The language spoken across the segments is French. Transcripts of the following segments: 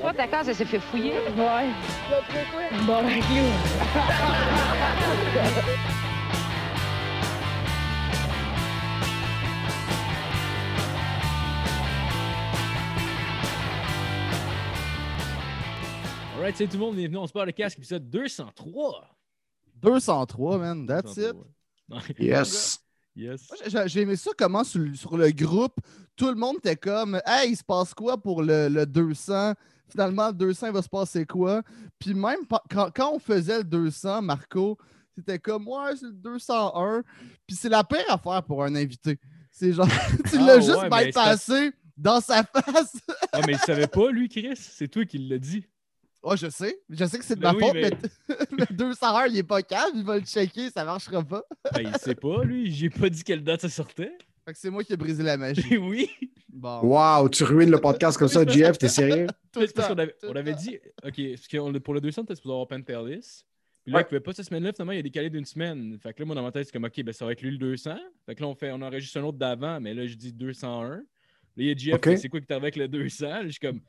Toi, ta case, elle s'est fait fouiller. Ouais. Bon, ben, Alright, salut tout le monde, bienvenue on se parle le casque, épisode 203. 203, man. That's it. 203. Yes. Yes. J'ai- aimé ça comment sur, le- sur le groupe, tout le monde était comme Hey, il se passe quoi pour le, le 200 Finalement, le 200, il va se passer quoi? Puis même quand, quand on faisait le 200, Marco, c'était comme Ouais, c'est le 201. Puis c'est la pire affaire pour un invité. C'est genre, tu Ah, l'as juste ouais, bypassé dans sa face. Ah, mais il savait pas, lui, Chris. C'est toi qui l'as dit. Ouais, je sais. Je sais que c'est de Ben ma oui, faute, mais- mais, le 201, il est pas calme, il va le checker, ça marchera pas. Ben, il sait pas, lui. J'ai pas dit quelle date ça sortait. Fait que c'est moi qui ai brisé la magie. oui. Bon. Wow, tu ruines le podcast comme ça, JF, t'es sérieux? Parce qu'on avait, on avait dit, OK, parce que pour le 200, t'es supposé avoir Pantelis. Puis là, Ouais. il pouvait pas cette semaine-là, finalement, il a décalé d'une semaine. Fait que là, moi, dans ma tête, c'est comme, OK, ben, ça va être lui le 200. Fait que là, on, fait, on enregistre un autre d'avant, mais là, je dis 201. Là, il y a mais c'est quoi qui t'arrive avec le 200? Là, je suis comme,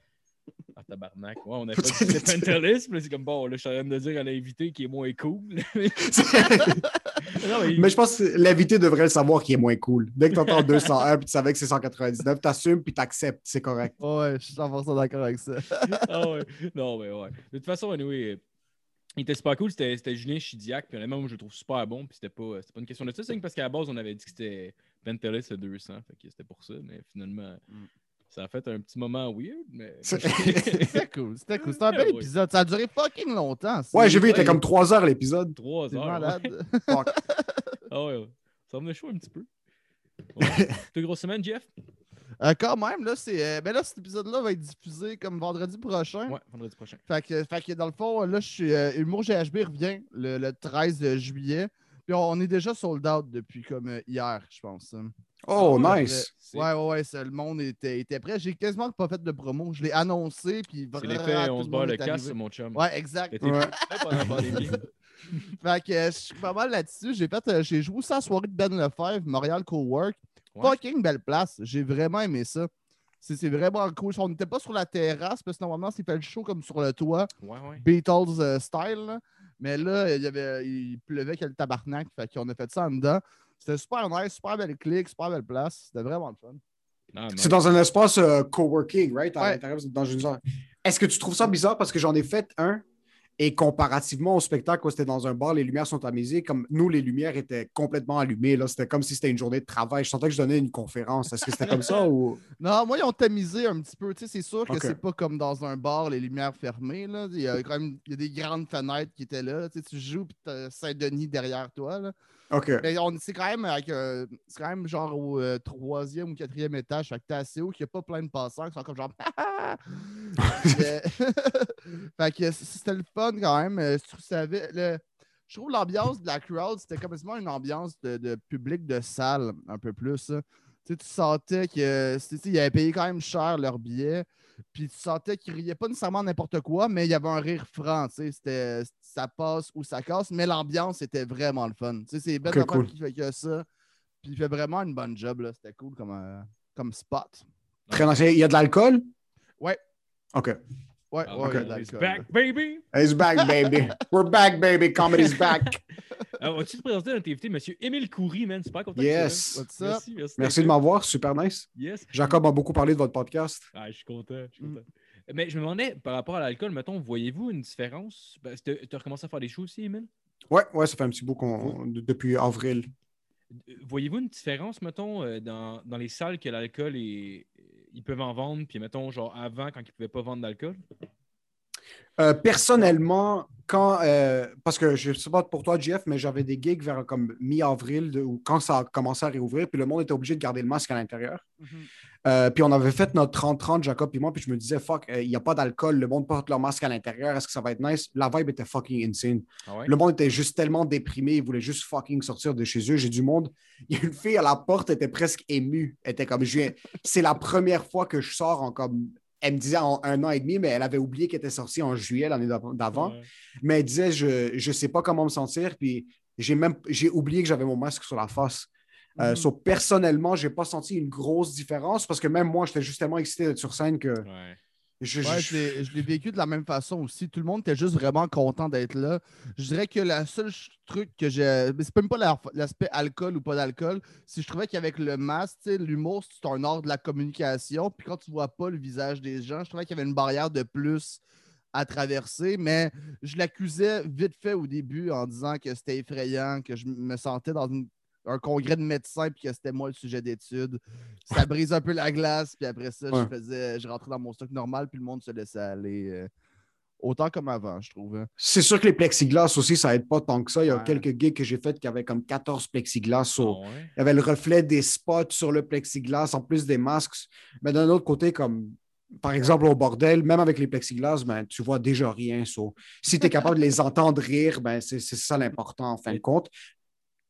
ah, tabarnak. Ouais, on n'a pas dit que c'était Pantelis. Puis là, c'est comme, bon, là, je suis en train de dire à l'invité qui est moins cool. non, mais, Mais je pense que l'invité devrait le savoir qui est moins cool. Dès que tu entends 201 puis tu savais que c'est 199, t'assumes puis t'acceptes, c'est correct. Ouais, je suis 100% d'accord avec ça. ah ouais. Non, mais ouais. De toute façon, anyway, il était super cool. C'était c'était Julien Chidiac. Puis honnêtement, moi, je le trouve super bon. Puis c'était pas, c'était pas une question de ça. C'est parce qu'à la base, on avait dit que c'était Pentelis le 200. Fait que c'était pour ça. Mais finalement, Mm. Ça a fait un petit moment weird. Mais. C'était cool, c'était cool. C'était un bel Ouais. épisode. Ça a duré fucking longtemps. Ouais, j'ai vu, il était comme 3 heures l'épisode. Trois c'est heures. ouais. malade. Fuck. Ah ouais, ouais. Ça venait chaud un petit peu. Ouais. T'as grosse semaine, Jeff? Euh, quand même, là, c'est. euh, ben là, cet épisode-là va être diffusé comme vendredi prochain. Ouais, vendredi prochain. Fait que, fait que dans le fond, là, je suis. euh, Humour GHB revient le, le 13 juillet. Puis on, on est déjà sold out depuis comme euh, hier, je pense. hein. Oh, nice. Ouais, ouais, ouais, ça, le monde était, était prêt. J'ai quasiment pas fait de promo. Je l'ai annoncé, puis C'est l'effet on se barre le c'est mon chum. Ouais, exact. T'étais Ouais. prêt pendant la pandémie. Fait que euh, je suis pas mal là-dessus. J'ai fait, euh, j'ai joué ça à la soirée de Ben Lefebvre, Montréal Cowork. Ouais. Fucking belle place. J'ai vraiment aimé ça. C'est c'est vraiment cool. On n'était pas sur la terrasse parce que normalement, c'est fait le show comme sur le toit, Ouais, ouais. Beatles euh, style. là. Mais là, il, y avait, il pleuvait que le tabarnak. Fait qu'on a fait ça en dedans. C'était super nice, super belle clique, super belle place. C'était vraiment le fun. Ah, C'est dans un espace euh, coworking, right? À Ouais. dans une zone. Est-ce que tu trouves ça bizarre? Parce que j'en ai fait un et comparativement au spectacle où c'était dans un bar, les lumières sont amusées. Comme nous, les lumières étaient complètement allumées. Là. C'était comme si c'était une journée de travail. Je sentais que je donnais une conférence. Est-ce que c'était comme ça ou? Non, moi, ils ont tamisé un petit peu. Tu sais, c'est sûr que Ok. c'est pas comme dans un bar, les lumières fermées. Là. Il y a quand même il y a des grandes fenêtres qui étaient là. Tu, sais, tu joues, puis t'as Saint-Denis derrière toi. Là. OK. Mais on- c'est quand même avec euh, c'est quand même genre au euh, troisième ou quatrième étage. Fait que t'es assez haut qu'il n'y a pas plein de passants qui sont comme genre. Euh, fait que c'était le fun quand même. Euh, tu savais, le- Je trouve l'ambiance de la crowd, c'était complètement une ambiance de, de public de salle, un peu plus. hein. Tu sais, tu sentais qu'ils avaient payé quand même cher leur billet. Puis tu sentais qu'ils riaient pas nécessairement n'importe quoi, mais il y avait un rire franc. tu sais, C'était ça passe ou ça casse, mais l'ambiance était vraiment le fun. Tu sais, C'est Ben cool. qui fait que ça. Puis il fait vraiment une bonne job. là. C'était cool comme, euh, comme spot. Très nice. Il y a de l'alcool? Ouais. OK. Ouais, Ah, ouais, il y a de He's back, baby! It's back, baby. We're back, baby. Comedy's back. Alors, vas-tu te présenter notre invité, M. Émile Coury, man? Super content. Yes. que tu? Merci, merci. Merci de m'avoir. Super nice. Yes. Jacob a beaucoup parlé de votre podcast. Ah, je suis content. Je suis Mm. Mais je me demandais, par rapport à l'alcool, mettons, voyez-vous une différence? Ben, tu as recommencé à faire des shows aussi, Émile? Ouais, ouais, ça fait un petit bout qu'on... de- depuis avril. Euh, Voyez-vous une différence, mettons, euh, dans, dans les salles que l'alcool est. Ils peuvent en vendre, puis mettons, genre avant, quand ils ne pouvaient pas vendre d'alcool? Euh, personnellement, quand. euh, parce que je ne sais pas pour toi, Jeff, mais j'avais des gigs vers comme mi-avril ou quand ça a commencé à réouvrir, puis le monde était obligé de garder le masque à l'intérieur. Mhm. Euh, puis on avait fait notre 30-30, Jacob et moi, puis je me disais, fuck, euh, il n'y a pas d'alcool, le monde porte leur masque à l'intérieur, est-ce que ça va être nice? La vibe était fucking insane. Ah ouais? Le monde était juste tellement déprimé, ils voulaient juste fucking sortir de chez eux. J'ai du monde. Il y a une fille à la porte, elle était presque émue. Elle était comme, je c'est la première fois que je sors en comme. Elle me disait en un an et demi, mais elle avait oublié qu'elle était sortie en juillet l'année d'av- d'avant. Ouais. Mais elle disait, je ne sais pas comment me sentir, puis j'ai même j'ai oublié que j'avais mon masque sur la face. Euh, so, personnellement, je n'ai pas senti une grosse différence parce que même moi, j'étais juste tellement excité d'être sur scène que Ouais. Je- Ouais, je- je l'ai- vécu de la même façon aussi. Tout le monde était juste vraiment content d'être là. Je dirais que le seul truc que j'ai. C'est même pas la- l'aspect alcool ou pas d'alcool. C'est que je trouvais qu'avec le masque, l'humour, c'est un art de la communication. Puis quand tu vois pas le visage des gens, je trouvais qu'il y avait une barrière de plus à traverser. Mais je l'accusais vite fait au début en disant que c'était effrayant, que je me sentais dans une- un congrès de médecins puis que c'était moi le sujet d'étude. Ça brise un peu la glace, puis après ça, Ouais. je faisais, je rentrais dans mon stock normal, puis le monde se laissait aller. euh, autant comme avant, je trouve. hein. C'est sûr que les plexiglas aussi, ça aide pas tant que ça. Il y a Ouais. quelques gigs que j'ai fait qui avaient comme 14 plexiglas. Ah ouais? Il y avait le reflet des spots sur le plexiglas, en plus des masques. Mais d'un autre côté, comme par exemple au bordel, même avec les plexiglas, ben, tu vois déjà rien. so, si tu es capable de les entendre rire, ben, c'est c'est ça l'important en fin de compte.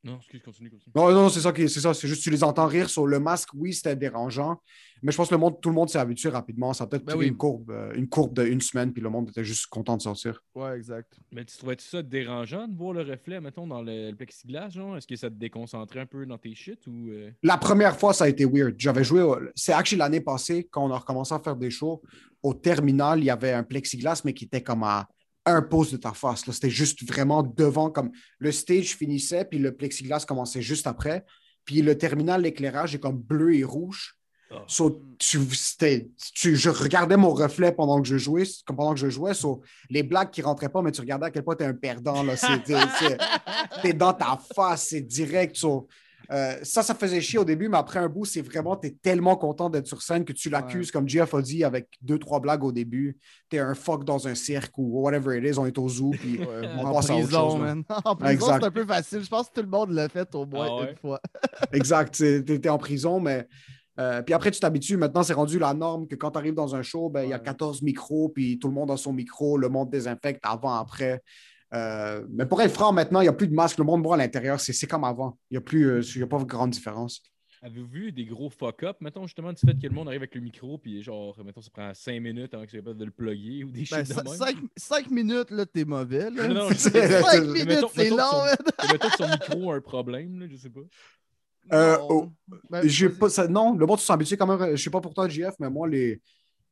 Non, excuse, continue, continue. Non, non, c'est ça, qui- c'est ça. C'est juste que tu les entends rire sur le masque. Oui, c'était dérangeant. Mais je pense que le monde, tout le monde s'est habitué rapidement. Ça a peut-être Ben pris oui. une courbe, euh, une courbe de une semaine, puis le monde était juste content de sortir. Ouais, exact. Mais tu trouvais ça dérangeant de voir le reflet, mettons, dans le, le plexiglas, genre? Est-ce que ça te déconcentrait un peu dans tes shit ou. euh, La première fois, ça a été weird. J'avais joué. au- C'est actually l'année passée, quand on a recommencé à faire des shows, au terminal, il y avait un plexiglas, mais qui était comme à un pouce de ta face. C'était juste vraiment devant, comme le stage finissait, puis le plexiglas commençait juste après. Puis le terminal, l'éclairage est comme bleu et rouge. So, tu, je regardais mon reflet pendant que je jouais, comme pendant que je jouais. so, les blagues qui rentraient pas, mais tu regardais à quel point tu es un perdant. T'es dans ta face, c'est direct. so, euh, ça, ça faisait chier au début, mais après un bout, c'est vraiment, tu es tellement content d'être sur scène que tu l'accuses, comme Jeff a dit, avec deux, trois blagues au début. Tu es un fuck dans un cirque ou whatever it is, on est au zoo, puis Ouais, on en passe à autre prison, chose. man. En prison, c'est un peu facile. Je pense que tout le monde l'a fait au moins Ah ouais? une fois. Exact. Tu étais en prison, mais. euh, puis après, tu t'habitues. Maintenant, c'est rendu la norme que quand tu arrives dans un show, ben, il y a Ouais. 14 micros, puis tout le monde a son micro, le monde désinfecte avant, après. Euh, mais pour être franc, maintenant, il n'y a plus de masque, le monde boit à l'intérieur. C'est c'est comme avant. Il n'y a, plus, euh, y a pas de grande différence. Avez-vous vu des gros fuck-up, mettons, justement, du fait que le monde arrive avec le micro, puis genre, mettons, ça prend 5 minutes avant que tu capable de le plugger ou des Ben, shit de même? 5, minutes, là, t'es mauvais. Là. Non, non, je C'est- sais pas. 5 Mais minutes, mettons- c'est mettons long, son- Mettons que son micro a un problème, là, je sais pas. Euh, Non. oh, Ben, pas, ça- non, le monde s'est habitué quand même. Je sais pas pour toi, JF, mais moi, les...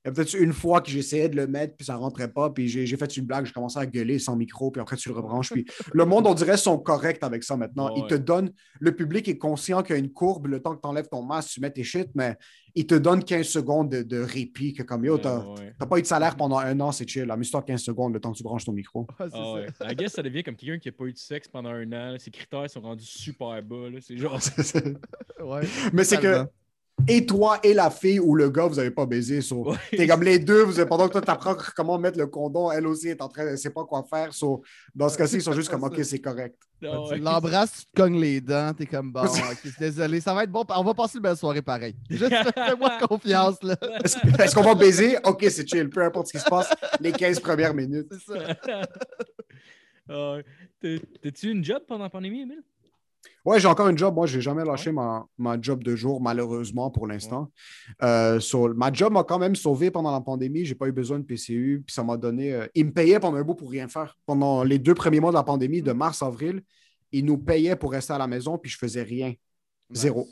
il y a peut-être une fois que j'essayais de le mettre, puis ça rentrait pas, puis j'ai j'ai fait une blague, j'ai commencé à gueuler sans micro, puis après tu le rebranches. Puis le monde, on dirait, sont corrects avec ça maintenant. Ils te donnent, le public est conscient qu'il y a une courbe, le temps que tu enlèves ton masque, tu mets tes shit, mais ils te donnent 15 secondes de, de répit, que comme yo, t'as Ah, ouais. t'as pas eu de salaire pendant un an, c'est chill. Amuse-toi 15 secondes le temps que tu branches ton micro. Ah ouais. ça. I guess ça devient comme quelqu'un qui a pas eu de sexe pendant un an. Ses critères sont rendus super bas. là. C'est genre. Ouais. mais c'est que. Et toi et la fille ou le gars, vous avez pas baisé. so- Ouais. T'es comme les deux, vous pendant que toi, t'apprends comment mettre le condom, elle aussi est en train, elle sait pas quoi faire. so, dans ce cas-ci, ils sont juste comme, OK, c'est correct. Ah Tu ouais. l'embrasses, tu te cognes les dents, t'es comme bon, désolé, ça va être bon, on va passer une belle soirée pareil. Juste fais-moi confiance, là. Est-ce est-ce qu'on va baiser? OK, c'est chill, peu importe ce qui se passe, les 15 premières minutes. C'est ça. T'as- T'as-tu une job pendant la pandémie, Emile? Ouais, j'ai encore une job. Moi, j'ai jamais lâché ma, ma job de jour, malheureusement, pour l'instant. Euh, so, ma job m'a quand même sauvé pendant la pandémie. J'ai pas eu besoin de PCU. Puis ça m'a donné. euh, ils me payaient pendant un bout pour rien faire. Pendant les deux premiers mois de la pandémie, de mars, avril, ils nous payaient pour rester à la maison, puis je faisais rien. Zéro.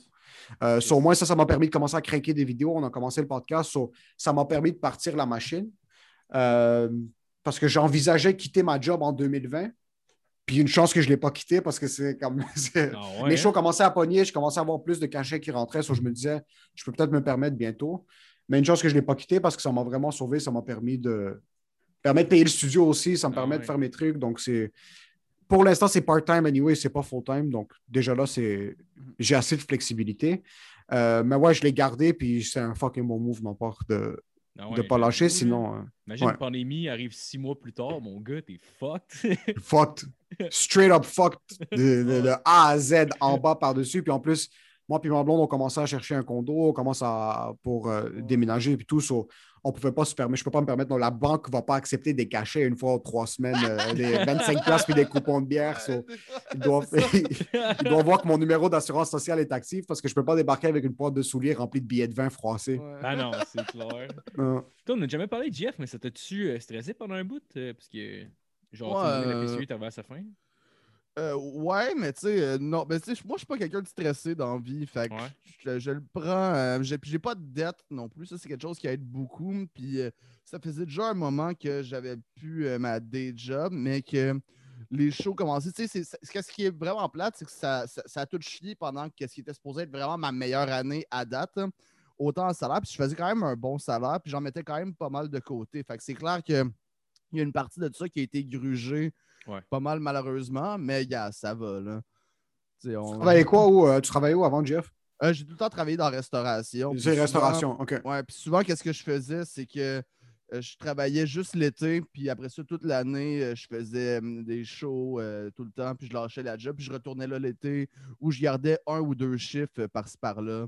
Euh, so, au moins, ça, ça m'a permis de commencer à craquer des vidéos. On a commencé le podcast. so, ça m'a permis de partir la machine. Parce que j'envisageais quitter ma job en 2020. Puis une chance que je ne l'ai pas quitté parce que c'est comme. Ah ouais, les hein? shows commençaient à pogner, je commençais à avoir plus de cachets qui rentraient. so je me disais, je peux peut-être me permettre bientôt. Mais une chance que je ne l'ai pas quitté parce que ça m'a vraiment sauvé. Ça m'a permis de permet de payer le studio aussi. Ça me Ah permet de faire mes trucs. Donc, c'est. Pour l'instant, c'est part-time anyway, c'est pas full-time. Donc, déjà là, c'est j'ai assez de flexibilité. Euh, mais ouais, je l'ai gardé, puis c'est un fucking bon move de part de Ah ne pas lâcher. Sinon, euh, Imagine ouais. une pandémie arrive six mois plus tard, mon gars, t'es fucked. fucked. Straight up fucked. De, de- de A à Z en bas par-dessus. Puis en plus, moi puis ma blonde, on commençait à chercher un condo, on commence à pour euh, déménager et tout. so, on ne pouvait pas se permettre, je ne peux pas me permettre. non, la banque ne va pas accepter des cachets une fois ou trois semaines, euh, des 25 places puis des coupons de bière. so, ils, doivent, ils doivent voir que mon numéro d'assurance sociale est actif parce que je ne peux pas débarquer avec une boîte de souliers remplie de billets de vin froissés. Ouais. Ah non, c'est clair. Toi, on n'a jamais parlé de Jeff, mais ça t'a-tu euh, stressé pendant un bout? euh, parce que, genre, Ouais, tu la PCU est arrivée à sa fin? Euh, ouais, mais tu sais, euh, non, mais tu sais, moi, je suis pas quelqu'un de stressé dans la vie. Fait que Ouais. je, je le prends. euh, j'ai pas de dette non plus. Ça, c'est quelque chose qui aide beaucoup. Puis euh, ça faisait déjà un moment que j'avais plus euh, ma day job, mais que les shows commençaient. Tu sais, ce qui est vraiment plate, c'est que ça, ça, ça a tout chié pendant que ce qui était supposé être vraiment ma meilleure année à date. hein, Autant en salaire, puis je faisais quand même un bon salaire, puis j'en mettais quand même pas mal de côté. Fait que c'est clair que il y a une partie de ça qui a été grugée Ouais. pas mal malheureusement, mais ça va là. Tu sais, on- Tu travaillais quoi où? euh, tu travaillais où avant, Jeff? Euh, J'ai tout le temps travaillé dans la restauration. puis C'est souvent- restauration, OK. Ouais, puis souvent, qu'est-ce que je faisais, c'est que euh, je travaillais juste l'été, puis après ça, toute l'année, euh, je faisais des shows euh, tout le temps, puis je lâchais la job, puis je retournais là l'été, où je gardais un ou deux chiffres euh, par-ci par-là,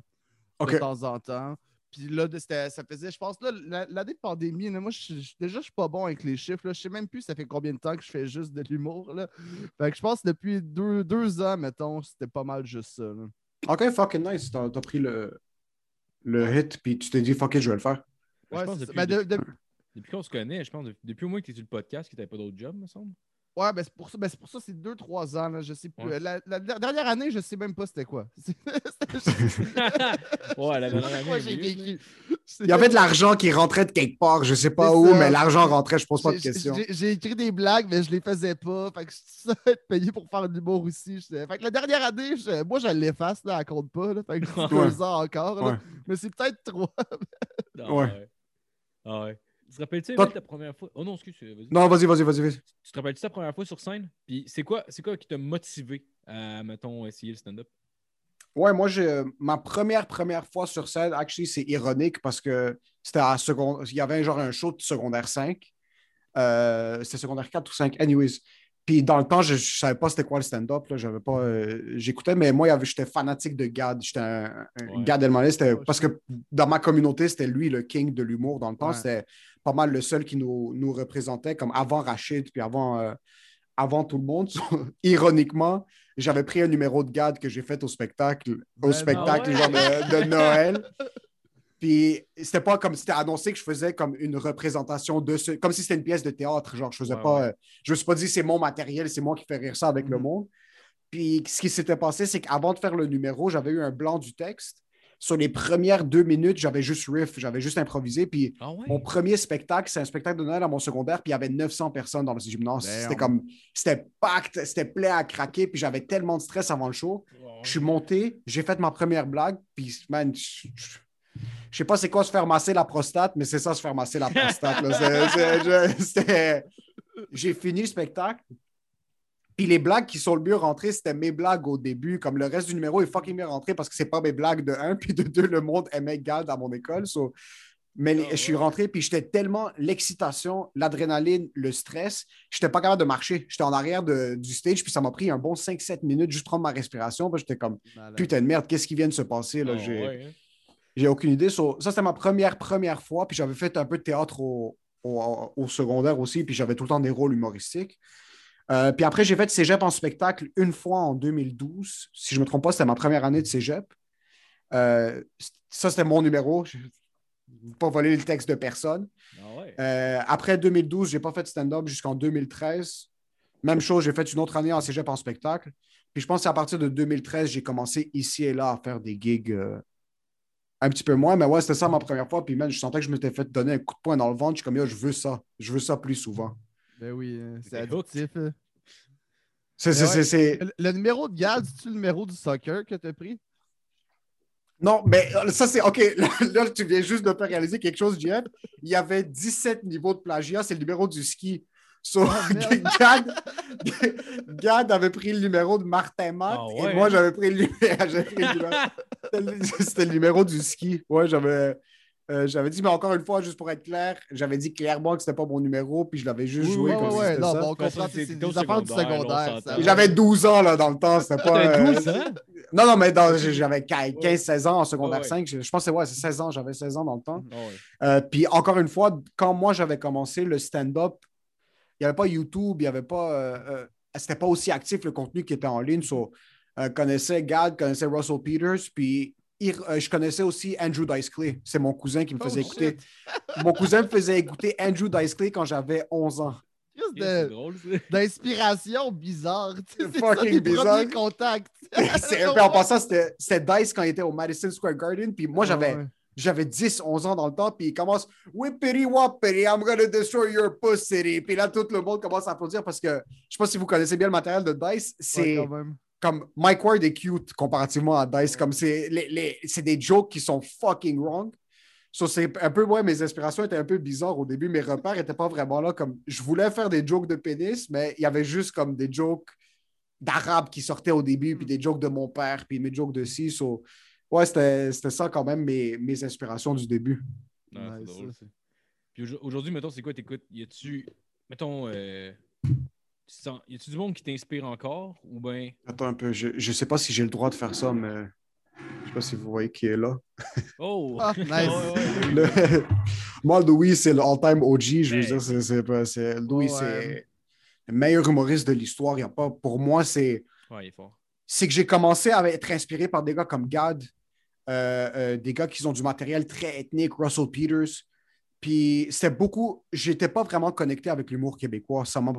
de temps en temps. Puis là, ça faisait, je pense, là, la- l'année de pandémie, là, moi, je, je- déjà, je suis pas bon avec les chiffres. Là. Je sais même plus ça fait combien de temps que je fais juste de l'humour. là. Fait que je pense que depuis deux, deux ans, mettons, c'était pas mal juste ça. là. OK, fucking nice. T'as as pris le, le hit, puis tu t'es dit, fuck it, je vais le faire. Je Ouais, pense c'est ça. depuis- Ben, de- de- Depuis qu'on se connaît, je pense, de- depuis au moins que tu es sur le podcast, que tu pas d'autre job, me semble. Ouais, ben c'est pour ça, ben c'est pour ça, c'est deux, trois ans, là, je sais plus. Ouais. La, la- la dernière année, je sais même pas c'était quoi. ouais, la dernière année. J'ai vécu. Il y avait de l'argent qui rentrait de quelque part, je sais pas où, ça. mais l'argent rentrait, je pose pas de questions. j'ai- écrit des blagues, mais je les faisais pas. Fait que je suis ça, être payé pour faire de l'humour aussi. je- Fait que la dernière année, je- moi, je l'efface, là, elle compte pas. Là, fait que deux ans encore. là. Mais c'est peut-être trois. Ah, Ouais. ouais. Ah ouais. Tu te rappelles-tu ta première fois? Oh non, excuse, vas-y. Non, vas-y, vas-y, vas-y. vas-y. Tu te rappelles-tu ta première fois sur scène? Puis c'est quoi, c'est quoi qui t'a motivé à, mettons, essayer le stand-up? Ouais, moi, j'ai ma première, première fois sur scène, actually, c'est ironique parce que c'était à secondaire. Il y avait genre un show de secondaire 5. Euh, c'était secondaire 4 ou 5, anyways. Puis dans le temps, je ne savais pas c'était quoi le stand-up. J'avais pas. euh, J'écoutais, mais moi, j'étais fanatique de Gad. J'étais un, un- Ouais. Gad Elmaleh. Parce que dans ma communauté, c'était lui le king de l'humour. Dans le temps, Ouais. c'était pas mal le seul qui nous, nous représentait, comme avant Rachid, puis avant, euh, avant tout le monde. Ironiquement, j'avais pris un numéro de Gad que j'ai fait au spectacle, au Ben spectacle non. genre de, de Noël. Puis c'était pas comme c'était annoncé que je faisais comme une représentation de ce. Comme si c'était une pièce de théâtre. Genre, je faisais Ouais, pas. ouais. euh, je me suis pas dit c'est mon matériel, c'est moi qui fais rire ça avec le Mhm. monde. Puis ce qui s'était passé, c'est qu'avant de faire le numéro, j'avais eu un blanc du texte. Sur les premières deux minutes, j'avais juste riff, j'avais juste improvisé. Puis Ah ouais? mon premier spectacle, c'est un spectacle de Noël à mon secondaire, puis il y avait 900 personnes dans le gymnase. Damn. C'était comme, c'était pacte, c'était plein à craquer, puis j'avais tellement de stress avant le show. Je suis monté, j'ai fait ma première blague, puis man, je je- je sais pas c'est quoi se faire masser la prostate, mais c'est ça se faire masser la prostate. J'ai fini le spectacle. Puis les blagues qui sont le mieux rentrées, c'était mes blagues au début. Comme le reste du numéro est fucking mieux rentré parce que c'est pas mes blagues de un, puis de deux, le monde aimait Gad à mon école. so- Mais les- Ah, je suis rentré, puis j'étais tellement l'excitation, l'adrénaline, le stress, j'étais pas capable de marcher. J'étais en arrière de- du stage, puis ça m'a pris un bon 5-7 minutes juste prendre ma respiration. Puis j'étais comme, putain de merde, qu'est-ce qui vient de se passer? Là? Ah J'ai ouais, hein? j'ai aucune idée. So, ça, c'était ma première, première fois. Puis j'avais fait un peu de théâtre au, au- au secondaire aussi. Puis j'avais tout le temps des rôles humoristiques. Euh, puis après, j'ai fait cégep en spectacle une fois en 2012. Si je ne me trompe pas, c'était ma première année de cégep. Euh, ça, c'était mon numéro. Je ne pas voler le texte de personne. Ah ouais. Euh, après 2012, je n'ai pas fait de stand-up jusqu'en 2013. Même chose, j'ai fait une autre année en cégep en spectacle. Puis je pense que c'est à partir de 2013, j'ai commencé ici et là à faire des gigs un petit peu moins. Mais ouais, c'était ça ma première fois. Puis même, je sentais que je m'étais fait donner un coup de poing dans le ventre. Je suis comme, Yo, je veux ça. Je veux ça plus souvent. Ben oui, hein, c'est addictif. hein. C'est, Mais c'est, ouais. c'est- c'est- Le, numéro de Gad, c'est-tu le numéro du soccer que tu as pris? Non, mais euh, ça, c'est OK. Là, tu viens juste de te réaliser quelque chose, JF. Il y avait 17 niveaux de plagiat. C'est le numéro du ski. So, merde. Gad, Gad avait pris le numéro de Martin Matt Ah et ouais, moi, hein? j'avais pris, le numéro- j'avais pris le numéro. C'était le- C'était le numéro du ski. Ouais, j'avais. Euh, j'avais dit, mais encore une fois, juste pour être clair, j'avais dit clairement que c'était pas mon numéro, puis je l'avais juste Oui, joué comme ouais, si c'était Non, ça. bon, on comprend, c'est c'était des au affaires du secondaire, ça. J'avais 12 ans là, dans le temps, c'était pas. T'avais euh, 12 ans? Non, non, mais dans- j'avais 15-16 ans en secondaire Ouais, ouais. 5. Je, je pense que c'est ouais, c'est 16 ans, j'avais 16 ans dans le temps. Ouais. Euh, puis encore une fois, quand moi j'avais commencé le stand-up, il n'y avait pas YouTube, il n'y avait pas. euh, euh, c'était pas aussi actif le contenu qui était en ligne. So, euh, connaissais Gad, connaissais Russell Peters, puis euh, je connaissais aussi Andrew Dice Clay. C'est mon cousin qui me Oh, faisait écouter. Mon cousin me faisait écouter Andrew Dice Clay quand j'avais 11 ans. Ça. d'inspiration bizarre. tu sais, C'est Fucking bizarre. peu en passant, c'était Dice quand il était au Madison Square Garden. Puis moi, j'avais Ouais. j'avais 10, 11 ans dans le temps. Puis il commence Whippity Wappity, I'm gonna destroy your pussy. Puis là, tout le monde commence à applaudir parce que je sais pas si vous connaissez bien le matériel de Dice. Ouais, C'est quand même. Comme Mike Ward est cute comparativement à Dice. Comme c'est les, les- c'est des jokes qui sont fucking wrong. So, c'est un peu, ouais, mes inspirations étaient un peu bizarres au début. Mes repères n'étaient pas vraiment là. Comme je voulais faire des jokes de pénis, mais il y avait juste comme des jokes d'arabe qui sortaient au début, puis des jokes de mon père, puis mes jokes de ci. So, ouais, c'était c'était ça quand même mes, mes inspirations du début. Non, c'est drôle, ça. Puis aujo- aujourd'hui, mettons, c'est quoi t'écoutes? Y a-tu, mettons, euh, y a-tu du monde qui t'inspire encore? Ou ben, Attends un peu, je ne sais pas si j'ai le droit de faire ça, mais je sais pas si vous voyez qui est là. oh! Ah, nice. Ouais. Le- Moi, Louis, c'est le all-time OG. Je veux Hey. dire, c'est, c'est pas- c'est- Louis, c'est le meilleur humoriste de l'histoire. Y a pas, pour moi, c'est, Ouais, il est fort. c'est que j'ai commencé à être inspiré par des gars comme Gad, euh, euh, des gars qui ont du matériel très ethnique, Russell Peters. Puis c'était beaucoup, j'étais pas vraiment connecté avec l'humour québécois. Ça m'a,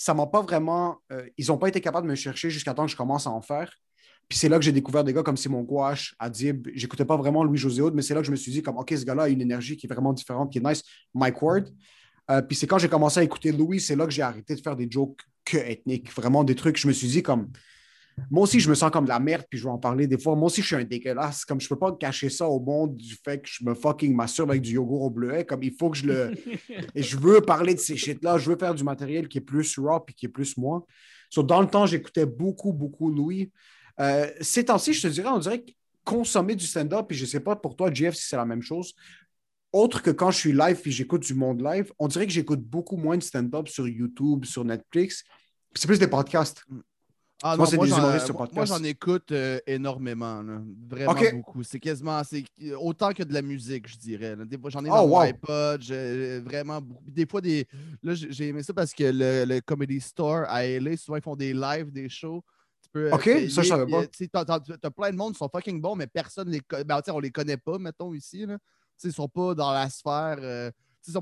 ça m'a pas vraiment, euh, ils n'ont pas été capables de me chercher jusqu'à temps que je commence à en faire. Puis c'est là que j'ai découvert des gars comme Simon Gouache, Adib. J'écoutais pas vraiment Louis-José Aude, mais c'est là que je me suis dit, comme, OK, ce gars-là a une énergie qui est vraiment différente, qui est nice. Mike Ward. Euh, puis c'est quand j'ai commencé à écouter Louis, c'est là que j'ai arrêté de faire des jokes que ethniques. Vraiment des trucs, je me suis dit, comme, moi aussi, je me sens comme de la merde, puis je vais en parler des fois. Moi aussi, je suis un dégueulasse. Comme je peux pas cacher ça au monde du fait que je me fucking masturbe avec du yogourt au bleuet. Comme il faut que je le. Et je veux parler de ces shit-là. Je veux faire du matériel qui est plus raw puis qui est plus moi. So, dans le temps, j'écoutais beaucoup, beaucoup Louis. Euh, ces temps-ci, je te dirais, on dirait que consommer du stand-up, puis je sais pas pour toi, Jeff, si c'est la même chose. Autre que quand je suis live puis j'écoute du monde live, on dirait que j'écoute beaucoup moins de stand-up sur YouTube, sur Netflix. Puis C'est plus des podcasts. Ah Moi, non, moi, j'en- écoute euh, énormément. là. Vraiment beaucoup. C'est quasiment euh, autant que de la musique, je dirais. là. Des fois, j'en ai Oh, dans wow. iPod. j'ai- vraiment beaucoup. Des fois, des... là, j'ai aimé ça parce que le, le Comedy Store à LA, souvent, ils font des lives, des shows. Tu peux, euh, Ok, payer, ça, je savais pas. euh, tu T'as plein de monde qui sont fucking bons, mais personne les connaît. Ben, on les connaît pas, mettons, ici. Là. Ils sont pas dans la sphère. euh,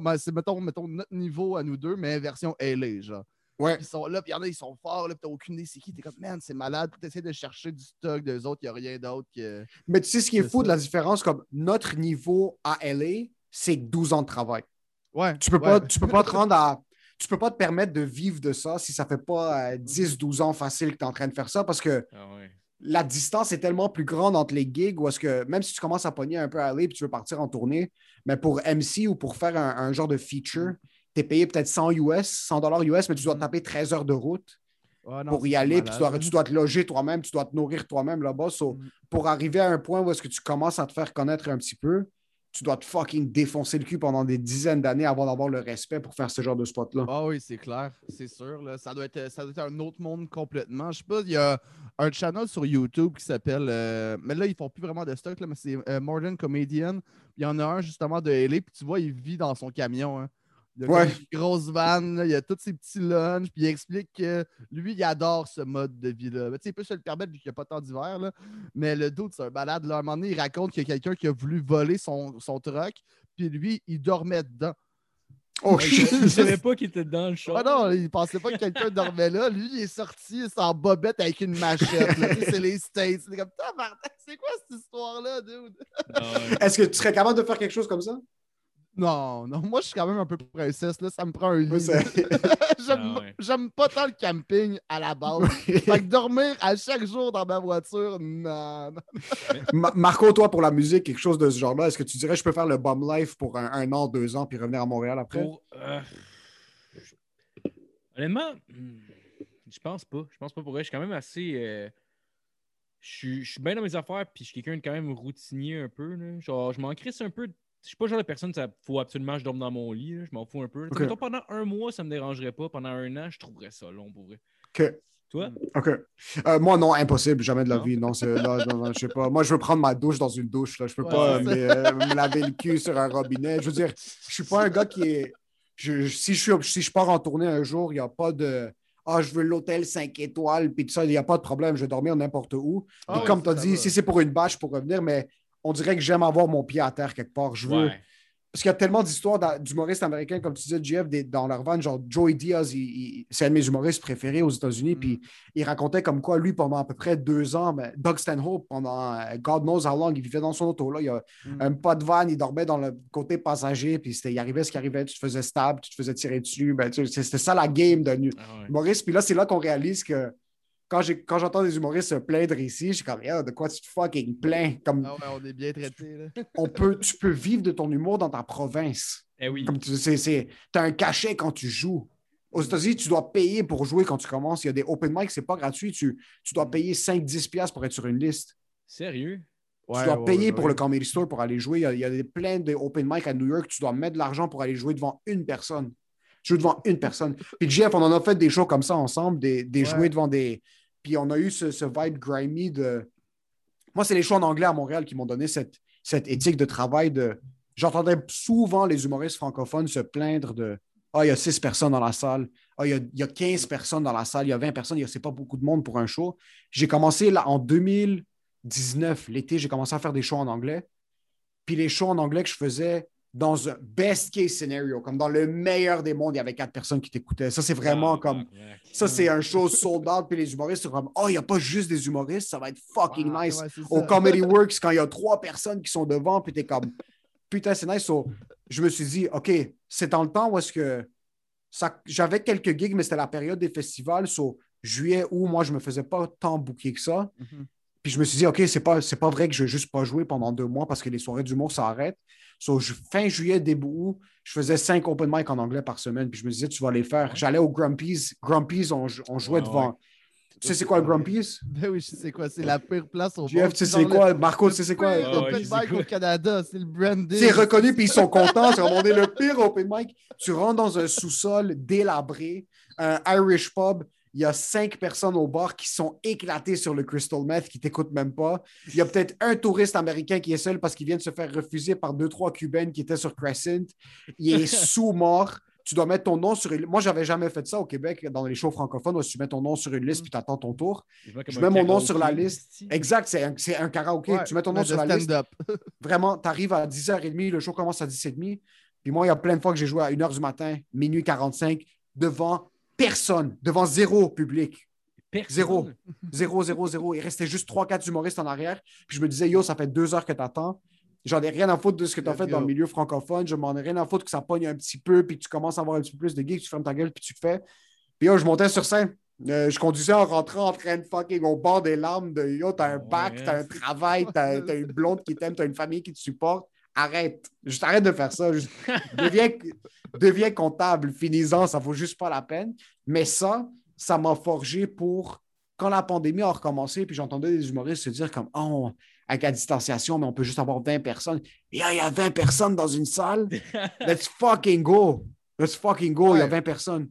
ben, C'est, mettons, mettons, notre niveau à nous deux, mais version LA, genre. Ouais. Ils sont là, puis il y en a, ils sont forts, là, puis t'as aucune idée c'est qui. T'es comme, man, c'est malade. Puis t'essaies de chercher du stock d'eux autres, il n'y a rien d'autre que. Mais tu sais ce qui est fou de la différence, comme notre niveau à LA, c'est 12 ans de travail. Ouais. Tu peux ouais. pas, tu peux pas te rendre à. Tu peux pas te permettre de vivre de ça si ça fait pas euh, 10-12 ans facile que tu es en train de faire ça parce que Ah ouais. la distance est tellement plus grande entre les gigs où est-ce que même si tu commences à pogner un peu à LA et tu veux partir en tournée, mais pour MC ou pour faire un, un genre de feature, tu es payé peut-être 100 US, 100 dollars US, mais tu dois Mhm. taper 13 heures de route non, pour y aller, puis tu dois, tu dois te loger toi-même, tu dois te nourrir toi-même là-bas. So, Mhm. Pour arriver à un point où est-ce que tu commences à te faire connaître un petit peu, tu dois te fucking défoncer le cul pendant des dizaines d'années avant d'avoir le respect pour faire ce genre de spot-là. Ah oui, c'est clair, c'est sûr. Là. Ça, doit être, ça doit être un autre monde complètement. Je sais pas, il y a un channel sur YouTube qui s'appelle. euh, mais là, ils font plus vraiment de stock, là, mais c'est euh, Modern Comedian. Il y en a un justement de LA, puis tu vois, il vit dans son camion. hein. Il a Ouais. une grosse vanne, il a tous ses petits lunchs, puis il explique que lui, il adore ce mode de vie-là. Il peut se le permettre vu qu'il n'y a pas tant d'hiver, là. mais le doute, c'est un balade. Là. À un moment donné, il raconte qu'il y a quelqu'un qui a voulu voler son, son truck, puis lui, il dormait dedans. Oh Je shit! savais pas qu'il était dans le show. Ah non, il pensait pas que quelqu'un dormait là. Lui, il est sorti sans bobette avec une machette. c'est les States. C'est comme, c'est quoi cette histoire-là, dude? Ah. Est-ce que tu serais capable de faire quelque chose comme ça? Non, non, moi, je suis quand même un peu princesse. Là. Ça me prend un lit. J'aime Ah ouais. j'aime pas tant le camping à la base. fait que dormir à chaque jour dans ma voiture, non. non. Ma- Marco, toi, pour la musique, quelque chose de ce genre-là, est-ce que tu dirais je peux faire le bum life pour un, un an, deux ans, puis revenir à Montréal après? Pour, euh, Honnêtement, hmm, je pense pas. Je pense pas pour vrai. Je suis quand même assez. euh, Je suis, je suis bien dans mes affaires, puis je suis quelqu'un de quand même routinier un peu. Là. Genre, je m'en crisse un peu. Je suis pas le genre de personne, il faut absolument que je dorme dans mon lit. là. Je m'en fous un peu. Mettons, pendant un mois, ça me dérangerait pas. Pendant un an, je trouverais ça long pour vrai. OK. Toi? OK. Euh, moi, non, impossible, jamais de la Non? vie. Non, c'est, là, non, non, je sais pas. Moi, je veux prendre ma douche dans une douche. Là. Je peux Ouais, pas euh, me laver le cul sur un robinet. Je veux dire, je suis pas un gars qui est. je- je- si, je suis, si je pars en tournée un jour, il n'y a pas de. Ah, je veux l'hôtel 5 étoiles, puis tout ça, il n'y a pas de problème. Je vais dormir n'importe où. Ah Puis ouais, comme tu as ça dit, va. si c'est pour une bâche pour revenir, mais on dirait que j'aime avoir mon pied à terre quelque part. Je veux, Ouais. Parce qu'il y a tellement d'histoires d'humoristes américains, comme tu disais, Jeff, des- dans leur van, genre Joey Diaz, c'est un de mes humoristes préférés aux États-Unis. Mm. Puis il racontait comme quoi, lui, pendant à peu près deux ans, ben, Doug Stanhope, pendant euh, God knows how long, il vivait dans son auto. Là. Il y a Mm. un pas de van, il dormait dans le côté passager. Puis il arrivait ce qui arrivait, tu te faisais stab, tu te faisais tirer dessus. Ben, tu sais, c'était ça la game d'un Ah ouais. humoriste. Puis là, c'est là qu'on réalise que quand j'entends des humoristes se plaindre ici, je suis comme, Yo, de quoi tu te fucking plains? Comme, Ah ouais, on est bien traités. là. on peut, tu peux vivre de ton humour dans ta province. Eh oui. Comme tu c'est, t'as un cachet quand tu joues. Aux États-Unis, tu dois payer pour jouer quand tu commences. Il y a des open mic, c'est pas gratuit. Tu, tu dois payer 5-10$ piastres pour être sur une liste. Sérieux? Ouais, tu dois ouais, payer ouais, pour ouais. le Comedy Store pour aller jouer. Il y a, il y a des, plein de open mic à New York. Tu dois mettre de l'argent pour aller jouer devant une personne. Jouer devant une personne. Puis Jeff, on en a fait des shows comme ça ensemble, des, des Ouais. jouer devant des. Puis on a eu ce, vibe grimy de. Moi, c'est les shows en anglais à Montréal qui m'ont donné cette, cette éthique de travail de. J'entendais souvent les humoristes francophones se plaindre de Ah, il y a 6 personnes dans la salle. Ah, il y a, il y a 15 personnes dans la salle. Il y a 20 personnes. Il y a- pas beaucoup de monde pour un show. J'ai commencé là en 2019, l'été, j'ai commencé à faire des shows en anglais. Puis les shows en anglais que je faisais dans un best case scenario, comme dans le meilleur des mondes, il y avait quatre personnes qui t'écoutaient. Ça, c'est vraiment Ah, comme. ouais. Ça, c'est un show sold out. Puis les humoristes, c'est comme, oh, il n'y a pas juste des humoristes, ça va être fucking Ouais, nice. ouais, Au. Comedy Works, quand il y a trois personnes qui sont devant, puis t'es comme, putain, c'est nice. So, je me suis dit, OK, c'est dans le temps où est-ce que ça, j'avais quelques gigs, mais c'était la période des festivals. So, juillet, août, moi, je me faisais pas tant booker que ça. Mhm. Puis je me suis dit, OK, c'est pas, pas vrai que je vais juste pas jouer pendant deux mois parce que les soirées d'humour, ça arrête. So, je- fin juillet, début août, je faisais cinq open mic en anglais par semaine. Puis je me disais, tu vas les faire. J'allais au Grumpy's. Grumpy's, on, on jouait Ouais, devant. ouais. Tu sais, c'est quoi le Grumpy's? Ben oui, je sais quoi, c'est la pire place au Jeff, monde. tu sais, c'est le- quoi? Marco, tu sais, c'est quoi? Le Ah open mic quoi? au Canada, c'est le branding. C'est reconnu, puis ils sont contents. C'est vraiment le pire open mic. Tu rentres dans un sous-sol délabré, un Irish pub. Il y a cinq personnes au bar qui sont éclatées sur le crystal meth, qui t'écoutent même pas. Il y a peut-être un touriste américain qui est seul parce qu'il vient de se faire refuser par deux, trois Cubaines qui étaient sur Crescent. Il est sous-mort. Tu dois mettre ton nom sur une... Moi, j'avais jamais fait ça au Québec, dans les shows francophones, où tu mets ton nom sur une liste puis tu attends ton tour. Je mets mon nom sur la liste. Exact, c'est un, un karaoké. Ouais, tu mets ton nom sur la liste vraiment, tu arrives à 10h30, le show commence à 10h30. Puis moi, il y a plein de fois que j'ai joué à 1h du matin, minuit 45, devant personne, devant zéro public. Personne. Zéro. Zéro, zéro, zéro. Il restait juste 3-4 humoristes en arrière. Puis je me disais, yo, ça fait deux heures que t'attends. J'en ai rien à foutre de ce que tu as fait dans le milieu francophone. Je m'en ai rien à foutre que ça pogne un petit peu, puis que tu commences à avoir un petit peu plus de gigs, tu fermes ta gueule, puis tu fais. Puis yo, je montais sur scène. Euh, je conduisais en rentrant en train de fucking au bord des larmes de yo, t'as un bac, Ouais. t'as un travail, t'as t'as une blonde qui t'aime, t'as une famille qui te supporte. Arrête. Juste arrête de faire ça. Juste deviens, deviens comptable. Finis-en, ça vaut juste pas la peine. Mais ça, ça m'a forgé pour quand la pandémie a recommencé, puis j'entendais des humoristes se dire comme Oh, avec la distanciation, mais on peut juste avoir 20 personnes. Il y a 20 personnes dans une salle. Let's fucking go. Let's fucking go. Il y a Ouais. 20 personnes.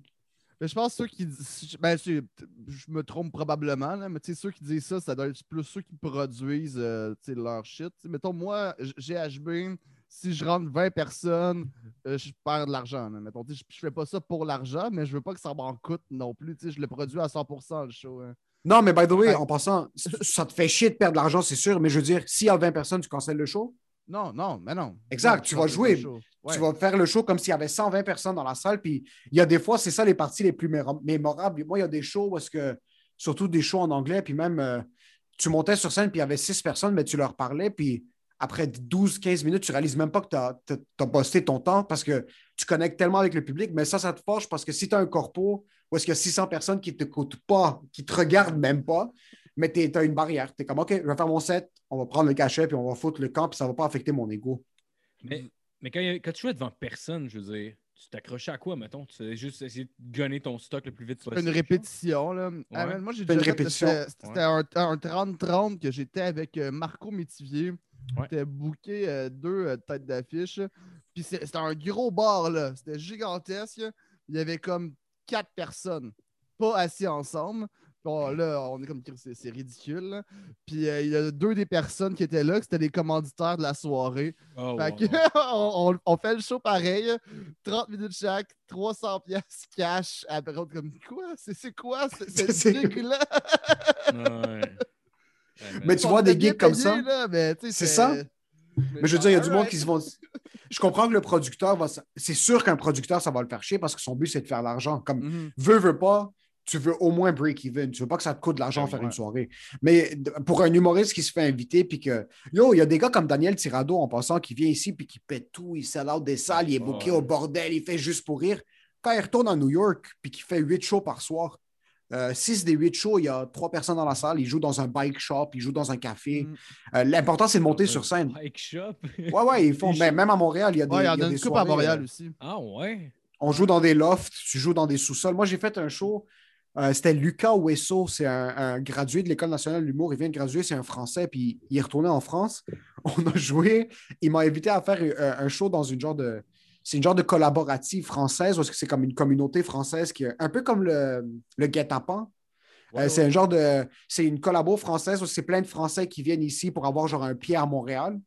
Mais je pense que ceux qui disent. Ben, je me trompe probablement, là, mais ceux qui disent ça, ça doit être plus ceux qui produisent euh, leur shit. Mettons, moi, GHB, si je rentre 20 personnes, euh, je perds de l'argent. là. Mettons, je, je fais pas ça pour l'argent, mais je veux pas que ça m'en coûte non plus. Je le produis à 100% le show. hein. Non, mais by the way, en passant, ça te fait chier de perdre de l'argent, c'est sûr, mais je veux dire, s'il y a 20 personnes, tu cancelles le show? Non, non, mais non. Exact, Non, tu vas jouer. Tu vas faire le show comme s'il y avait 120 personnes dans la salle. Puis il y a des fois, c'est ça les parties les plus mémorables. Moi, il y a des shows où est-ce que, surtout des shows en anglais, puis même, euh, tu montais sur scène, puis il y avait six personnes, mais tu leur parlais, puis après 12-15 minutes, tu réalises même pas que tu as, posté ton temps parce que tu connectes tellement avec le public. Mais ça, ça te forge parce que si tu as un corpo où est-ce qu'il y a 600 personnes qui ne t'écoutent pas, qui te regardent même pas, mais tu as une barrière. Tu es comme, OK, je vais faire mon set, on va prendre le cachet, puis on va foutre le camp, puis ça ne va pas affecter mon ego. Mais, mais quand, quand tu jouais devant personne, je veux dire, tu t'accrochais à quoi, mettons? Tu faisais juste essayer de gonner ton stock le plus vite possible. une répétition. Là. Ah, man, moi, j'ai une déjà fait- répétition. C'était un, un 30-30 que j'étais avec euh, Marco Métivier. Ouais. C'était booké euh, deux euh, têtes d'affiche. Puis c'était un gros bar, là. C'était gigantesque. Il y avait comme quatre personnes, pas assis ensemble. Bon, là, on est comme c'est c'est ridicule. là. Puis euh, il y a deux des personnes qui étaient là, c'était les commanditaires de la soirée. Oh, Fait wow, que, wow. on, on- fait le show pareil, 30 minutes chaque, 300 pièces cash. Après, on est comme quoi? C'est c'est quoi ce- C'est-? Ouais. Ouais, Mais tu vois des gigs comme ça? C'est ça? Mais je veux dire, il y a du monde qui se vont. je comprends que le producteur va. C'est sûr qu'un producteur, ça va le faire chier parce que son but, c'est de faire l'argent. Comme Mhm. veux, veux pas, tu veux au moins break-even. Tu veux pas que ça te coûte de l'argent faire ouais. une soirée. Mais pour un humoriste qui se fait inviter, puis que. Yo, il y a des gars comme Daniel Tirado en passant qui vient ici, puis qui pète tout, il sell out des salles, il est booké Ouais. au bordel, il fait juste pour rire. Quand il retourne à New York, puis qu'il fait huit shows par soir, euh, six des huit shows, il y a trois personnes dans la salle, il joue dans un bike shop, il joue dans un café. Mm. Euh, L'important, c'est de monter sur scène. Bike shop? Ouais, ouais, ils font. Mais même à Montréal, il y a des. Ouais, il y en il y a des une coupe à Montréal euh, aussi. Ah ouais. on joue dans des lofts, tu joues dans des sous-sols. Moi, j'ai fait un show. Euh, C'était Lucas Ouesso, c'est un, un gradué de l'École nationale de l'humour. Il vient de graduer, c'est un Français, puis il est retourné en France. On a joué. Il m'a invité à faire un, un show dans une genre de. C'est une genre de collaborative française, parce que c'est comme une communauté française qui est un peu comme le, le guet-apens. Ouais, Euh, c'est un genre de. C'est une collabo française où c'est plein de Français qui viennent ici pour avoir genre un pied à Montréal.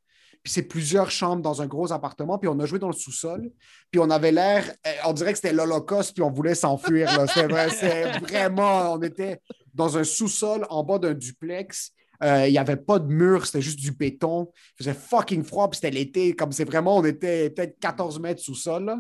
Puis c'est plusieurs chambres dans un gros appartement. Puis on a joué dans le sous-sol. Puis on avait l'air. euh, On dirait que c'était l'Holocauste, puis on voulait s'enfuir. C'était vrai- c'est vraiment. On était dans un sous-sol en bas d'un duplex. Euh, Il n'y avait pas de mur, c'était juste du béton. Il faisait fucking froid, puis c'était l'été. Comme c'est vraiment, on était peut-être 14 mètres sous-sol.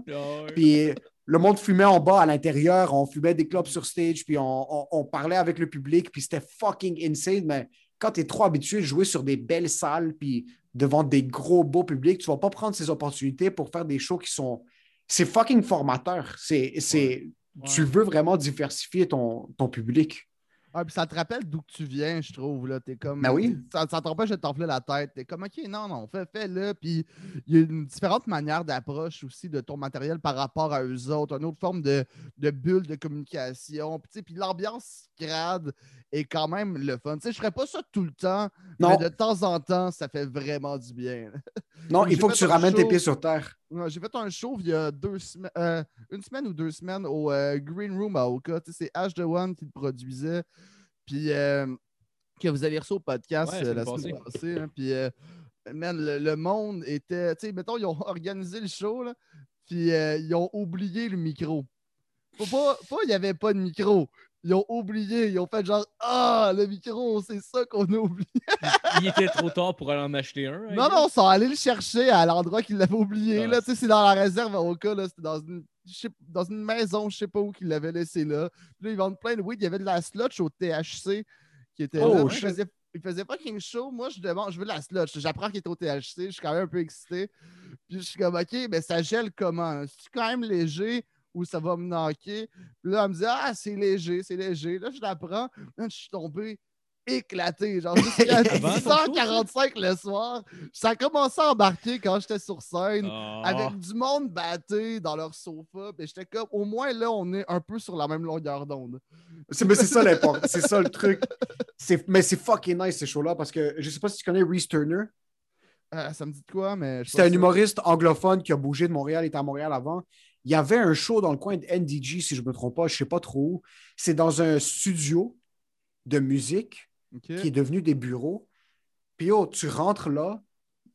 Puis le monde fumait en bas à l'intérieur, on fumait des clubs sur stage, puis on, on- on parlait avec le public, puis c'était fucking insane. Mais quand tu es trop habitué de jouer sur des belles salles, puis devant des gros beaux publics, tu vas pas prendre ces opportunités pour faire des shows qui sont. C'est fucking formateur. C'est, c'est... Tu veux vraiment diversifier ton, ton public. Ah, puis ça te rappelle d'où que tu viens, je trouve. Là. T'es comme, Ben oui. Ça, ça t'empêche de t'enfler la tête. T'es comme, OK, non, non, fais, fais-le. Puis il y a une différente manière d'approche aussi de ton matériel par rapport à eux autres, une autre forme de, de bulle de communication. Puis, puis l'ambiance grade est quand même le fun. Tu sais, je ferais pas ça tout le temps, Non, mais de temps en temps, ça fait vraiment du bien. non il faut que tu ramènes tes pieds sur terre. J'ai fait un show il y a deux semaines, euh, une semaine ou deux semaines au euh, Green Room à Oka. C'est H de One qui le produisait. Puis euh, que vous avez reçu au podcast Ouais, la semaine passée. hein. puis man, le, le monde était. Tu sais, mettons, ils ont organisé le show, là, puis ils ont oublié le micro. Pas, pas, il n'y avait pas de micro. Ils ont oublié, ils ont fait genre Ah, le micro, c'est ça qu'on a oublié. Il était trop tard pour aller en acheter un. Non, non, ils sont allés le chercher à l'endroit qu'ils l'avaient oublié. Ah, là, tu sais, c'est dans la réserve au cas, là, c'était dans une, je sais- dans une maison, je sais pas où qu'ils l'avaient laissé là. Puis là, ils vendent plein de weed. Il y avait de la slotch au THC qui était Oh, là. Shit. Il faisait, il faisait fucking chaud. Moi, je demande, je veux de la slotch. J'apprends qu'il était au THC. Je suis quand même un peu excité. Puis je suis comme, OK, mais ça gèle comment? C'est quand même léger? Ou ça va me knocker? Puis là, elle me dit, ah, c'est léger, c'est léger. Là, je la prends. Là, je suis tombé éclaté. Genre, jusqu'à Avant ton show, 10h45 le soir. Ça a commencé à embarquer quand j'étais sur scène. Ah. Avec du monde batté dans leur sofa. Puis j'étais comme, au moins là, on est un peu sur la même longueur d'onde. C'est, mais c'est ça l'important. C'est ça le truc. C'est, mais c'est fucking nice ces shows-là parce que je sais pas si tu connais Reese Turner. Euh, ça me dit de quoi, mais. C'était un humoriste anglophone qui a bougé de Montréal, il était à Montréal avant. Il y avait un show dans le coin de NDG, si je ne me trompe pas, je ne sais pas trop où. C'est dans un studio de musique qui est devenu des bureaux. Puis oh, tu rentres là,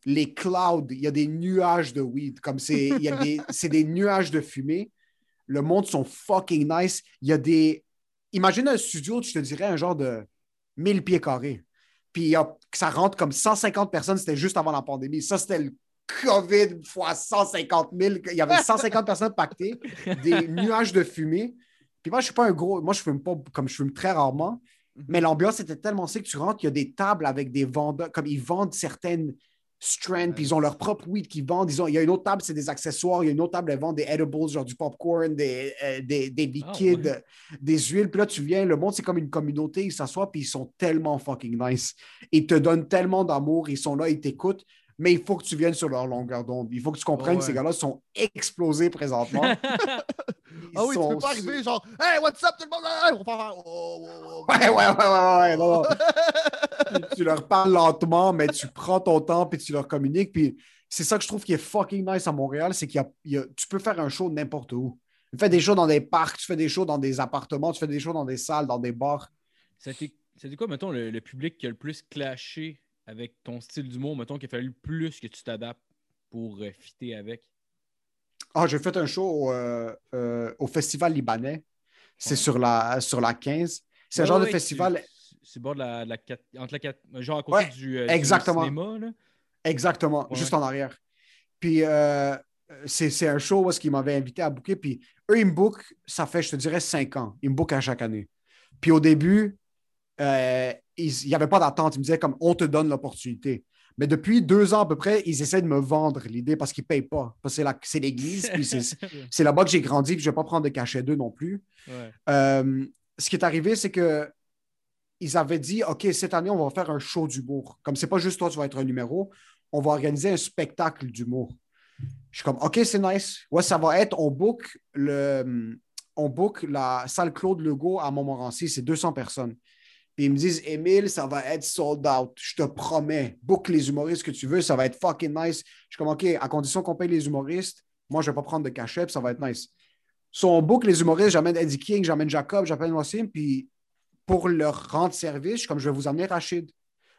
les clouds, il y a des nuages de weed, comme c'est, des, nuages de fumée. Le monde sont fucking nice. Il y a des. Imagine un studio, je te dirais un genre de 1000 pieds carrés. Puis ça rentre comme 150 personnes, c'était juste avant la pandémie. Ça, c'était le COVID fois 150 000. Il y avait 150 personnes pactées, des nuages de fumée. Puis moi, je suis pas un gros. Moi, je fume pas comme je fume très rarement. Mais l'ambiance était tellement sick que tu rentres, il y a des tables avec des vendeurs, comme ils vendent certaines strands, puis ils ont leur propre weed qu'ils vendent. Ils ont, il y a une autre table, c'est des accessoires. Il y a une autre table, elle vend des edibles, genre du popcorn, des, euh, des, des liquides, ouais. des huiles. Puis là, tu viens, le monde, c'est comme une communauté. Ils s'assoient, puis ils sont tellement fucking nice. Ils te donnent tellement d'amour. Ils sont là, ils t'écoutent. Mais il faut que tu viennes sur leur longueur d'onde. Il faut que tu comprennes Ouais. que ces gars-là sont explosés présentement. Ah oui, tu peux pas arriver genre, hey, what's up, tout le monde? Hey, on va faire. oh, oh, oh, oh. Ouais, ouais, ouais, ouais, ouais, non, non. tu leur parles lentement, mais tu prends ton temps puis tu leur communiques. Puis c'est ça que je trouve qui est fucking nice à Montréal, c'est qu'il y a, il y a- tu peux faire un show n'importe où. Tu fais des shows dans des parcs, tu fais des shows dans des appartements, tu fais des shows dans des salles, dans des bars. C'était quoi, mettons, le, le public qui a le plus clashé avec ton style d'humour, mettons, qu'il a fallu plus que tu t'adaptes pour euh, fitter avec? Ah, j'ai fait un show au, euh, euh, au Festival libanais. C'est Ouais. sur, la, sur la 15. C'est un Ouais, genre ouais, de festival. C'est bord de la, de la quatre- entre la quatre- genre à côté du, euh, du exactement. cinéma. Là. Exactement, juste en arrière. Puis c'est un show où est-ce qu'ils m'avaient invité à booker. Puis eux, ils me bookent, ça fait, je te dirais, cinq ans. Ils me bookent à chaque année. Puis au début, euh, ils- il n'y avait pas d'attente. Ils me disaient comme on te donne l'opportunité. Mais depuis deux ans à peu près, ils essaient de me vendre l'idée parce qu'ils ne payent pas. Parce que c'est la- c'est l'église, puis c'est c'est là-bas que j'ai grandi, puis je ne vais pas prendre de cachet d'eux non plus. Ouais. Euh, ce qui est arrivé, c'est que ils avaient dit OK, cette année, on va faire un show d'humour. Comme c'est pas juste toi, tu vas être un numéro, on va organiser un spectacle d'humour. Je suis comme OK, c'est nice. Ouais, ça va être, on book le on book la salle Claude Legault à Montmorency, c'est 200 personnes. Puis ils me disent Émile, ça va être sold out. Je te promets. Book les humoristes que tu veux, ça va être fucking nice. Je suis comme OK, à condition qu'on paye les humoristes, moi je vais pas prendre de cachet, puis ça va être nice. So, on book les humoristes, j'amène Eddie King, j'amène Jacob, j'appelle Wassim, puis pour leur rendre service, je suis comme je vais vous amener Rachid.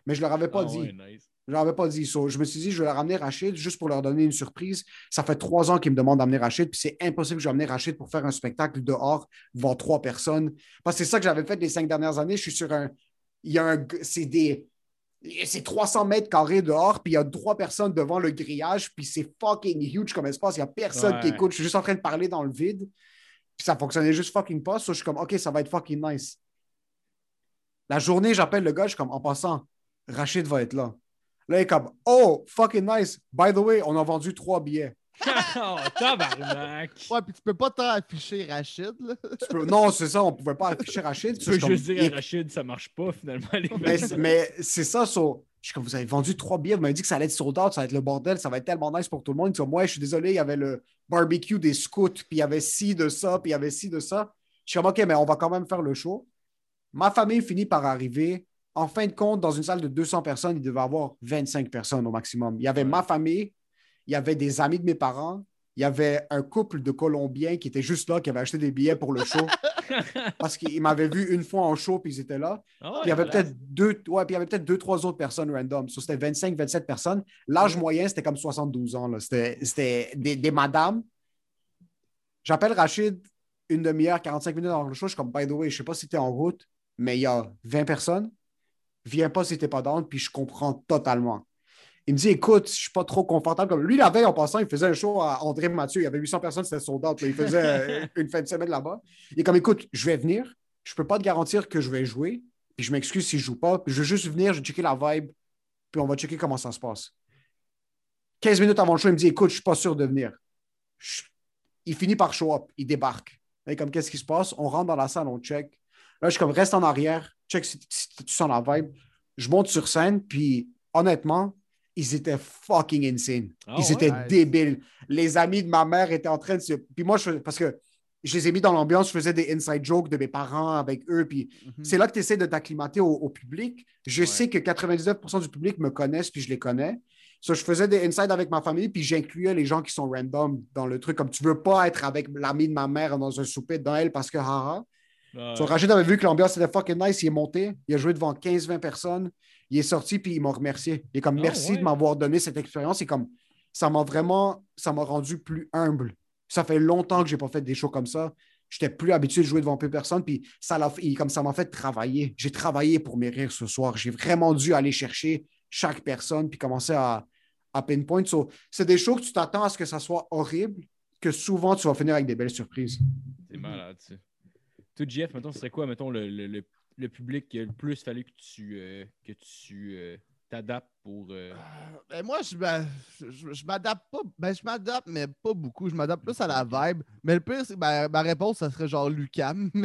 Mais je leur avais pas Ah dit. ouais, nice. Je leur avais pas dit. So, je me suis dit, je vais leur amener Rachid juste pour leur donner une surprise. Ça fait trois ans qu'ils me demandent d'amener Rachid, puis c'est impossible que je vais amener Rachid pour faire un spectacle dehors devant trois personnes. Parce que c'est ça que j'avais fait les cinq dernières années. Je suis sur un. Il y a un. C'est des. C'est 300 mètres carrés dehors, puis il y a trois personnes devant le grillage, puis c'est fucking huge comme espace. Il n'y a personne qui écoute. Je suis juste en train de parler dans le vide. Puis ça fonctionnait juste fucking pas. So, je suis comme, OK, ça va être fucking nice. La journée, j'appelle le gars, je suis comme, en passant, Rachid va être là. Là, il est comme, oh, fucking nice. By the way, on a vendu trois billets. oh, tabarnak! Ouais, puis tu peux pas tant afficher Rachid, là. Tu peux- Non, c'est ça, on pouvait pas afficher Rachid. Tu peux juste comme, dire il- Rachid, ça marche pas finalement. les Mais, c'est ça, so, je suis comme, vous avez vendu trois billets, vous m'avez dit que ça allait être sold out, ça va être le bordel, ça va être tellement nice pour tout le monde. Sont, moi, je suis désolé, il y avait le barbecue des scouts, puis il y avait ci de ça, puis il y avait ci de ça. Je suis comme, OK, mais on va quand même faire le show. Ma famille finit par arriver. En fin de compte, dans une salle de 200 personnes, il devait y avoir 25 personnes au maximum. Il y avait ma famille, il y avait des amis de mes parents, il y avait un couple de Colombiens qui étaient juste là, qui avaient acheté des billets pour le show parce qu'ils m'avaient vu une fois en show, puis ils étaient là. Ah Puis il y avait peut-être deux, ouais, puis il y avait peut-être deux, trois autres personnes random. So, c'était 25, 27 personnes. L'âge moyen, c'était comme 72 ans. là. C'était, c'était des, des madames. J'appelle Rachid une demi-heure, 45 minutes dans le show. Je suis comme, by the way, je sais pas si tu es en route, mais il y a 20 personnes. Viens pas si t'es pas down, puis je comprends totalement. Il me dit, écoute, je suis pas trop confortable. Comme lui, la veille, en passant, il faisait un show à André Mathieu. Il y avait 800 personnes, c'était out. là. Il faisait euh, une fin de semaine là-bas. Il est comme, écoute, je vais venir. Je peux pas te garantir que je vais jouer. Puis je m'excuse si je joue pas. Je veux juste venir, je vais checker la vibe. Puis on va checker comment ça se passe. 15 minutes avant le show, il me dit, écoute, je suis pas sûr de venir. Il finit par show up. Il débarque. Est comme, qu'est-ce qui se passe? On rentre dans la salle, on check. Là, je suis comme, reste en arrière. Check si, si tu sens la vibe. Je monte sur scène. Puis honnêtement, ils étaient fucking insane. Ah ils ouais? étaient Nice. débiles. Les amis de ma mère étaient en train de se. Puis moi, je... parce que je les ai mis dans l'ambiance, je faisais des inside jokes de mes parents avec eux. Puis Mhm. c'est là que tu essaies de t'acclimater au, au public. Je Ouais. sais que 99% du public me connaissent, puis je les connais. So, je faisais des inside avec ma famille, puis j'incluais les gens qui sont random dans le truc. Comme tu veux pas être avec l'ami de ma mère dans un souper dans elle parce que haha. Ouais. So, Rachid avait vu que l'ambiance était fucking nice. Il est monté. Il a joué devant 15-20 personnes. Il est sorti, puis il m'a remercié. Il est comme Ah, merci ouais. de m'avoir donné cette expérience. Et comme ça m'a vraiment, ça m'a rendu plus humble. Ça fait longtemps que j'ai pas fait des shows comme ça. J'étais plus habitué de jouer devant peu de personnes, puis ça l'a comme ça m'a fait travailler. J'ai travaillé pour mes rires ce soir. J'ai vraiment dû aller chercher chaque personne, puis commencer à, à pinpoint. So, c'est des shows que tu t'attends à ce que ça soit horrible, que souvent tu vas finir avec des belles surprises. C'est malade, ça. Toi, Jeff, mettons, ce serait quoi, mettons, le, le, le, public qui a le plus fallu que tu, euh, que tu euh, t'adaptes pour. euh, Ben, moi, je, m'a- je, je m'adapte pas. Ben, je m'adapte, mais pas beaucoup. Je m'adapte plus à la vibe. Mais le pire, c'est que ma, réponse, ça serait genre Lucam.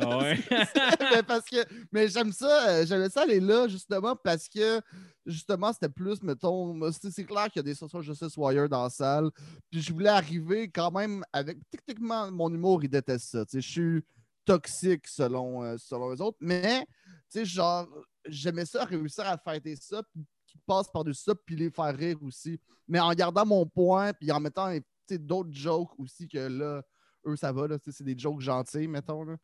Ah ouais? mais parce que. Mais j'aime ça. J'aimais ça aller là, justement, parce que justement, c'était plus, mettons. C'est c'est clair qu'il y a des Social Justice Warriors dans la salle. Puis je voulais arriver quand même avec. Techniquement, mon humour, il déteste ça. Tu sais, je suis toxique selon, euh, selon eux autres. Mais, tu sais, genre, j'aimais ça, réussir à fêter ça, puis qu'ils passent par-dessus ça, puis les faire rire aussi. Mais en gardant mon point, puis en mettant d'autres jokes aussi que là, eux, ça va, là, c'est des jokes gentils, mettons. Là.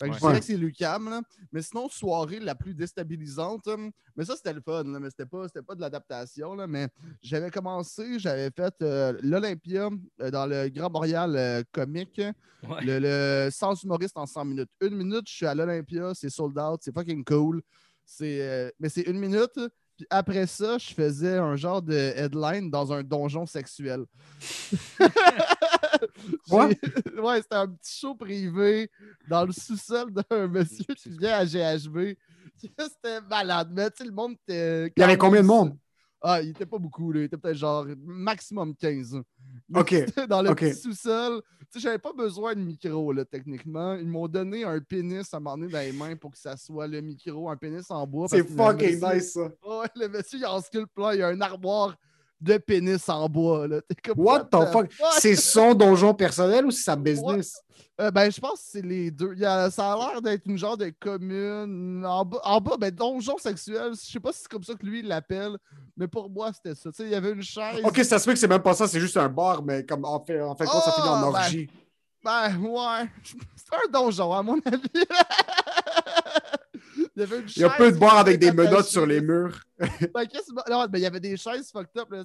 Fait que Ouais. je dirais que c'est Lucam, là. Mais sinon, soirée la plus déstabilisante, hum, mais ça, c'était le fun, là, mais c'était pas, c'était pas de l'adaptation, là, mais j'avais commencé, j'avais fait euh, l'Olympia euh, dans le Grand Montréal euh, comique, Ouais. le, le sans humoriste en 100 minutes. Une minute, je suis à l'Olympia, c'est sold out, c'est fucking cool. C'est, euh, mais c'est une minute, Puis après ça, je faisais un genre de headline dans un donjon sexuel. Ouais, c'était un petit show privé dans le sous-sol d'un monsieur qui vient à GHB. C'était malade, mais tu sais, le monde était. Il y avait combien de monde? Ah, il était pas beaucoup, là. Il était peut-être genre maximum 15. Mais OK. dans le petit sous-sol. Tu sais, j'avais pas besoin de micro, là, techniquement. Ils m'ont donné un pénis à m'emmener dans les mains pour que ça soit le micro, un pénis en bois. C'est fucking monsieur- nice, ça. Ouais, le monsieur, il en sculpte plein. Il y a un armoire de pénis en bois, là. Comme, What the fuck? C'est son donjon personnel ou c'est sa business? Euh, ben, je pense que c'est les deux. Il y a- ça a l'air d'être une genre de commune. En bas, en bas ben, donjon sexuel. Je sais pas si c'est comme ça que lui, il l'appelle, mais pour moi, c'était ça. Tu sais, il y avait une chaise. Ok, ça se peut que c'est même pas ça, c'est juste un bar, mais comme en fait, en fait, compte, ça finit en Ah, ben, orgie. Ben, ouais. C'est un donjon, à mon avis. il y avait une Il chaise peu de bars qui avec des menottes sur les murs. Ben, non, ben, il y avait des chaises fucked up, là,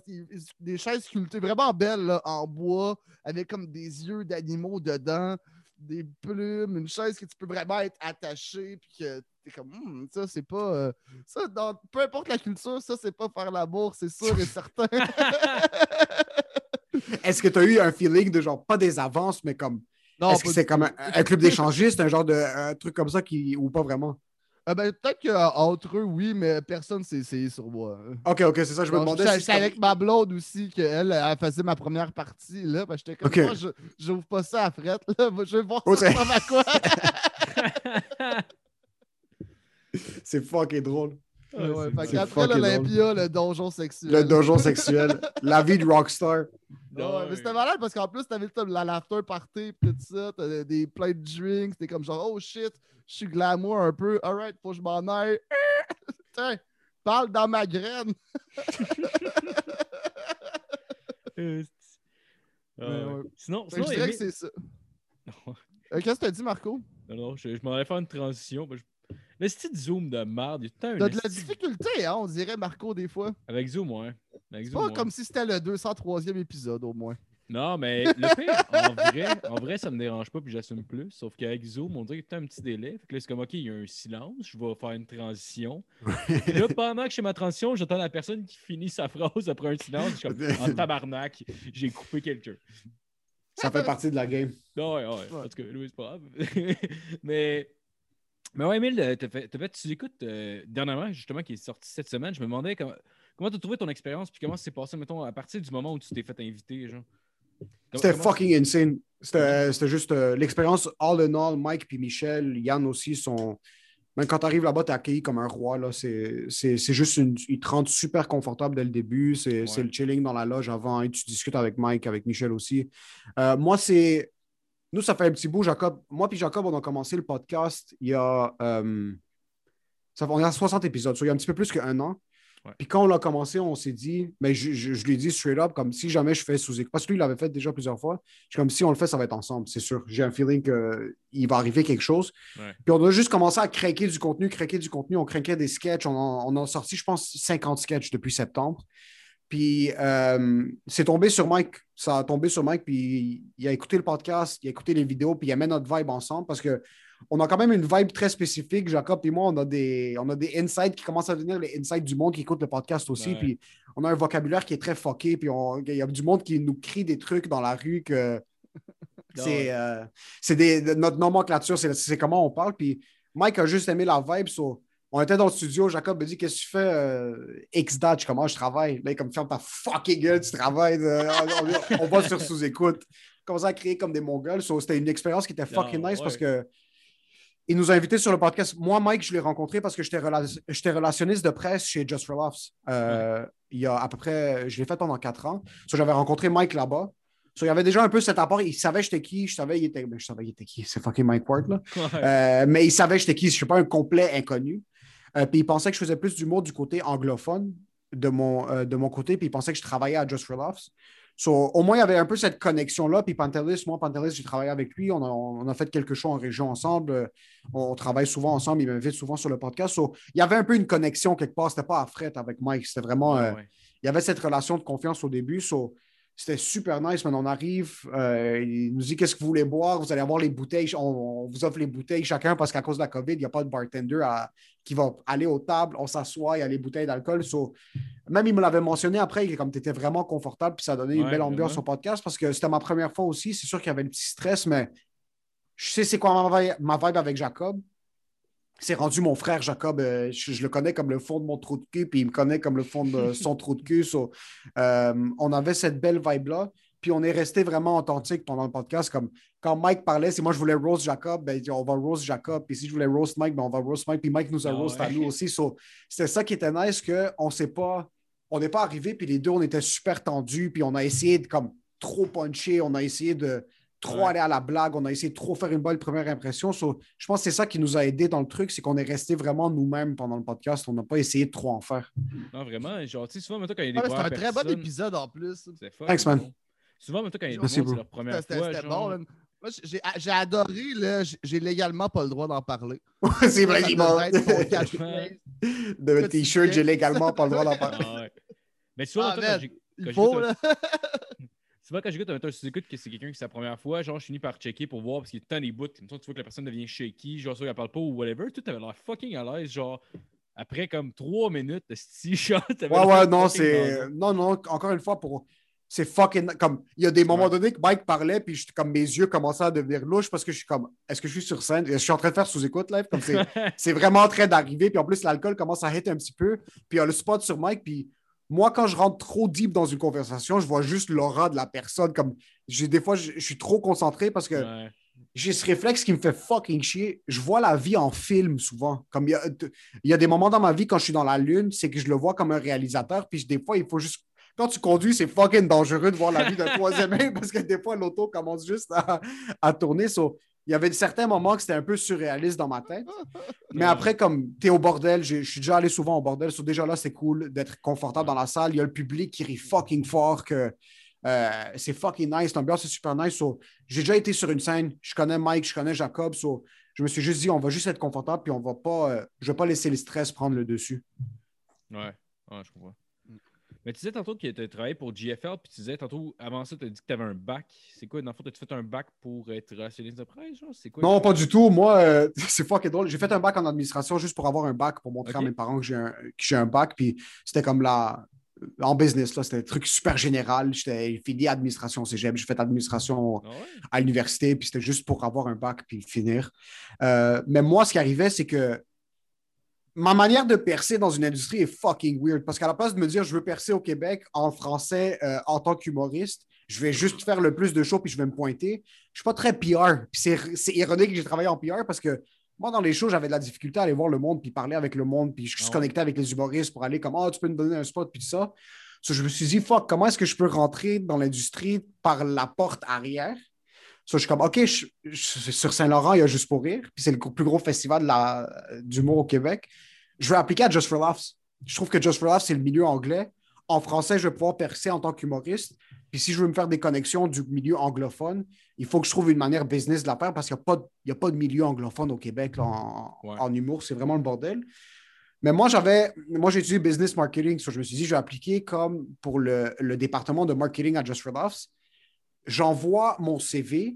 des chaises sculptées vraiment belles, là, en bois, avec comme des yeux d'animaux dedans, des plumes, une chaise que tu peux vraiment être attaché, puis que t'es comme, Hmm, ça, c'est pas. euh, ça, dans, peu importe la culture, ça, c'est pas faire l'amour, c'est sûr et certain. Est-ce que tu as eu un feeling de genre, pas des avances, mais comme. Est-ce que c'est comme un, un club d'échangistes, un genre de un truc comme ça qui, ou pas vraiment? Ah, ben, peut-être qu'entre eux, oui, mais personne s'est essayé sur moi. hein. Ok, ok, c'est ça, je me demandais J'étais si j'étais avec ma blonde aussi, qu'elle, elle faisait ma première partie. Là, ben, j'étais comme moi, je j'ouvre pas ça à frette. Là. Je vais voir Oh, ça c'est- à quoi. c'est fucking drôle. Ouais, ouais, fait fucking l'Olympia, le donjon sexuel. Le donjon sexuel, la vie de rockstar. Ouais, mais c'était malade parce qu'en plus, t'avais le- la l'after party pis tout ça, t'avais des plein de drinks, t'es comme genre, oh shit, je suis glamour un peu, alright, faut que je m'en aille. Tiens, parle dans ma graine. Euh, euh, ouais. Sinon, que sinon je dirais que c'est ça. Non. Euh, Qu'est-ce que t'as dit, Marco? Non, non, je, je m'en allais faire une transition. ben, je- Le style zoom de merde, il y a tout le temps T'as de la difficulté, hein, on dirait, Marco, des fois. Avec zoom, ouais. Avec C'est zoom, pas ouais. comme si c'était le 203e épisode, au moins. Non, mais le pire, en vrai, en vrai, ça me dérange pas puis j'assume plus. Sauf qu'avec Zoom, on dirait qu'il y a tout un petit délai. Fait que là, c'est comme, OK, il y a un silence, je vais faire une transition. Puis là, pendant que je fais ma transition, j'attends la personne qui finit sa phrase après un silence. Je suis comme, en tabarnak, j'ai coupé quelqu'un. Ça fait partie de la game. Non, ouais, ouais. En tout cas, Louis, c'est pas grave. mais, mais ouais, Emile, euh, t'as fait, t'as fait- tu écoutes euh, dernièrement, justement, qui est sorti cette semaine. Je me demandais comment comment t'as trouvé ton expérience puis comment ça s'est passé, mettons, à partir du moment où tu t'es fait inviter, genre? Comment- C'était comment- fucking insane. C'était c'était juste euh, l'expérience all in all. Mike puis Michel, Yann aussi sont. Même quand tu arrives là-bas, tu es accueilli comme un roi. là. C'est c'est- c'est juste une. Ils te rendent super confortable dès le début. C'est c'est le chilling dans la loge avant. et tu discutes avec Mike, avec Michel aussi. Euh, moi, c'est. Nous, ça fait un petit bout, Jacob. Moi puis Jacob, on a commencé le podcast il y a. euh, ça fait, on est à 60 épisodes, so il y a un petit peu plus qu'un an. Puis quand on l'a commencé, on s'est dit, mais je, je, je lui ai dit straight up, comme si jamais je fais sous écoute. Parce que lui, il l'avait fait déjà plusieurs fois. Je suis comme si on le fait, ça va être ensemble, c'est sûr. J'ai un feeling qu'il va arriver quelque chose. Puis on a juste commencé à craquer du contenu, craquer du contenu. On craquait des sketchs. On, en- on a sorti, je pense, 50 sketchs depuis septembre. Puis euh, c'est tombé sur Mike. Ça a tombé sur Mike. Puis il a écouté le podcast, il a écouté les vidéos, puis il met notre vibe ensemble parce que on a quand même une vibe très spécifique. Jacob et moi, on a des, on a des insights qui commencent à devenir les insights du monde qui écoute le podcast aussi. Ouais. Puis on a un vocabulaire qui est très fucké. Puis il y a du monde qui nous crie des trucs dans la rue que c'est euh, c'est des- de- notre nomenclature, c'est c'est comment on parle. Puis Mike a juste aimé la vibe. so, on était dans le studio, Jacob me dit Qu'est-ce que tu fais euh, X date, je comment je travaille. Là, comme ferme ta fucking gueule, tu travailles. euh, on, va sur sous-écoute. On commençait à créer comme des mongols. So, C'était une expérience qui était fucking Ah, nice ouais. parce que il nous a invités sur le podcast. Moi, Mike, je l'ai rencontré parce que j'étais rela- j'étais relationniste de presse chez Just for Laughs. Euh, Il y a à peu près, je l'ai fait pendant quatre ans. So, J'avais rencontré Mike là-bas. So, il y avait déjà un peu cet apport. Il savait j'étais qui. Je savais il était. ben, je savais il était qui. C'est fucking Mike Ward, là. Ouais. Euh, mais il savait j'étais qui. Je ne suis pas un complet inconnu. Euh, puis il pensait que je faisais plus d'humour du côté anglophone de mon, euh, de mon côté. Puis il pensait que je travaillais à Just for Laughs. So, au moins, il y avait un peu cette connexion-là. Puis Pantelis, moi, Pantelis, j'ai travaillé avec lui. On a, on a fait quelque chose en région ensemble. Euh, On, travaille souvent ensemble. Il m'invite souvent sur le podcast. So, il y avait un peu une connexion quelque part. C'était pas à fret avec Mike. C'était vraiment. euh, ouais. il y avait cette relation de confiance au début. so, C'était super nice, mais on arrive, euh, il nous dit qu'est-ce que vous voulez boire, vous allez avoir les bouteilles, on, on vous offre les bouteilles chacun parce qu'à cause de la COVID, il n'y a pas de bartender à- qui va aller aux tables, on s'assoit, il y a les bouteilles d'alcool. So, même il me l'avait mentionné après, il comme tu étais vraiment confortable, puis ça a donné une Ouais, belle ambiance au podcast parce que c'était ma première fois aussi. C'est sûr qu'il y avait le petit stress, mais je sais c'est quoi ma vibe, ma vibe avec Jacob. C'est rendu mon frère Jacob. euh, je, je le connais comme le fond de mon trou de cul, puis il me connaît comme le fond de son trou de cul. So, euh, on avait cette belle vibe-là. Puis on est resté vraiment authentique pendant le podcast. Comme quand Mike parlait, si moi je voulais roast Jacob, ben, on va roast Jacob. Puis si je voulais roast Mike, ben, on va roast Mike. Puis Mike nous a Ah roast ouais. à nous aussi. So, C'était ça qui était nice, qu'on sait pas. On n'est pas arrivé, puis les deux, on était super tendus. Puis on a essayé de comme trop puncher. On a essayé de trop Ouais. aller à la blague. On a essayé de trop faire une bonne première impression. So, je pense que c'est ça qui nous a aidé dans le truc, c'est qu'on est resté vraiment nous-mêmes pendant le podcast. On n'a pas essayé de trop en faire. Non, vraiment, genre, tu sais, souvent, mettons, quand il y a des Ah, c'est un très bon épisode en plus. C'est fun. Thanks, man. Souvent, mettons, quand il y a des gens, c'est leur première C'était fois. c'était genre... bon. man. Moi, j'ai j'ai adoré. là. J'ai- légalement pas le droit d'en parler. c'est vrai, il de t-shirt, j'ai légalement pas le droit d'en parler. Ah ouais. Mais souvent, Ah, quand j'ai- Il faut, là. Souvent, quand j'écoute un mettons, sous-écoute que c'est quelqu'un qui c'est sa première fois, genre, je finis par checker pour voir parce qu'il y a tant des bouts. Tu vois que la personne devient shaky, genre, ça, elle parle pas ou whatever. Tout avait l'air fucking à l'aise, genre, après comme trois minutes de ce shot. Ouais, ouais, non, c'est. Non, non, encore une fois, pour. C'est fucking. Comme, il y a des moments Ouais. donnés que Mike parlait, puis j'étais comme mes yeux commençaient à devenir louches parce que je suis comme, est-ce que je suis sur scène? Je suis en train de faire sous-écoute live? Comme c'est, c'est vraiment en train d'arriver, puis en plus, l'alcool commence à hit un petit peu, puis il y a le spot sur Mike, puis moi, quand je rentre trop deep dans une conversation, je vois juste l'aura de la personne. Comme, des fois, je, je suis trop concentré parce que Ouais. j'ai ce réflexe qui me fait fucking chier. Je vois la vie en film souvent. Comme il y a, il y a des moments dans ma vie quand je suis dans la lune, c'est que je le vois comme un réalisateur. Puis des fois, il faut juste. Quand tu conduis, c'est fucking dangereux de voir la vie d'un troisième œil parce que des fois, l'auto commence juste à, à tourner. So, il y avait certains moments que c'était un peu surréaliste dans ma tête. Mais après, comme tu es au bordel, je suis déjà allé souvent au bordel. So, déjà là, c'est cool d'être confortable dans la salle. Il y a le public qui rit fucking fort. que euh, C'est fucking nice. L'ambiance est super nice. So, j'ai déjà été sur une scène. Je connais Mike, je connais Jacob. So, je me suis juste dit, on va juste être confortable. Puis on va pas. euh, je vais pas laisser le stress prendre le dessus. Ouais, ouais, je comprends. Mais tu disais tantôt que tu travaillé pour GFL, puis tu disais tantôt, avant ça, tu as dit que tu avais un bac. C'est quoi, dans le fond, as-tu fait un bac pour être relationniste de presse, quoi? Non, pas du tout. Moi, euh, c'est fucking drôle. J'ai fait un bac en administration juste pour avoir un bac, pour montrer à mes parents que j'ai un, que j'ai un bac. Puis c'était comme la. En business, là, c'était un truc super général. J'étais fini administration au cégep. J'ai fait administration Ah ouais? à l'université, puis c'était juste pour avoir un bac puis finir. Euh, mais moi, ce qui arrivait, c'est que ma manière de percer dans une industrie est fucking weird. Parce qu'à la place de me dire je veux percer au Québec en français euh, en tant qu'humoriste, je vais juste faire le plus de shows puis je vais me pointer. Je suis pas très PR. C'est, ironique que j'ai travaillé en PR parce que moi, dans les shows, j'avais de la difficulté à aller voir le monde puis parler avec le monde. Puis je Ah suis connecté avec les humoristes pour aller comme Ah, tu peux me donner un spot puis tout ça. So, je me suis dit, fuck, comment est-ce que je peux rentrer dans l'industrie par la porte arrière? So, je suis comme, OK, je- je- sur Saint-Laurent, il y a Juste pour rire, puis c'est le plus gros festival d'humour au Québec. Je vais appliquer à Just for Laughs. Je trouve que Just for Laughs, c'est le milieu anglais. En français, je vais pouvoir percer en tant qu'humoriste. Puis si je veux me faire des connexions du milieu anglophone, il faut que je trouve une manière business de la faire parce qu'il n'y a, a pas de milieu anglophone au Québec là, en, Ouais. en humour. C'est vraiment le bordel. Mais moi, j'avais, moi, j'ai étudié business marketing. So, je me suis dit, je vais appliquer comme pour le, le département de marketing à Just for Laughs. J'envoie mon CV,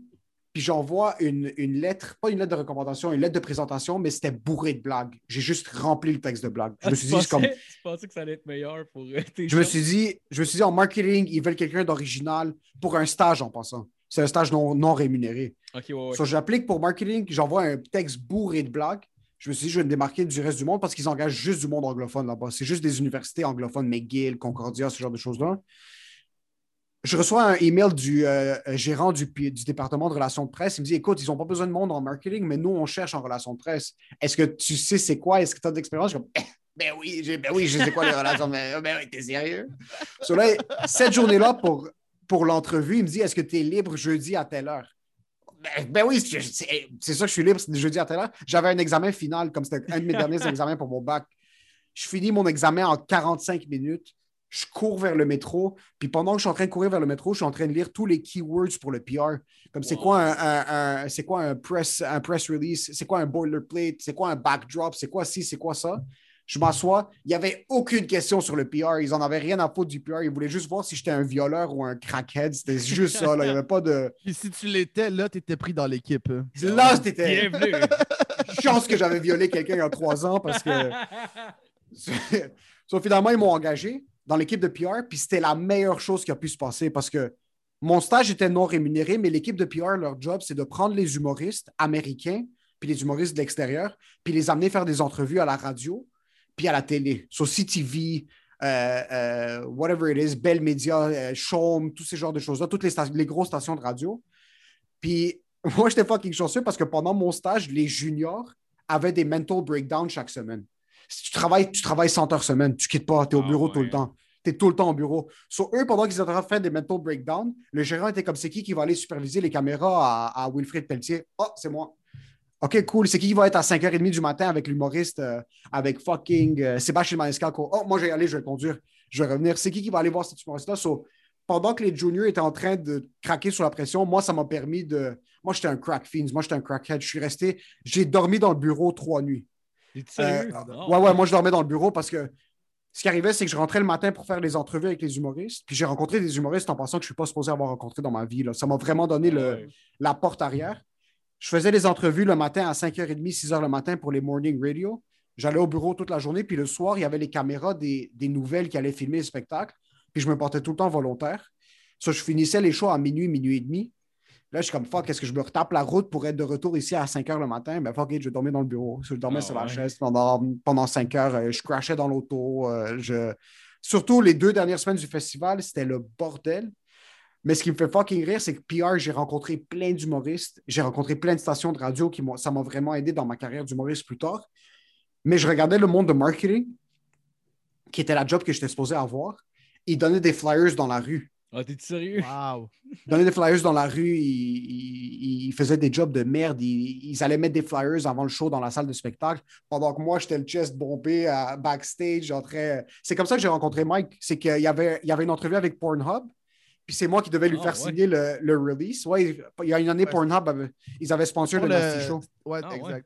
puis j'envoie une, une lettre, pas une lettre de recommandation, une lettre de présentation, mais c'était bourré de blagues. J'ai juste rempli le texte de blagues. Je Ah, me suis dit, c'est comme, pensais- Tu pensais que ça allait être meilleur pour tes je me suis dit, je me suis dit en marketing, ils veulent quelqu'un d'original pour un stage en passant. C'est un stage non, non rémunéré. Ok, ouais, ouais. So, j'applique pour marketing, j'envoie un texte bourré de blagues. Je me suis dit, je vais me démarquer du reste du monde parce qu'ils engagent juste du monde anglophone là-bas. C'est juste des universités anglophones, McGill, Concordia, ce genre de choses-là. Je reçois un email du euh, gérant du, du département de relations de presse. Il me dit Écoute, ils n'ont pas besoin de monde en marketing, mais nous, on cherche en relations de presse. Est-ce que tu sais c'est quoi? Est-ce que tu as de l'expérience? Eh, Ben oui, ben oui, je sais quoi les relations. Ben, ben oui, t'es sérieux? So là, cette journée-là, pour, pour l'entrevue, il me dit Est-ce que tu es libre jeudi à telle heure? Ben, ben oui, c'est c'est- ça que je suis libre, jeudi à telle heure. J'avais un examen final, comme c'était un de mes derniers examens pour mon bac. Je finis mon examen en 45 minutes. Je cours vers le métro. Puis pendant que je suis en train de courir vers le métro, je suis en train de lire tous les keywords pour le PR. Comme c'est Wow. quoi un, un- un- c'est quoi un press, un press release, c'est quoi un boilerplate, c'est quoi un backdrop, c'est quoi ci, c'est quoi ça? Je m'assois. Il n'y avait aucune question sur le PR. Ils n'en avaient rien à foutre du PR. Ils voulaient juste voir si j'étais un violeur ou un crackhead. C'était juste ça. Là. Il n'y avait pas de. Puis si tu l'étais, là, tu étais pris dans l'équipe. hein. Là, c'était. Bienvenue. Chance que j'avais violé quelqu'un il y a trois ans parce que. So, finalement, ils m'ont engagé dans l'équipe de PR, puis c'était la meilleure chose qui a pu se passer parce que mon stage était non rémunéré, mais l'équipe de PR, leur job, c'est de prendre les humoristes américains, puis les humoristes de l'extérieur, puis les amener faire des entrevues à la radio, puis à la télé. Sur CTV, euh, euh, whatever it is, Bell Media, euh, Chaume, tous ces genres de choses-là, toutes les, les grosses stations de radio. Puis moi, j'étais fucking chanceux parce que pendant mon stage, les juniors avaient des mental breakdowns chaque semaine. Si tu travailles, tu travailles 100 heures semaine, tu quittes pas, tu es au Ah bureau tout le temps. Tu es tout le temps au bureau. Sur eux, pendant qu'ils étaient en train de faire des mental breakdowns, le gérant était comme c'est qui qui va aller superviser les caméras à, à Wilfrid Pelletier? Oh, c'est moi. OK, cool. C'est qui qui va être à 5h30 du matin avec l'humoriste, euh, avec fucking euh, Sébastien? Oh, moi, je vais y aller, je vais conduire, je vais revenir. C'est qui qui va aller voir cet humoriste-là? So, pendant que les juniors étaient en train de craquer sous la pression, moi, ça m'a permis de. Moi, j'étais un crack fiends. Moi, j'étais un crackhead. Je suis resté. J'ai dormi dans le bureau trois nuits. Euh, Non. ouais, ouais, moi, je dormais dans le bureau parce que ce qui arrivait, c'est que je rentrais le matin pour faire les entrevues avec les humoristes. Puis j'ai rencontré des humoristes en pensant que je ne suis pas supposé avoir rencontré dans ma vie. là. Ça m'a vraiment donné le, Ouais. la porte arrière. Je faisais les entrevues le matin à 5h30, 6h le matin pour les morning radio. J'allais au bureau toute la journée, puis le soir, il y avait les caméras des, des nouvelles qui allaient filmer le spectacle. Puis je me portais tout le temps volontaire. Ça, je finissais les shows à minuit, minuit et demi. Là, je suis comme fuck, est-ce que je me retape la route pour être de retour ici à 5 h le matin? Mais fuck it, je dormais dans le bureau. Je dormais Ah sur la ouais. chaise pendant, pendant 5 heures. Euh, Je crashais dans l'auto. euh, je... Surtout les deux dernières semaines du festival, c'était le bordel. Mais ce qui me fait fucking rire, c'est que PR, j'ai rencontré plein d'humoristes. J'ai rencontré plein de stations de radio qui m'ont. Ça m'a vraiment aidé dans ma carrière d'humoriste plus tard. Mais je regardais le monde de marketing, qui était la job que j'étais supposé avoir. Ils donnaient des flyers dans la rue. Ah, t'es sérieux? Wow. Ils donnaient des flyers dans la rue. Ils, faisaient des jobs de merde. Ils, ils allaient mettre des flyers avant le show dans la salle de spectacle. Pendant que moi, j'étais le chest bombé à backstage. en train- C'est comme ça que j'ai rencontré Mike. C'est qu'il y avait, il y avait une entrevue avec Pornhub. Puis c'est moi qui devais lui Ah, faire ouais. signer le, le release. Ouais, il y a une année, Ouais. Pornhub, ils avaient sponsor le le- Nasty Show. Ouais, Ah, ouais.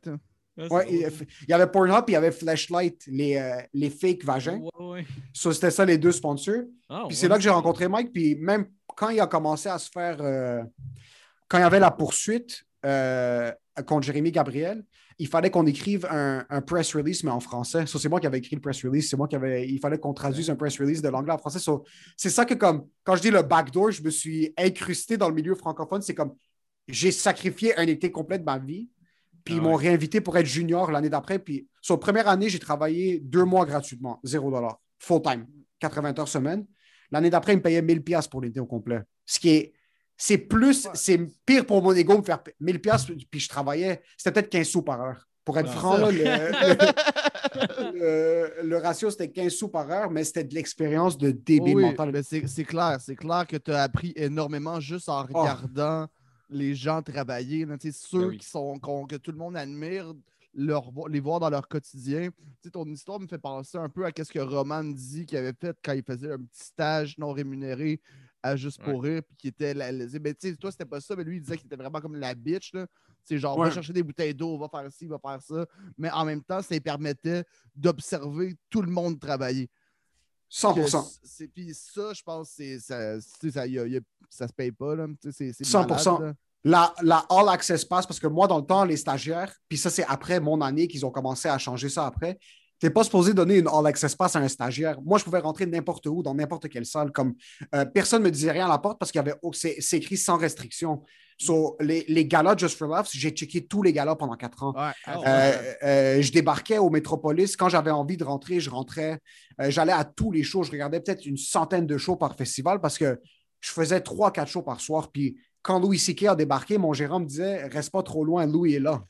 Ah, Ouais, il, y avait Pornhub, il y avait Flashlight, les, euh, les fake vagins. Ouais, c'était ça, les deux sponsors. Ah, Puis c'est là que j'ai rencontré Mike. Puis même quand il a commencé à se faire. euh, quand il y avait la poursuite euh, contre Jérémy Gabriel, il fallait qu'on écrive un, un press release, mais en français. Ça, c'est moi qui avais écrit le press release. C'est moi qui avait. Il fallait qu'on traduise un press release de l'anglais en français. So, c'est ça que, comme, quand je dis le backdoor, je me suis incrusté dans le milieu francophone. C'est comme j'ai sacrifié un été complet de ma vie. Puis Ah ils m'ont ouais. réinvité pour être junior l'année d'après. Puis, sur première année, j'ai travaillé deux mois gratuitement, 0 full time, 80 heures semaine. L'année d'après, ils me payaient 1000 pièces pour l'été au complet. Ce qui est, c'est plus, c'est pire pour mon ego de me faire 1000 pièces puis je travaillais, c'était peut-être 15 sous par heure. Pour être Ah, franc, là, le, le- le ratio, c'était 15 sous par heure, mais c'était de l'expérience de débile Oui, mental. c'est c'est clair. C'est clair que tu as appris énormément juste en regardant les gens travailler. là. Ceux Ben oui. qui sont, que tout le monde admire, leur, les voir dans leur quotidien. Ton histoire me fait penser un peu à ce que Roman dit qu'il avait fait quand il faisait un petit stage non rémunéré à Juste pour rire, puis qui était la, la- ben, tu sais, toi, c'était pas ça, mais lui, il disait qu'il était vraiment comme la bitch. Là. C'est genre, va chercher des bouteilles d'eau, va faire ci, va faire ça. Mais en même temps, ça lui permettait d'observer tout le monde travailler. 100%. Que c'est- Puis ça, je pense, ça, ça, y a- y a- ça se paye pas. Là. Tu sais, C'est, c'est 100%. malade, là. La, la All Access Pass, parce que moi, dans le temps, les stagiaires, puis ça, c'est après mon année qu'ils ont commencé à changer ça après. Tu n'es pas supposé donner une All Access Pass à un stagiaire. Moi, je pouvais rentrer n'importe où, dans n'importe quelle salle. Comme euh, personne ne me disait rien à la porte parce qu'il y avait oh, c'est, écrit sans restriction. So, les, les galas Just for Laughs, j'ai checké tous les galas pendant quatre ans. Ouais, Ah, Euh, euh, je débarquais au Métropolis. Quand j'avais envie de rentrer, je rentrais. Euh, J'allais à tous les shows. Je regardais peut-être une centaine de shows par festival parce que je faisais trois, quatre shows par soir. Puis quand Louis C.K. a débarqué, mon gérant me disait Reste pas trop loin, Louis est là.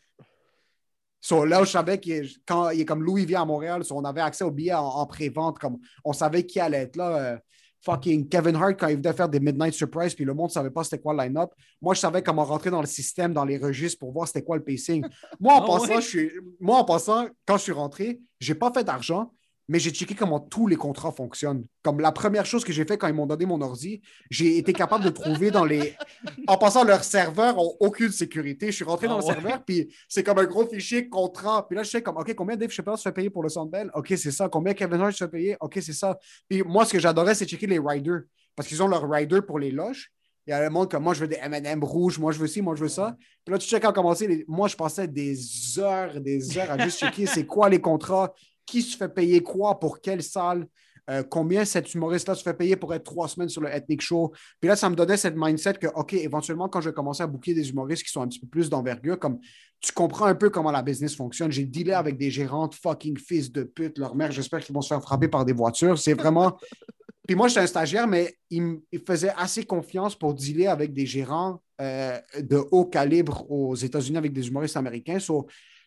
So, là, je savais que quand il est comme Louis vient à Montréal, so, on avait accès aux billets en, en pré-vente. Comme on savait qui allait être là. Euh, fucking Kevin Hart, quand il venait faire des Midnight Surprise, puis le monde ne savait pas c'était quoi le line-up. Moi, je savais comment rentrer dans le système, dans les registres pour voir c'était quoi le pacing. Moi, en Ah passant, ouais? je suis, moi, en passant, quand je suis rentré, j'ai pas fait d'argent, mais j'ai checké comment tous les contrats fonctionnent. Comme la première chose que j'ai fait quand ils m'ont donné mon ordi, j'ai été capable de trouver dans les. En passant, leurs serveurs n'ont aucune sécurité. Je suis rentré Ah dans le ouais? serveur, puis c'est comme un gros fichier contrat. Puis là, je sais comme, OK, combien Dave Chappelle se fait payer pour le Sandbell? OK, c'est ça. Combien Kevin Hart se fait payer? OK, c'est ça. Puis moi, ce que j'adorais, c'est checker les riders. Parce qu'ils ont leur rider pour les loges. Il y a le monde comme moi, je veux des MM rouges, moi, je veux ci, moi, je veux ça. Puis là, tu checkes en commencer. les- Moi, je passais des heures, des heures à juste checker c'est quoi les contrats, qui se fait payer quoi, pour quelle salle, euh, combien cet humoriste-là se fait payer pour être trois semaines sur le Ethnic Show. Puis là, ça me donnait cette mindset que, OK, éventuellement, quand je vais commencer à booker des humoristes qui sont un petit peu plus d'envergure, comme tu comprends un peu comment la business fonctionne. J'ai dealé avec des gérantes fucking fils de pute, leur mère, j'espère qu'ils vont se faire frapper par des voitures. C'est vraiment. Puis moi, j'étais un stagiaire, mais il me faisait assez confiance pour dealer avec des gérants euh, de haut calibre aux États-Unis avec des humoristes américains.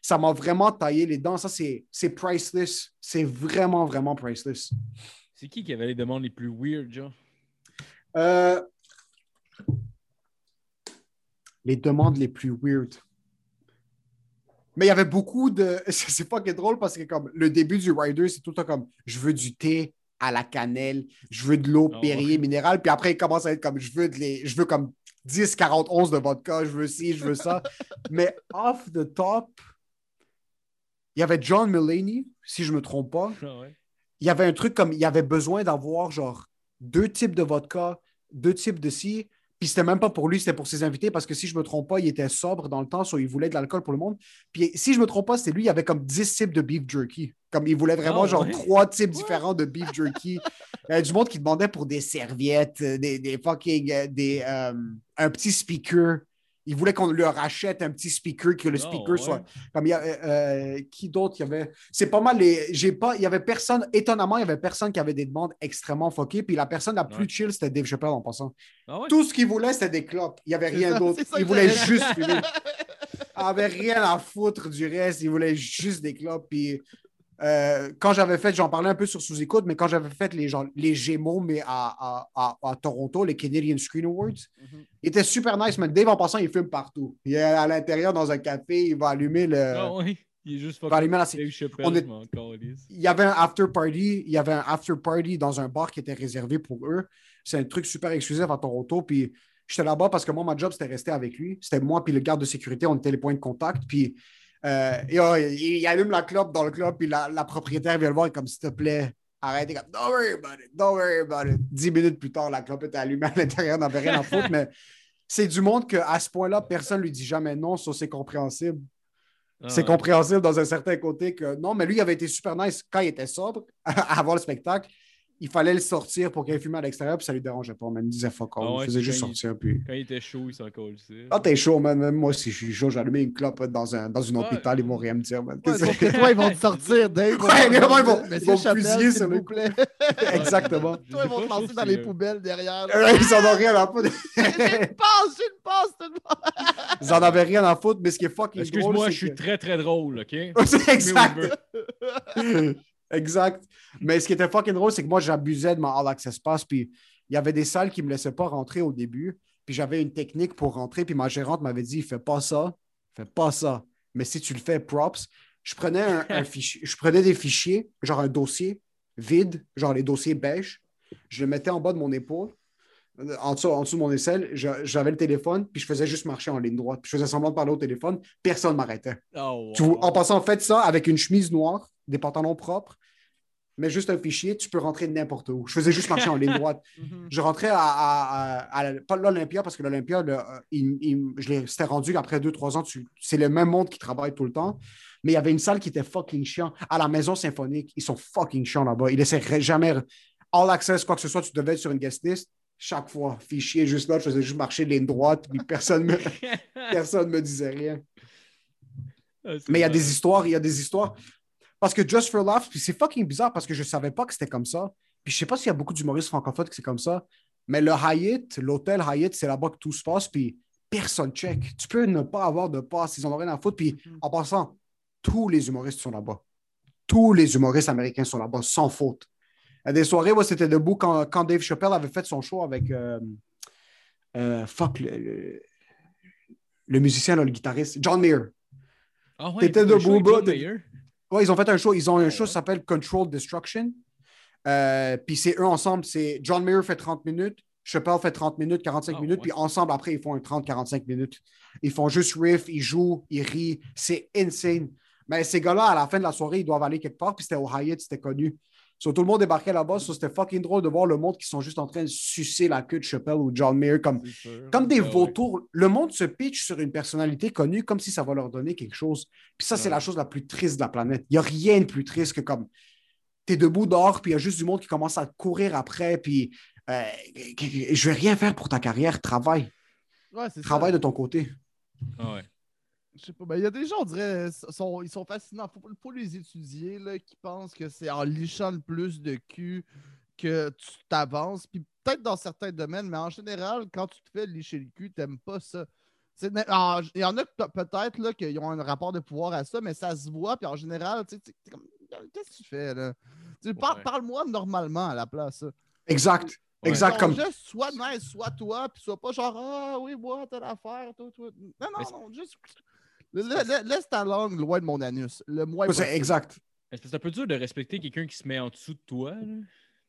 Ça m'a vraiment taillé les dents. Ça, c'est priceless. C'est vraiment, vraiment priceless. C'est qui qui avait les demandes les plus weird, genre? Euh, les demandes les plus weird. Mais il y avait beaucoup de. C'est pas que drôle parce que comme le début du rider, c'est tout le temps comme je veux du thé à la cannelle, je veux de l'eau Perrier minérale, puis après il commence à être comme je veux de les. Je veux comme 10, 40, 11 de vodka, je veux ci, je veux ça. Mais off the top, il y avait John Mulaney, si je me trompe pas Ah ouais. il y avait un truc comme il y avait besoin d'avoir genre deux types de vodka, deux types de ci. Puis c'était même pas pour lui, c'était pour ses invités parce que si je me trompe pas, il était sobre dans le temps, soit il voulait de l'alcool pour le monde. Puis si je me trompe pas, c'était lui, il y avait comme 10 types de beef jerky. Comme il voulait vraiment Ah, genre trois types différents de beef jerky. Il y avait du monde qui demandait pour des serviettes, euh, des, des fucking, euh, des, euh, un petit speaker. Il voulait qu'on leur achète un petit speaker, que le Ah, speaker ouais. soit comme il y a, euh, euh, qui d'autre? Il y avait c'est pas mal les j'ai pas il y avait personne étonnamment il y avait personne qui avait des demandes extrêmement fuckées puis la personne la plus Ouais. chill c'était Dave Chappelle en passant. Ah ouais? tout ce qu'il voulait c'était des clopes. Il y avait rien d'autre. il voulait juste fumer. Il avait rien à foutre du reste. Il voulait juste des clopes puis euh, quand j'avais fait, j'en parlais un peu sur sous-écoute, mais quand j'avais fait les, genre, les Gémeaux, mais à, à, à, à Toronto, les Canadian Screen Awards, Mhm. il était super nice, mais Dave, en passant, il fume partout. Il est à l'intérieur dans un café, il va allumer le. Ah. Il est juste il va allumer la- on est- il y avait un after party, il y avait un after party dans un bar qui était réservé pour eux. C'est un truc super exclusif à Toronto. Puis j'étais là-bas parce que moi, ma job, c'était rester avec lui. C'était moi puis le garde de sécurité, on était les points de contact. Puis euh, et, oh, il, il allume la clope dans le club, puis la, la propriétaire vient le voir et comme s'il te plaît, arrête. Il est comme Don't worry about it, don't worry about it. Dix minutes plus tard, la clope était allumée à l'intérieur, n'avait rien à foutre, mais c'est du monde qu'à ce point-là, personne ne lui dit jamais non, ça c'est compréhensible. Ah C'est ouais. compréhensible dans un certain côté que non, mais lui, il avait été super nice quand il était sobre avant le spectacle. Il fallait le sortir pour qu'il fume à l'extérieur, puis ça lui dérangeait pas. Man. Il disait fuck all. Ah ouais, il faisait juste il- sortir. Puis... Quand il était chaud, il s'en calissait. Quand t'es chaud, man, même moi, si je suis chaud, j'allume une clope dans un, dans un Ouais. hôpital, ils vont rien me dire. Man. Ouais, Qu'est-ce sauf que- toi, ils vont te sortir, Dave. Ouais, vraiment, ils vont- ils vont Chapelle, fusiller s'il le vous plaît. Exactement. Toi, ils vont te lancer dans les poubelles derrière. ils en ont rien à foutre. J'ai une passe, j'ai une passe, j'ai une passe. Ils en avaient rien à foutre, mais ce qui est fucking drôle, Excuse-moi, je suis très très drôle, ok? C'est exact. Exact. Mais ce qui était fucking drôle, c'est que moi, j'abusais de ma All Access Pass. Puis il y avait des salles qui ne me laissaient pas rentrer au début. Puis j'avais une technique pour rentrer. Puis ma gérante m'avait dit fais pas ça, fais pas ça. Mais si tu le fais, props. Je prenais, un, un fichier, je prenais des fichiers, genre un dossier vide, genre les dossiers beige. Je le mettais en bas de mon épaule. En dessous, en dessous de mon aisselle, Je- j'avais le téléphone, puis je faisais juste marcher en ligne droite. Puis je faisais semblant de parler au téléphone. Personne ne m'arrêtait. Oh, wow. en passant, faites ça avec une chemise noire, des pantalons propres, mais juste un fichier, tu peux rentrer n'importe où. Je faisais juste marcher en ligne droite. Mhm. Je rentrais à, à- à- à la- pas l'Olympia, parce que l'Olympia, euh, il- il- je l'ai- c'était rendu qu'après deux, trois ans, c'est le même monde qui travaille tout le temps. Mais il y avait une salle qui était fucking chiant. À la Maison Symphonique, ils sont fucking chiants là-bas. Ils laissaient jamais. All access, quoi que ce soit, tu devais être sur une guest list. Chaque fois, fichier juste là, je faisais juste marcher ligne droite, puis personne me, personne me disait rien. Ah, Mais il y a des histoires, il y a des histoires. Parce que Just for Laughs, puis c'est fucking bizarre parce que je savais pas que c'était comme ça. Puis je sais pas s'il y a beaucoup d'humoristes francophones que c'est comme ça. Mais le Hyatt, l'hôtel Hyatt, c'est là-bas que tout se passe. Puis personne check. Tu peux ne pas avoir de passe. Ils en ont rien à foutre. Puis en passant, tous les humoristes sont là-bas. Tous les humoristes américains sont là-bas, sans faute. Il y a des soirées où c'était debout quand, quand Dave Chappelle avait fait son show avec. euh, euh, fuck, le, le, le musicien, là, le guitariste, John Mayer. Ah ouais, T'étais debout, show Ouais, ils ont fait un show. Ils ont un Ah show qui s'appelle Control Destruction. Euh, puis c'est eux ensemble. C'est John Mayer fait 30 minutes, Chappelle fait 30 minutes, 45 Ah minutes. ouais. Puis ensemble, après, ils font un 30-45 minutes. Ils font juste riff, ils jouent, ils rient. C'est insane. Mais ces gars-là, à la fin de la soirée, ils doivent aller quelque part. Puis c'était au Hyatt, c'était connu. So, tout le monde débarquait là-bas. So, c'était fucking drôle de voir le monde qui sont juste en train de sucer la queue de Chappelle ou John Mayer comme, comme des Ah ouais. vautours. Le monde se pitch sur une personnalité connue comme si ça va leur donner quelque chose. Puis ça, c'est la chose la plus triste de la planète. Il n'y a rien de plus triste que comme tu es debout dehors, puis il y a juste du monde qui commence à courir après, puis euh, je vais rien faire pour ta carrière. Travaille. Ça. Travaille de ton côté. Ah ouais. Je sais pas, ben, il y a des gens, on dirait, sont, ils sont fascinants. Faut, faut les étudier, là, qui pensent que c'est en lichant le plus de cul que tu t'avances. Puis peut-être dans certains domaines, mais en général, quand tu te fais licher le cul, t'aimes pas ça. C'est- mais en- Il y en a peut-être là, qui ont un rapport de pouvoir à ça, mais ça se voit. Puis en général, tu sais, t'es- t'es comme, qu'est-ce que tu fais là? Tu par- Ouais. Parle-moi normalement à la place. Exact. Ouais. Exact. Comme... Juste sois nice, sois toi, puis sois pas genre Ah oui, moi, telle affaire, toi, toi. Non, non, Mais c'est- non, juste. La- la- Laisse ta langue loin de mon anus. Le moins possible. exact. C'est un peu dur de respecter quelqu'un qui se met en dessous de toi.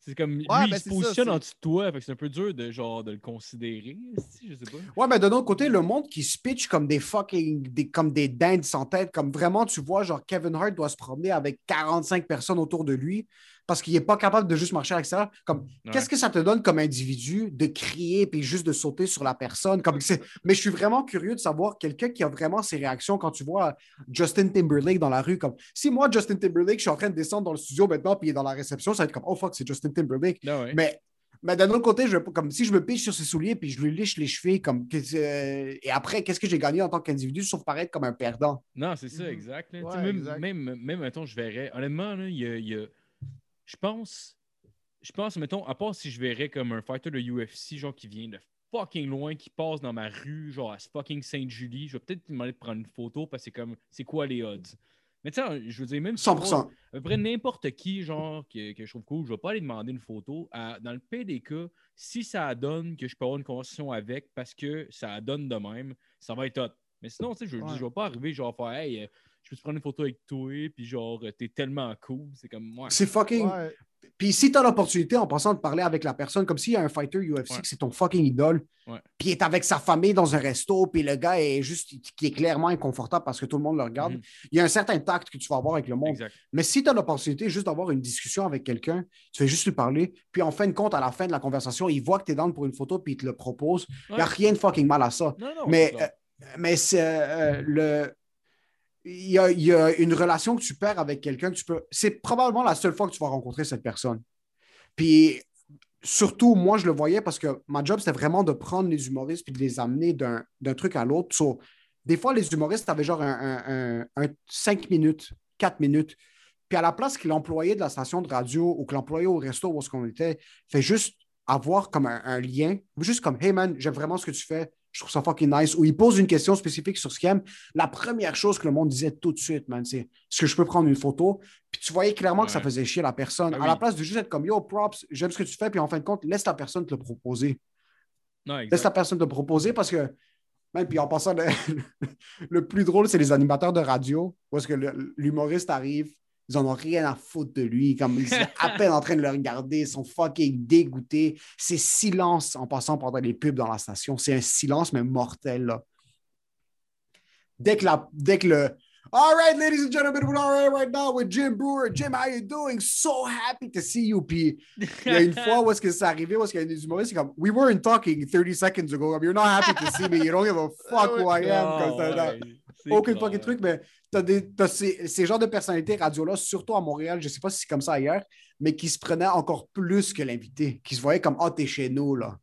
C'est comme lui, Ouais, il ben se positionne ça, en dessous de toi, c'est un peu dur de genre de le considérer. si, Je sais pas. Ouais, mais de l'autre côté, le monde qui se pitch comme des fucking, des, comme des dindes sans tête, comme vraiment, tu vois, genre Kevin Hart doit se promener avec 45 personnes autour de lui parce qu'il n'est pas capable de juste marcher à l'extérieur. Comme, Ouais. qu'est-ce que ça te donne comme individu de crier puis juste de sauter sur la personne? Comme, c'est- mais je suis vraiment curieux de savoir quelqu'un qui a vraiment ses réactions quand tu vois Justin Timberlake dans la rue. Comme, si moi, Justin Timberlake, je suis en train de descendre dans le studio maintenant puis il est dans la réception, ça va être comme, oh fuck, c'est Justin Timberlake. Ah ouais. Mais, mais d'un autre côté, je, comme si je me piche sur ses souliers puis je lui liche les chevilles, comme, euh, et après, qu'est-ce que j'ai gagné en tant qu'individu sauf paraître comme un perdant? Non, c'est ça, Mhm. exact. là. Ouais, même, exact. même, même, mettons, je verrais. Honnêtement, là, il y a, il y a- je pense, je pense, mettons, à part si je verrais comme un fighter de UFC, genre qui vient de fucking loin, qui passe dans ma rue, genre à fucking Sainte-Julie, je vais peut-être demander de prendre une photo parce que c'est comme, c'est quoi les odds? Mais tu sais, je veux dire, même si je 100%. croise à peu près n'importe qui, genre, que, que je trouve cool, je vais pas aller demander une photo. À- dans le pire des cas, si ça donne que je peux avoir une conversation avec parce que ça donne de même, ça va être hot. Mais sinon, tu sais, je, Ouais. je vais pas arriver, genre, faire, hey, euh, je peux te prendre une photo avec toi, puis genre, t'es tellement cool. C'est comme, moi. C'est fucking. Ouais. Puis si tu as l'opportunité en passant de parler avec la personne, comme s'il y a un fighter UFC Ouais. que c'est ton fucking idole, Ouais. puis il est avec sa famille dans un resto, puis le gars est juste, qui est clairement inconfortable parce que tout le monde le regarde, Mhm. il y a un certain tact que tu vas avoir avec le monde. Exact. Mais si tu as l'opportunité juste d'avoir une discussion avec quelqu'un, tu fais juste lui parler, puis en fin de compte, à la fin de la conversation, il voit que tu es dans pour une photo, puis il te le propose. Il n'y a rien de fucking mal à ça. Non, non, mais euh, mais c'est euh, le. Il y, a, une relation que tu perds avec quelqu'un que tu peux. C'est probablement la seule fois que tu vas rencontrer cette personne. Puis surtout, moi, je le voyais parce que ma job, c'était vraiment de prendre les humoristes puis de les amener d'un truc à l'autre. Des fois, les humoristes avaient genre un, un, un, un 5 minutes, 4 minutes. Puis à la place que l'employé de la station de radio ou que l'employé au resto où on était fait juste avoir comme un lien, juste comme Hey man, j'aime vraiment ce que tu fais, je trouve ça fucking nice, ou il pose une question spécifique sur ce qu'il aime, la première chose que le monde disait tout de suite, man, c'est est-ce que je peux prendre une photo? Puis tu voyais clairement que ça faisait chier la personne. Ah À oui. la place de juste être comme Yo, props, j'aime ce que tu fais, puis en fin de compte, laisse la personne te le proposer. Non, Laisse la personne te proposer parce que, même, puis en passant, le, le plus drôle, c'est les animateurs de radio, où est-ce que le- l'humoriste arrive, ils en ont rien à foutre de lui, comme ils sont à peine en train de le regarder, ils sont fucking dégoûtés. C'est silence en passant pendant les pubs dans la station. C'est un silence, mais mortel, là. Dès que, la, dès que le All right, ladies and gentlemen, we're all right right now with Jim Brewer. Jim, how you doing? So happy to see you. Puis il y a une fois où est-ce que c'est arrivé, où est-ce qu'il y a des humoristes, c'est comme, we weren't talking 30 seconds ago. You're not happy to see me. You don't give a fuck who I am. Comme ça, aucun fucking truc, mais t'as des, t'as ces, ces genres de personnalités radio-là, surtout à Montréal, je sais pas si c'est comme ça ailleurs, mais qui se prenaient encore plus que l'invité, qui se voyaient comme, ah, t'es chez nous, là.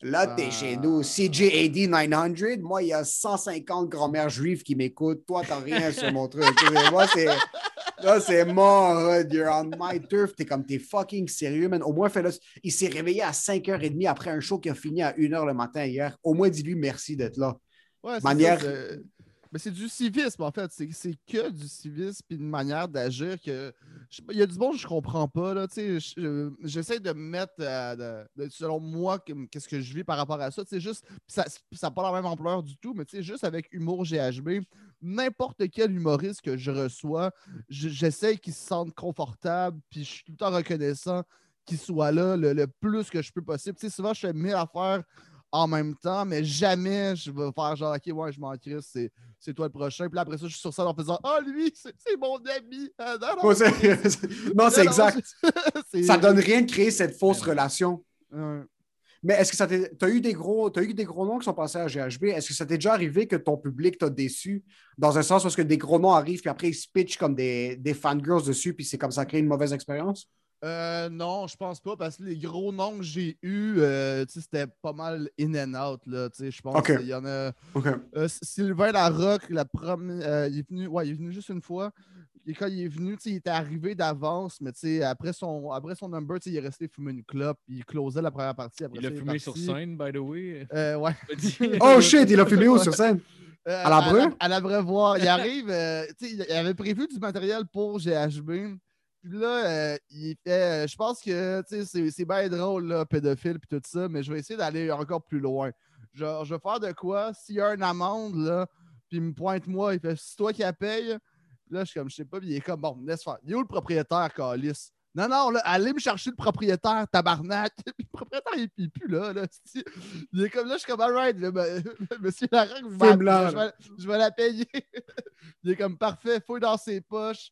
Là, t'es Ah. chez nous. CJAD 900, moi, il y a 150 grand-mères juives qui m'écoutent. Toi, t'as rien sur mon truc. Moi, c'est. Là, c'est hood. You're on my turf. T'es comme, t'es fucking sérieux, man. Au moins, fais-le. Il s'est réveillé à 5h30 après un show qui a fini à 1h le matin hier. Au moins, dis-lui merci d'être là. Ouais, c'est Manière- ça, Mais c'est du civisme, en fait. C'est que du civisme puis une manière d'agir que. Il y a du bon que je comprends pas. Là, J'essaie de me mettre, euh, selon moi, que- qu'est-ce que je vis par rapport à ça. Juste. Ça n'a pas la même ampleur du tout, mais juste avec humour GHB, n'importe quel humoriste que je reçois, je- j'essaie qu'il se sente confortable, puis je suis tout le temps reconnaissant qu'il soit là le, le plus que je peux possible. Souvent, je fais mille affaires en même temps, mais jamais je vais faire genre, OK, ouais, je m'en crisse, c'est, c'est toi le prochain. Puis là, après ça, je suis sur scène en faisant, Ah, lui, c'est, c'est mon ami. Non, c'est- non, c'est non, exact. c'est- Ça donne rien de créer cette fausse relation. Ouais. Mais est-ce que ça t'est. T'as eu des gros. T'as eu des gros noms qui sont passés à GHB. Est-ce que ça t'est déjà arrivé que ton public t'a déçu? Dans un sens où est-ce que des gros noms arrivent puis après ils se pitchent comme des, des fangirls dessus puis c'est comme ça crée une mauvaise expérience? Euh, non, je pense pas, parce que les gros noms que j'ai eus, euh, tu sais, c'était pas mal in and out. Là, tu sais, je pense Ok. qu'il y en a. Euh, Sylvain Larocque, la première, euh, il est venu, ouais, il est venu juste une fois. Et quand il est venu, il était arrivé d'avance, mais tu sais, après son, après son number, il est resté fumer une clope, il closait la première partie. Après Il ça, a est fumé sur scène, by the way. Euh, ouais. Oh shit, il a fumé où sur scène? Euh, À l'Abreu? À, l'Abreuvoir. Il arrive, euh, tu sais, il avait prévu du matériel pour GHB. Puis là, euh, il fait, euh, je pense que tu sais, c'est, bien drôle, là, pédophile, puis tout ça, mais je vais essayer d'aller encore plus loin. Genre, je vais faire de quoi? S'il y a une amende, là, puis il me pointe moi, il fait, c'est toi qui la paye. Puis là, je suis comme, je sais pas, puis il est comme, bon, laisse faire. Il est où le propriétaire, Calis? Non, non, là, allez me chercher le propriétaire, tabarnak. Le propriétaire, il est plus là. là il est comme là, je suis comme, alright, là, monsieur Larocque, là, je, vais, je vais la payer. il est comme, parfait, fouille dans ses poches,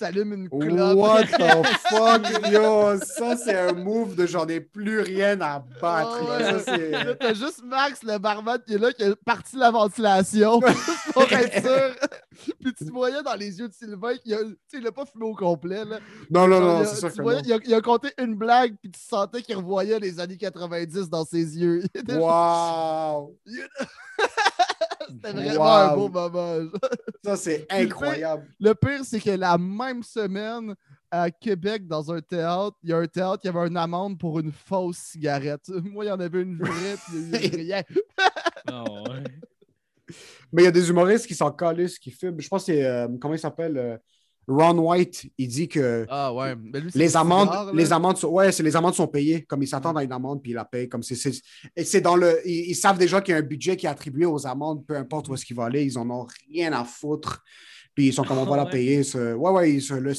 s'allume une clope. What the fuck, yo? Ça, c'est un move de j'en ai plus rien à battre. Là. Ça, Là, t'as juste Max, le barman, qui est là, qui a parti la ventilation pour être sûr. Puis tu voyais dans les yeux de Sylvain qu'il a, il a pas fumé au complet. Là. Non, non, non, c'est sûr que voyais, non. il, a, il a compté une blague, puis tu sentais qu'il revoyait les années 90 dans ses yeux. Wow! C'était vraiment un beau moment. Ça, c'est incroyable. Le pire, c'est que la même semaine, à Québec, dans un théâtre, il y a un théâtre qui avait une amende pour une fausse cigarette. Moi, il y en avait une vraie, puis il y a eu rien. Ah ouais. Mais il y a des humoristes qui s'en calissent, qui fument. Je pense que c'est. euh, comment il s'appelle? euh, Ron White. Il dit que Ah ouais. Mais lui, c'est les des amendes, les amendes sont, ouais, c'est les amendes sont payées. Comme ils s'attendent à une amende, puis ils la payent. Comme c'est, c'est, et c'est dans le, ils, ils savent déjà qu'il y a un budget qui est attribué aux amendes, peu importe où est-ce qu'il va aller, ils en ont rien à foutre. Puis ils sont comme on va Ah la ouais. payer. ce- ouais, ouais, ils se le.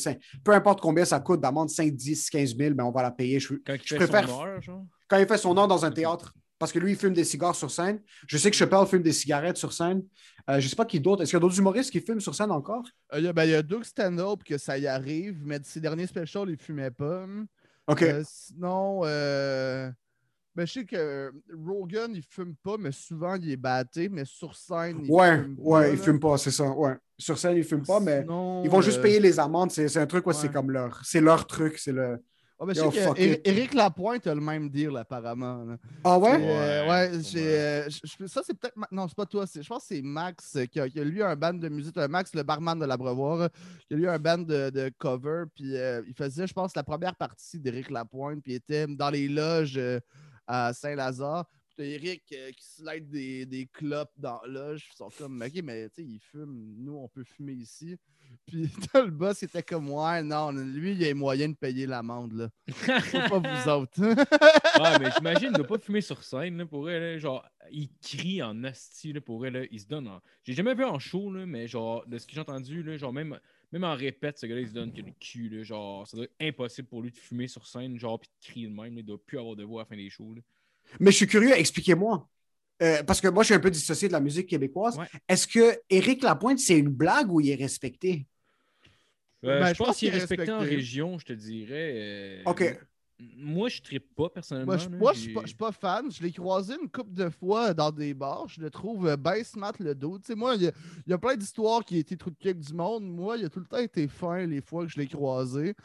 Peu importe combien ça coûte d'amende, 5, 10, 15 000, mais on va la payer. Je- Quand Je préfère- son heure, genre. quand il fait son nom dans un théâtre, parce que lui, il fume des cigares sur scène. Je sais que Chappelle fume des cigarettes sur scène. Euh, je ne sais pas qui d'autre. Est-ce qu'il y a d'autres humoristes qui fument sur scène encore? Euh, Il y a, ben, il y a Doug Stand-Up que ça y arrive, mais de ses derniers specials, il fumait pas. OK. Euh, sinon, euh, ben, je sais que Rogan, il fume pas, mais souvent, il est batté, mais sur scène, il ouais, fume pas, ouais, ils là. fument pas, c'est ça. Ouais. Sur scène, ils fument pas, mais Sinon, ils vont juste euh, payer les amendes. C'est, un truc où c'est ouais. comme leur. C'est leur truc. C'est le. Ben, je Yo, sais fuck que it. Éric Lapointe a le même deal, apparemment. là. Ah ouais? Et, euh, Ouais, ouais, pas j'ai, mal. euh, je- ça c'est peut-être. Ma- Non, c'est pas toi. c'est- Je pense que c'est Max euh, qui a, qui a lui un band de musique. Max, le barman de l'Abreuvoir, qui a lui un band de, de cover. Puis euh, il faisait, je pense, la première partie d'Éric Lapointe. Puis il était dans les loges euh, à Saint-Lazare. Puis t'as Éric euh, qui slide des, des clopes dans la loge. Ils sont comme, OK, mais tu sais, il fume. Nous, on peut fumer ici. Puis t'as le boss, il était comme, ouais, non, lui, il a les moyens de payer l'amende, là. Faut pas vous autres. Ouais, mais j'imagine, il doit pas fumer sur scène, là, pour elle. Genre, il crie en asti, là, pour elle. là, Il se donne en. J'ai jamais vu en show, là, mais genre, de ce que j'ai entendu, là, genre, même, même en répète, ce gars-là, il se donne que le cul, là. Genre, ça doit être impossible pour lui de fumer sur scène, genre, puis de crier de même. là, Il doit plus avoir de voix à la fin des shows, là. Mais je suis curieux, expliquez-moi. Euh, parce que moi, je suis un peu dissocié de la musique québécoise. Ouais. Est-ce que Éric Lapointe, c'est une blague ou il est respecté? Euh, Ben, je je pense pense qu'il est respecté en région, je te dirais. euh, OK. Moi, je ne pas personnellement. Moi, je, moi, je suis pas, je suis pas fan. Je l'ai croisé une couple de fois dans des bars. Je le trouve ben smart le dos. Tu sais, moi, il y, a- il y a plein d'histoires qui ont été trou de cul du monde. Moi, il a tout le temps été fin les fois que je l'ai croisé.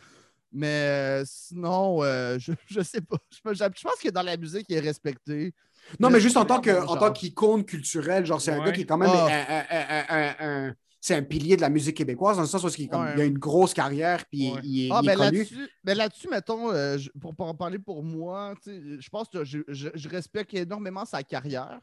Mais euh, sinon, euh, je, je sais pas. Je, je- pense que dans la musique, il est respecté. Non, Mais mais juste en tant, que, en genre. tant qu'icône culturelle, genre, c'est un gars qui est quand même Ah. un- un- un- un- un- c'est un pilier de la musique québécoise, dans le sens où il, est comme- Ouais. il a une grosse carrière, puis Ouais. il est, Ah, il est ben connu. là-dessus, ben là-dessus, mettons, euh, je- pour, pour en parler pour moi, je pense que je, je- je respecte énormément sa carrière.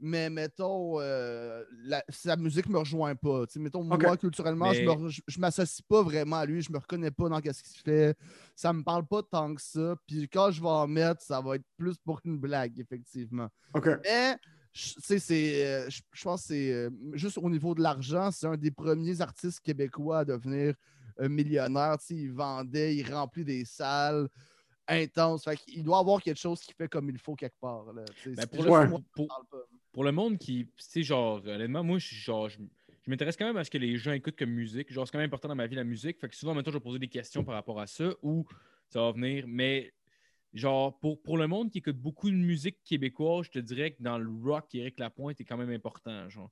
Mais mettons, euh, la- sa musique me rejoint pas. Mettons, moi, culturellement, je Mais- je m'associe pas vraiment à lui, je me reconnais pas dans ce qu'il fait. Ça me parle pas tant que ça. Puis quand je vais en mettre, ça va être plus pour une blague, effectivement. Mais, je- tu sais, c'est, euh, je pense que c'est euh, juste au niveau de l'argent, c'est un des premiers artistes québécois à devenir millionnaire. Tu sais, il vendait, il remplit des salles intenses. Fait qu'il doit avoir quelque chose qui fait comme il faut quelque part. Là. Ben, C'est pour, juste le, Ouais. moi qui pour- parle pas. Pour le monde qui. Tu sais, genre, honnêtement, moi, je, genre, je, je m'intéresse quand même à ce que les gens écoutent comme musique. Genre, c'est quand même important dans ma vie, la musique. Fait que souvent, maintenant, je vais poser des questions par rapport à ça ou ça va venir. Mais, genre, pour, pour le monde qui écoute beaucoup de musique québécoise, je te dirais que dans le rock, Éric Lapointe est quand même important. Genre.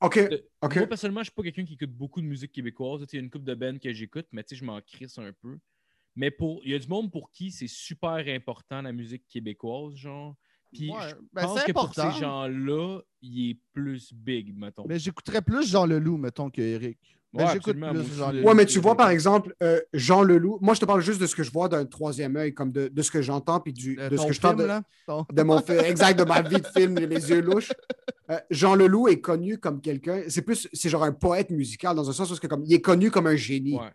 OK. OK. Moi, personnellement, je suis pas quelqu'un qui écoute beaucoup de musique québécoise. Il y a une couple de bands que j'écoute, mais tu sais, je m'en crisse un peu. Mais pour il y a du monde pour qui c'est super important la musique québécoise, genre. Puis Ouais, je ben, pense c'est que pour important. ces gens-là, il est plus big, mettons. Mais j'écouterais plus Jean Leloup, mettons, que Eric. Mais Ouais, j'écoute absolument, plus. Jean Leloup. Ouais, mais que tu vois, par exemple, euh, Jean Leloup, moi, je te parle juste de ce que je vois d'un troisième œil, comme de, de ce que j'entends, puis du, Euh, de ce que je parle de, là, ton- de mon film, exact, de ma vie de film, les yeux louches. Euh, Jean Leloup est connu comme quelqu'un, c'est plus, c'est genre un poète musical, dans un sens où c'est comme, il est connu comme un génie. Ouais.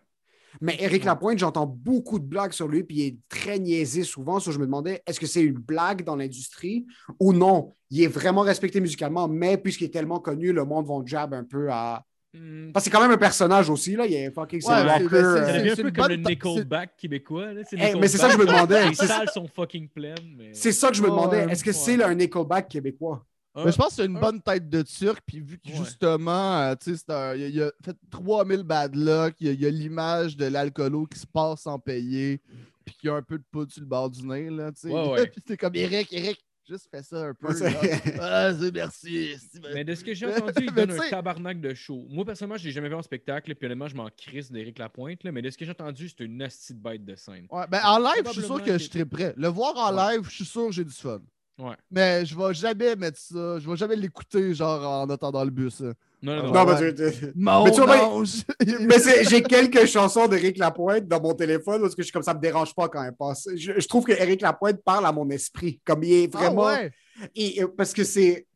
Mais Éric Lapointe, j'entends beaucoup de blagues sur lui, puis il est très niaisé souvent. So, je me demandais, est-ce que c'est une blague dans l'industrie ou non? Il est vraiment respecté musicalement, mais puisqu'il est tellement connu, le monde va jab un peu à. Hmm, Parce que c'est quand même un personnage aussi, là. Il est fucking c'est Ouais, un mais rocker, c'est- un peu comme le Nickelback québécois. Là. Mais c'est ça que je me demandais. Les C'est- salles sont fucking pleines. Mais... C'est ça que je me demandais. Est-ce que Ouais. c'est un Nickelback québécois? Mais je pense que c'est une un- bonne tête de turc, puis vu que Ouais. justement, euh, tu sais, c'est un- il, il a fait 3000 bad luck, il y a- il y a, l'image de l'alcoolo qui se passe sans payer, puis qu'il y a un peu de poudre sur le bord du nez, là, tu sais. Ouais, ouais. puis c'est comme Eric, Eric, juste fais ça un peu. Ah, c'est merci. Mais de ce que j'ai entendu, il donne un tabarnak de show. Moi, personnellement, je l'ai jamais vu en spectacle, puis honnêtement, je m'en crisse d'Éric Lapointe. Là, mais de ce que j'ai entendu, c'est une nasty de bête de scène. Ouais, ben en live, je suis sûr que que- je serais prêt. Le voir en Ouais. live, je suis sûr que j'ai du fun. Ouais. Mais je vais jamais mettre ça, je vais jamais l'écouter genre en attendant le bus. hein. Non, non, non. Non, ouais. mais tu- tu- Mon Mais tu vois, ange! Mais c'est- j'ai quelques chansons d'Éric Lapointe dans mon téléphone parce que je suis comme ça me dérange pas quand elle passe. Je, je trouve que Éric Lapointe parle à mon esprit. Comme il est Ah vraiment. ouais. et- et- parce que c'est.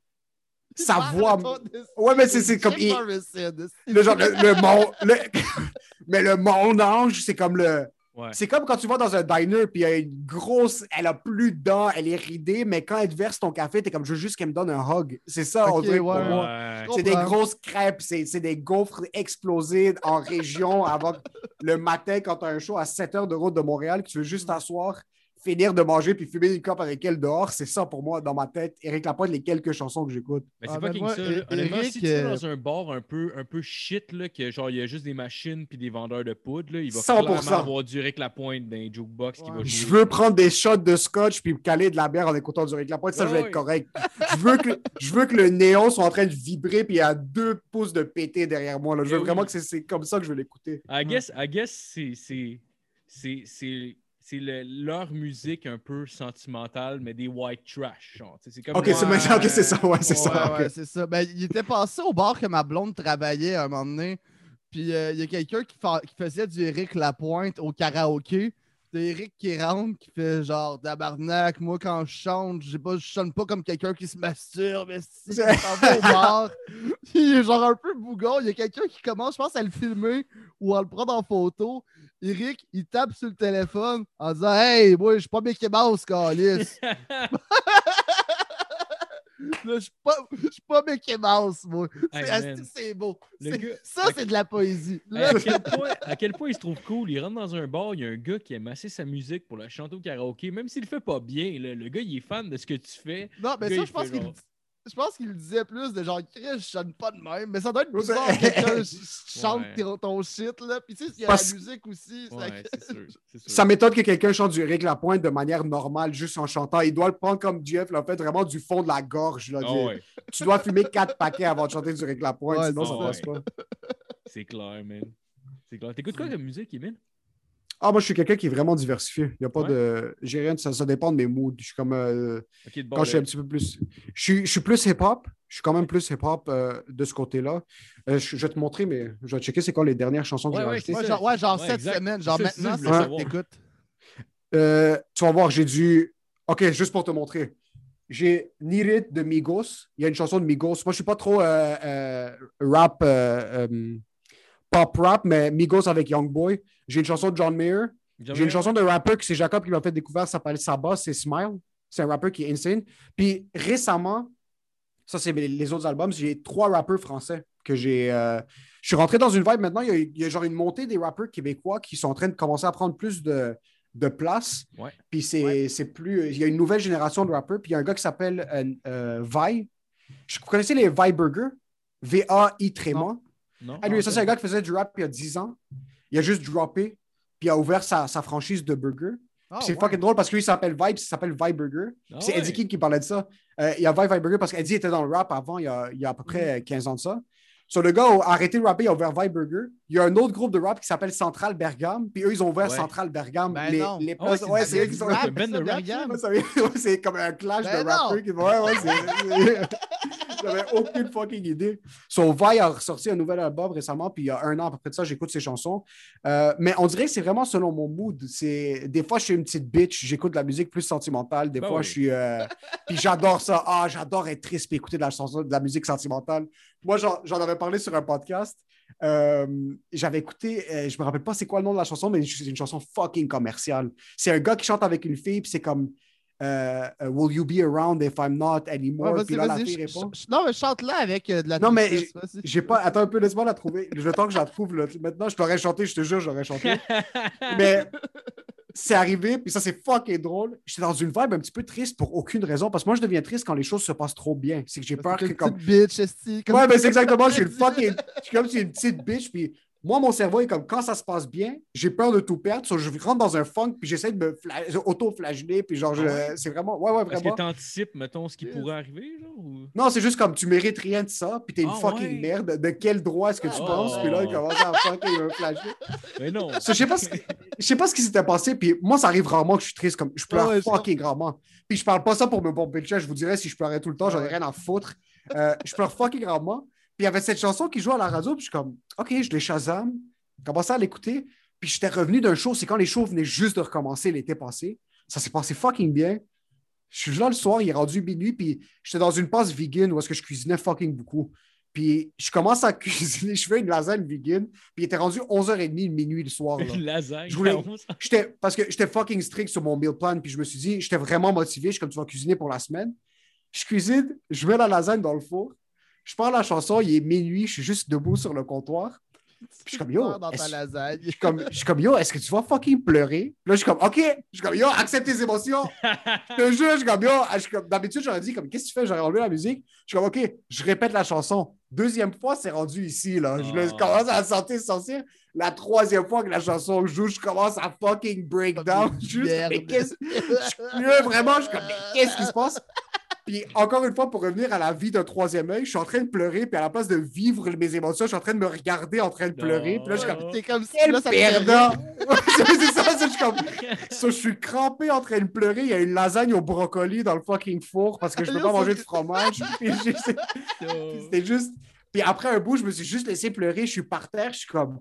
Sa voix. Ouais, mais c'est c'est comme. Il- le genre, le, le mon. le- mais le mon ange, c'est comme le. Ouais. C'est comme quand tu vas dans un diner puis il y a une grosse. Elle a plus de dents, elle est ridée, mais quand elle te verse ton café, t'es comme je veux juste qu'elle me donne un hug. C'est ça, on Ok, dirait que pour ouais. moi. Ouais. Je C'est des grosses crêpes, c'est c'est des gaufres explosées en région avant le matin quand tu as un show à 7 heures de route de Montréal, que tu veux juste t'asseoir, finir de manger puis fumer une clope avec elle dehors. C'est ça pour moi dans ma tête. Éric Lapointe, les quelques chansons que j'écoute. Mais c'est Ah, ben moi, ça. Honnêtement, Eric, si tu vas euh, dans un bar un peu, un peu shit, là, que genre il y a juste des machines puis des vendeurs de poudre, là, il va 100%. clairement avoir du Rick Lapointe dans les jukebox qui Ouais. va jouer. Je veux prendre des shots de scotch puis me caler de la bière en écoutant du Éric Lapointe. Ça, je vais Ouais, être correct. je, veux que, je veux que le néon soit en train de vibrer puis il y a deux pouces de pété derrière moi. là. Je veux Eh oui. vraiment que c'est- c'est comme ça que je veux l'écouter. I guess, I guess c'est- c'est le- leur musique un peu sentimentale mais des white trash genre. C'est comme Ok, c'est maintenant ok, c'est ça. Ouais, c'est Ouais, ça. ouais, ok. c'est ça. Ben, il était passé au bar que ma blonde travaillait à un moment donné. Puis euh, il y a quelqu'un qui, fa- qui faisait du Eric Lapointe au karaoké. C'est Eric qui rentre, qui fait genre tabarnak. Moi, quand je chante, je pas, je chante pas comme quelqu'un qui se masturbe. mais Si, C'est- il bar. Puis il est genre un peu bougon. Il y a quelqu'un qui commence, je pense, à le filmer ou à le prendre en photo. Eric, il tape sur le téléphone en disant Hey, moi, je suis pas Mickey Mouse, Calis. Je suis pas, je suis pas Mickey Mouse, moi. Hey, C'est- beau. Gars- ça, c'est de la poésie. Hey, à, quel point, à quel point il se trouve cool. Il rentre dans un bar, il y a un gars qui aime assez sa musique pour la chanter au karaoké, même s'il le fait pas bien. là, le gars, il est fan de ce que tu fais. non, mais le ça, gars, je pense qu'il je pense qu'il le disait plus de genre, Chris, je chante pas de même, mais ça doit être bizarre c'est- que quelqu'un ch- chante Ouais. ton, ton shit, là. Puis tu sais, il y a Parce- la musique aussi. ça Ouais, que- c'est sûr. c'est sûr. Ça m'étonne que quelqu'un chante du Éric Lapointe de manière normale, juste en chantant. Il doit le prendre comme Jeff l'a fait, vraiment du fond de la gorge. Là, Ah ouais, Tu dois fumer quatre paquets avant de chanter du Éric Lapointe, Ouais, sinon ça ça. passe pas. c'est clair, man. C'est clair. T'écoutes quoi comme musique, Emile? Ah, moi, je suis quelqu'un qui est vraiment diversifié. Il y a pas Ouais. de. J'ai rien, ça, ça dépend de mes moods. Je suis comme. euh, quand je suis un petit peu plus. Je suis, je suis plus hip-hop. Je suis quand même plus hip-hop euh, de ce côté-là. Euh, je, je vais te montrer, mais je vais checker c'est quoi les dernières chansons que Ouais, j'ai ouais, rajoutées. Ouais, genre, ouais, genre cette exact. semaine, genre maintenant, c'est ça que t'écoutes. Euh, tu vas voir, j'ai dû. OK, juste pour te montrer. j'ai Need It de Migos. Il y a une chanson de Migos. Moi, je suis pas trop euh, euh, rap, euh, euh, pop rap, mais Migos avec Youngboy. J'ai une chanson de John Mayer. J'ai une chanson de rapper que c'est Jacob qui m'a fait découvrir, ça s'appelle Saba, c'est Smile. C'est un rappeur qui est insane. Puis récemment, ça c'est les- autres albums, j'ai trois rappeurs français que j'ai. euh, je suis rentré dans une vibe maintenant. Il y, a, il y a genre une montée des rappeurs québécois qui sont en train de commencer à prendre plus de, de place. Ouais. Puis c'est plus. Il y a une nouvelle génération de rappeurs. Puis il y a un gars qui s'appelle euh, euh, Vi. Je vous connaissez les Vi Burger? V-A-I tréma. Non? Ah, lui, ça, c'est un gars qui faisait du rap il y a 10 ans. Il a juste droppé, puis il a ouvert sa, sa franchise de burger. Ah, c'est fucking drôle parce que lui, il s'appelle Vibe, il s'appelle Vibe Burger. Ah c'est ouais. Eddie King qui parlait de ça. Euh, il y a Vibe Vibe Burger parce qu'Eddie était dans le rap avant, il y a, il y a à peu Mm. près 15 ans de ça. Sur le gars a arrêté de rapper, il a ouvert Vibe Burger. Il y a un autre groupe de rap qui s'appelle Central Bergame, puis eux, ils ont ouvert Ouais. Central Bergame. Ben les, non. les Ah ouais, places- c'est ouais, du- c'est eux qui sont. Ben c'est comme un clash Ben de rappeurs. qui- Ouais, ouais, c'est- J'avais aucune fucking idée. Son Vi a ressorti un nouvel album récemment, puis il y a un an à peu près de ça, j'écoute ses chansons. Euh, mais on dirait que c'est vraiment selon mon mood. C'est... Des fois, je suis une petite bitch, j'écoute de la musique plus sentimentale. Des Ben fois, oui. je suis. euh, Puis j'adore ça. Ah, j'adore être triste puis écouter de la, chanson, de la musique sentimentale. Moi, j'en, j'en avais parlé sur un podcast. Euh, j'avais écouté, euh, je me rappelle pas c'est quoi le nom de la chanson, mais c'est une chanson fucking commerciale. C'est un gars qui chante avec une fille, puis c'est comme euh, euh, Will you be around if I'm not anymore? Ouais, puis vas-y, là, la vas-y. fille ch- répond. ch- Non, mais chante-la avec euh, de la Non, mais. J'ai pas. Attends un peu, laisse-moi la trouver. Le temps que je la trouve, là. maintenant, je l'aurais chanté, je te jure, j'aurais chanté. Mais c'est arrivé, puis ça, c'est fucking drôle. J'étais dans une vibe un petit peu triste pour aucune raison, parce que moi, je deviens triste quand les choses se passent trop bien. C'est que j'ai peur que t'es comme. une petite bitch, esti, Ouais, mais c'est exactement, je suis une fucking. Je suis comme si une petite bitch, puis moi, mon cerveau est comme quand ça se passe bien, j'ai peur de tout perdre. so je rentre dans un funk, puis j'essaie de me fla- auto-flageller, puis genre, je- Ah c'est vraiment. Ouais, ouais, Est-ce que vraiment. tu anticipes, mettons, ce qui pourrait arriver, genre? Ou... Non, c'est juste comme tu mérites rien de ça, puis t'es une Ah fucking ouais? merde. De quel droit est-ce que tu Oh. penses? Puis là, il commence à fucking me flasher. Mais non. So, je sais pas ce je sais pas ce qui s'était passé, puis moi, ça arrive rarement que je suis triste, comme je pleure Ah ouais, fucking rarement. Puis je parle pas ça pour me pomper le chest, je vous dirais si je pleurais tout le temps, j'en ai rien à foutre. Euh, je pleure fucking rarement. Puis il y avait cette chanson qui joue à la radio, puis je suis comme, OK, je l'ai Shazam, commencé à l'écouter, puis j'étais revenu d'un show, c'est quand les shows venaient juste de recommencer l'été passé. Ça s'est passé fucking bien. Je suis là le soir, il est rendu minuit, puis j'étais dans une passe vegan où est-ce que je cuisinais fucking beaucoup. Puis je commence à cuisiner, je fais une lasagne vegan, puis il était rendu 11h30 minuit le soir. là. Une lasagne. Je voulais- parce que j'étais fucking strict sur mon meal plan, puis je me suis dit, j'étais vraiment motivé. Je suis comme, tu vas cuisiner pour la semaine. Je cuisine, je mets la lasagne dans le four, je prends la chanson, il est minuit, je suis juste debout sur le comptoir. je suis comme, yo, dans ta lasagne. Je suis comme, je suis comme, yo, est-ce que tu vas fucking pleurer? Puis là, je suis comme, OK. Je suis comme, yo, accepte tes émotions. Je te jure, je suis comme, yo, je suis comme, d'habitude, j'aurais dit, comme, qu'est-ce que tu fais? J'aurais enlevé la musique. Je suis comme, OK, je répète la chanson. Deuxième fois, c'est rendu ici, là. Je me- Oh. commence à la sentir sortir. La troisième fois que la chanson joue, je commence à fucking break down. Juste, mais qu'est-ce je vraiment, je suis comme, mais qu'est-ce qui se passe? Puis encore une fois, pour revenir à la vie d'un troisième œil, je suis en train de pleurer, puis à la place de vivre mes émotions, je suis en train de me regarder en train de pleurer. Puis là, je suis comme, T'es comme si quel là, ça perdant! Ouais, c'est ça, je suis comme, So, je suis crampé en train de pleurer. Il y a une lasagne au brocoli dans le fucking four parce que je peux pas manger de fromage. J'ai- Oh. C'était juste. Puis après un bout, je me suis juste laissé pleurer. Je suis par terre. Je suis comme,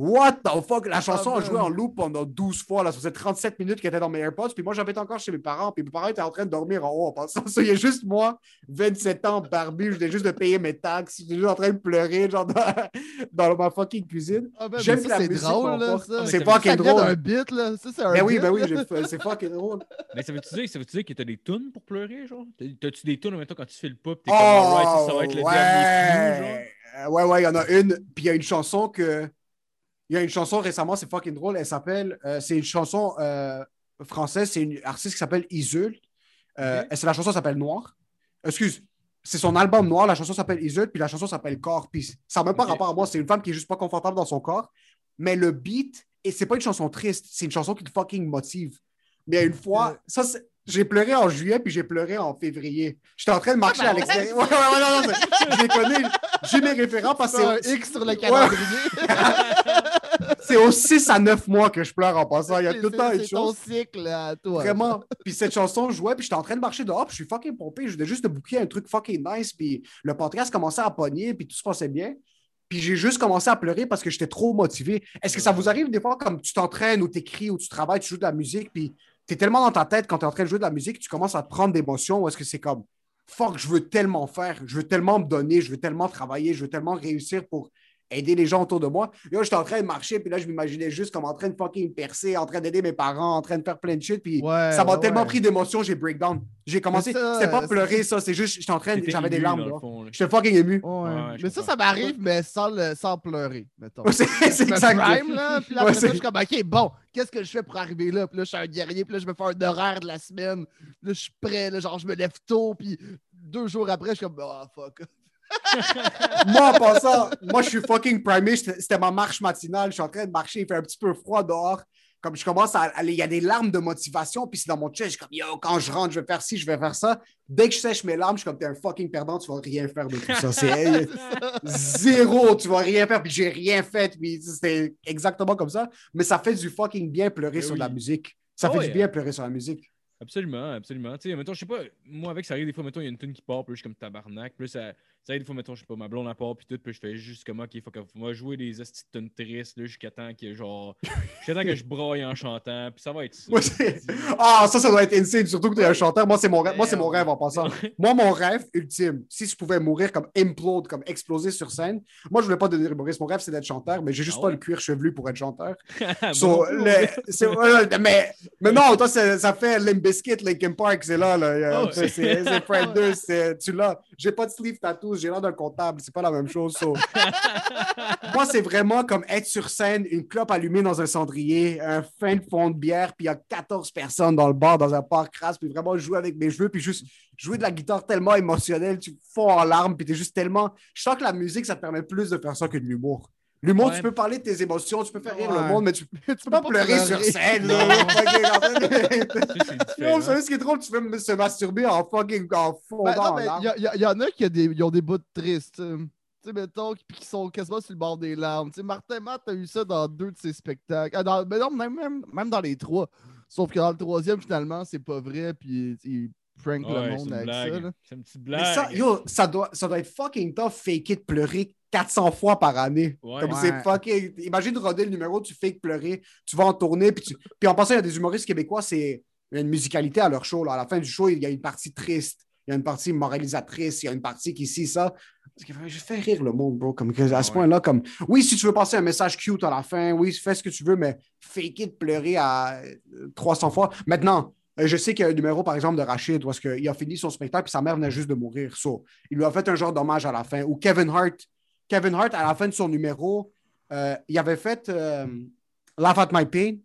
What the fuck? La chanson Ah, a joué en loop pendant 12 fois. Là. Ça faisait 37 minutes qu'elle était dans mes AirPods. Puis moi, j'habite encore chez mes parents. Puis mes parents étaient en train de dormir en haut en passant. Ça, il y a juste moi, 27 ans, barbu. Je venais juste de payer mes taxes. J'étais juste en train de pleurer, genre, dans, dans ma fucking cuisine. Ah, ben, J'aime la ça, c'est musique, drôle, là. C'est fucking drôle. d'un bit, là. Ça, c'est un Ben oui, ben oui, c'est fucking drôle. Mais ça veut-tu dire, ça veut-tu dire que t'as des tunes pour pleurer, genre? T'as- T'as-tu des tunes en même temps quand tu fais le pop? T'es comme, alright, ça, va être le dernier genre? Oh, ouais. Euh, ouais, ouais, il y en a une. Puis il y a une chanson que. Il y a une chanson récemment, c'est fucking drôle. Elle s'appelle. euh, c'est une chanson euh, française. C'est une artiste qui s'appelle Isul. Euh, Ok. et c'est La chanson s'appelle Noir. Excuse. C'est son album Noir. La chanson s'appelle Isul. Puis la chanson s'appelle Corps. Puis ça n'a même pas rapport à moi. C'est une femme qui est juste pas confortable dans son corps. Mais le beat, et c'est pas une chanson triste. C'est une chanson qui te fucking motive. Mais il y a une fois, ça, c'est- j'ai pleuré en juillet puis j'ai pleuré en février. J'étais en train de marcher à l'extérieur. Ouais, ouais, ouais, non, non, je les connais. J'ai mes référents parce que C'est un X sur le calendrier. c'est aux 6 à 9 mois que je pleure en passant. Il y a tout le temps une C'est ton chose. cycle, à toi. Vraiment. Puis cette chanson jouait, puis j'étais en train de marcher dehors, puis je suis fucking pompé. Je venais juste de booker un truc fucking nice, puis le podcast commençait à pogner, puis tout se passait bien. Puis j'ai juste commencé à pleurer parce que j'étais trop motivé. Est-ce que ça vous arrive des fois comme tu t'entraînes ou t'écris ou tu travailles, tu joues de la musique, puis tu es tellement dans ta tête quand tu es en train de jouer de la musique, tu commences à te prendre d'émotions ou est-ce que c'est comme fuck, je veux tellement faire, je veux tellement me donner, je veux tellement travailler, je veux tellement réussir pour aider les gens autour de moi. Là, j'étais en train de marcher, puis là, je m'imaginais juste comme en train de fucking percer, en train d'aider mes parents, en train de faire plein de shit, puis Ouais, ça m'a ouais, tellement ouais. pris d'émotion, j'ai breakdown. J'ai commencé, c'était pas pleurer, ça, c'est juste, j'étais en train, de- j'avais des larmes. J'étais fucking ému. Ouais. Ouais, je mais ça, ça m'arrive, mais sans, le, sans pleurer, mettons. C'est exact. prime, là, puis là, Ouais, après ça, je suis comme, OK, bon, qu'est-ce que je fais pour arriver là? Puis là, je suis un guerrier, puis là, je me fais un horaire de la semaine. Puis là, je suis prêt, là, genre, je me lève tôt, puis deux jours après, je suis comme, oh, fuck. Moi, en passant, moi, je suis fucking primé. C'était ma marche matinale. Je suis en train de marcher. Il fait un petit peu froid dehors. Comme je commence à aller, il y a des larmes de motivation. Puis c'est dans mon chest. Je suis comme, yo, quand je rentre, je vais faire ci, je vais faire ça. Dès que je sèche mes larmes, je suis comme, t'es un fucking perdant. Tu vas rien faire de tout ça. C'est zéro. Tu vas rien faire. Puis j'ai rien fait. Puis c'était exactement comme ça. Mais ça fait du fucking bien pleurer sur la musique. Ça Oh, fait du bien pleurer sur la musique. Absolument, absolument. Tu sais, mettons, je sais pas, moi avec, ça arrive des fois, mettons, il y a une tune qui part, puis je suis comme tabarnak. Là, ça, ça arrive des fois, mettons, je sais pas, ma blonde à part, puis tout, puis je fais juste comme, ok, faut que moi jouer des tunes tristes, là, jusqu'à temps que, genre, jusqu'à temps que je broille en chantant, puis ça va être ça. Moi, Ah, ça, ça doit être insane. Surtout que tu es un chanteur. Moi, c'est mon rêve. Moi, c'est mon rêve en passant. Moi, mon rêve ultime, si je pouvais mourir comme implode, comme exploser sur scène, moi, je voulais pas devenir humoriste. Mon rêve, c'est d'être chanteur, mais j'ai juste Ah pas le cuir chevelu pour être chanteur. So, le- mais, mais non, toi, ça fait Limp Bizkit, Linkin Park, c'est là. là. Ah. C'est Fred 2, c'est- tu l'as. J'ai pas de sleeve tattoos, j'ai l'air d'un comptable, c'est pas la même chose. Moi, c'est vraiment comme être sur scène, une clope allumée dans un cendrier, un fin de fond de bière, puis il y a 14 personnes dans le bar, dans un parc crasse, puis vraiment jouer avec mes cheveux, puis juste jouer de la guitare tellement émotionnelle, tu fonds en larmes, puis t'es juste tellement. Je sens que la musique, ça te permet plus de faire ça que de l'humour. L'humour, Ouais. tu peux parler de tes émotions, tu peux faire rire Ouais. le monde, mais tu, tu tu peux pas pleurer sur scène, là. Vous savez ce qui est drôle? Tu peux se masturber en fucking en fondant Ben, il y, y y en a qui a des, ils ont des bouts tristes. tu sais. Tu sais, mettons, puis qui sont quasiment sur le bord des larmes. Tu sais, Martin Matt a eu ça dans deux de ses spectacles. Ah, dans- mais non, même, même, même dans les trois. Sauf que dans le troisième, finalement, c'est pas vrai, puis il prank le Ouais, monde une avec blague. ça. là. C'est une petite Mais blague. ça, yo, ça doit, ça doit être fucking tough fake it pleurer 400 fois par année. Ouais. Comme Ouais. c'est fucking. Imagine roder le numéro, tu fake pleurer, tu vas en tourner, puis, tu... puis en passant, il y a des humoristes québécois, c'est il y a une musicalité à leur show. Là. À la fin du show, il y a une partie triste, il y a une partie moralisatrice, il y a une partie qui ci, ça. Je fais rire le monde, bro. Comme à ce Ouais. point-là, comme oui, si tu veux passer un message cute à la fin, oui, fais ce que tu veux, mais fake it pleurer à euh, 300 fois. Maintenant, euh, je sais qu'il y a un numéro, par exemple, de Rachid, où est-ce qu'il a fini son spectacle, puis sa mère venait juste de mourir. Il lui a fait un genre d'hommage à la fin. Ou Kevin Hart, Kevin Hart, à la fin de son numéro, euh, il avait fait euh, Laugh at My Pain.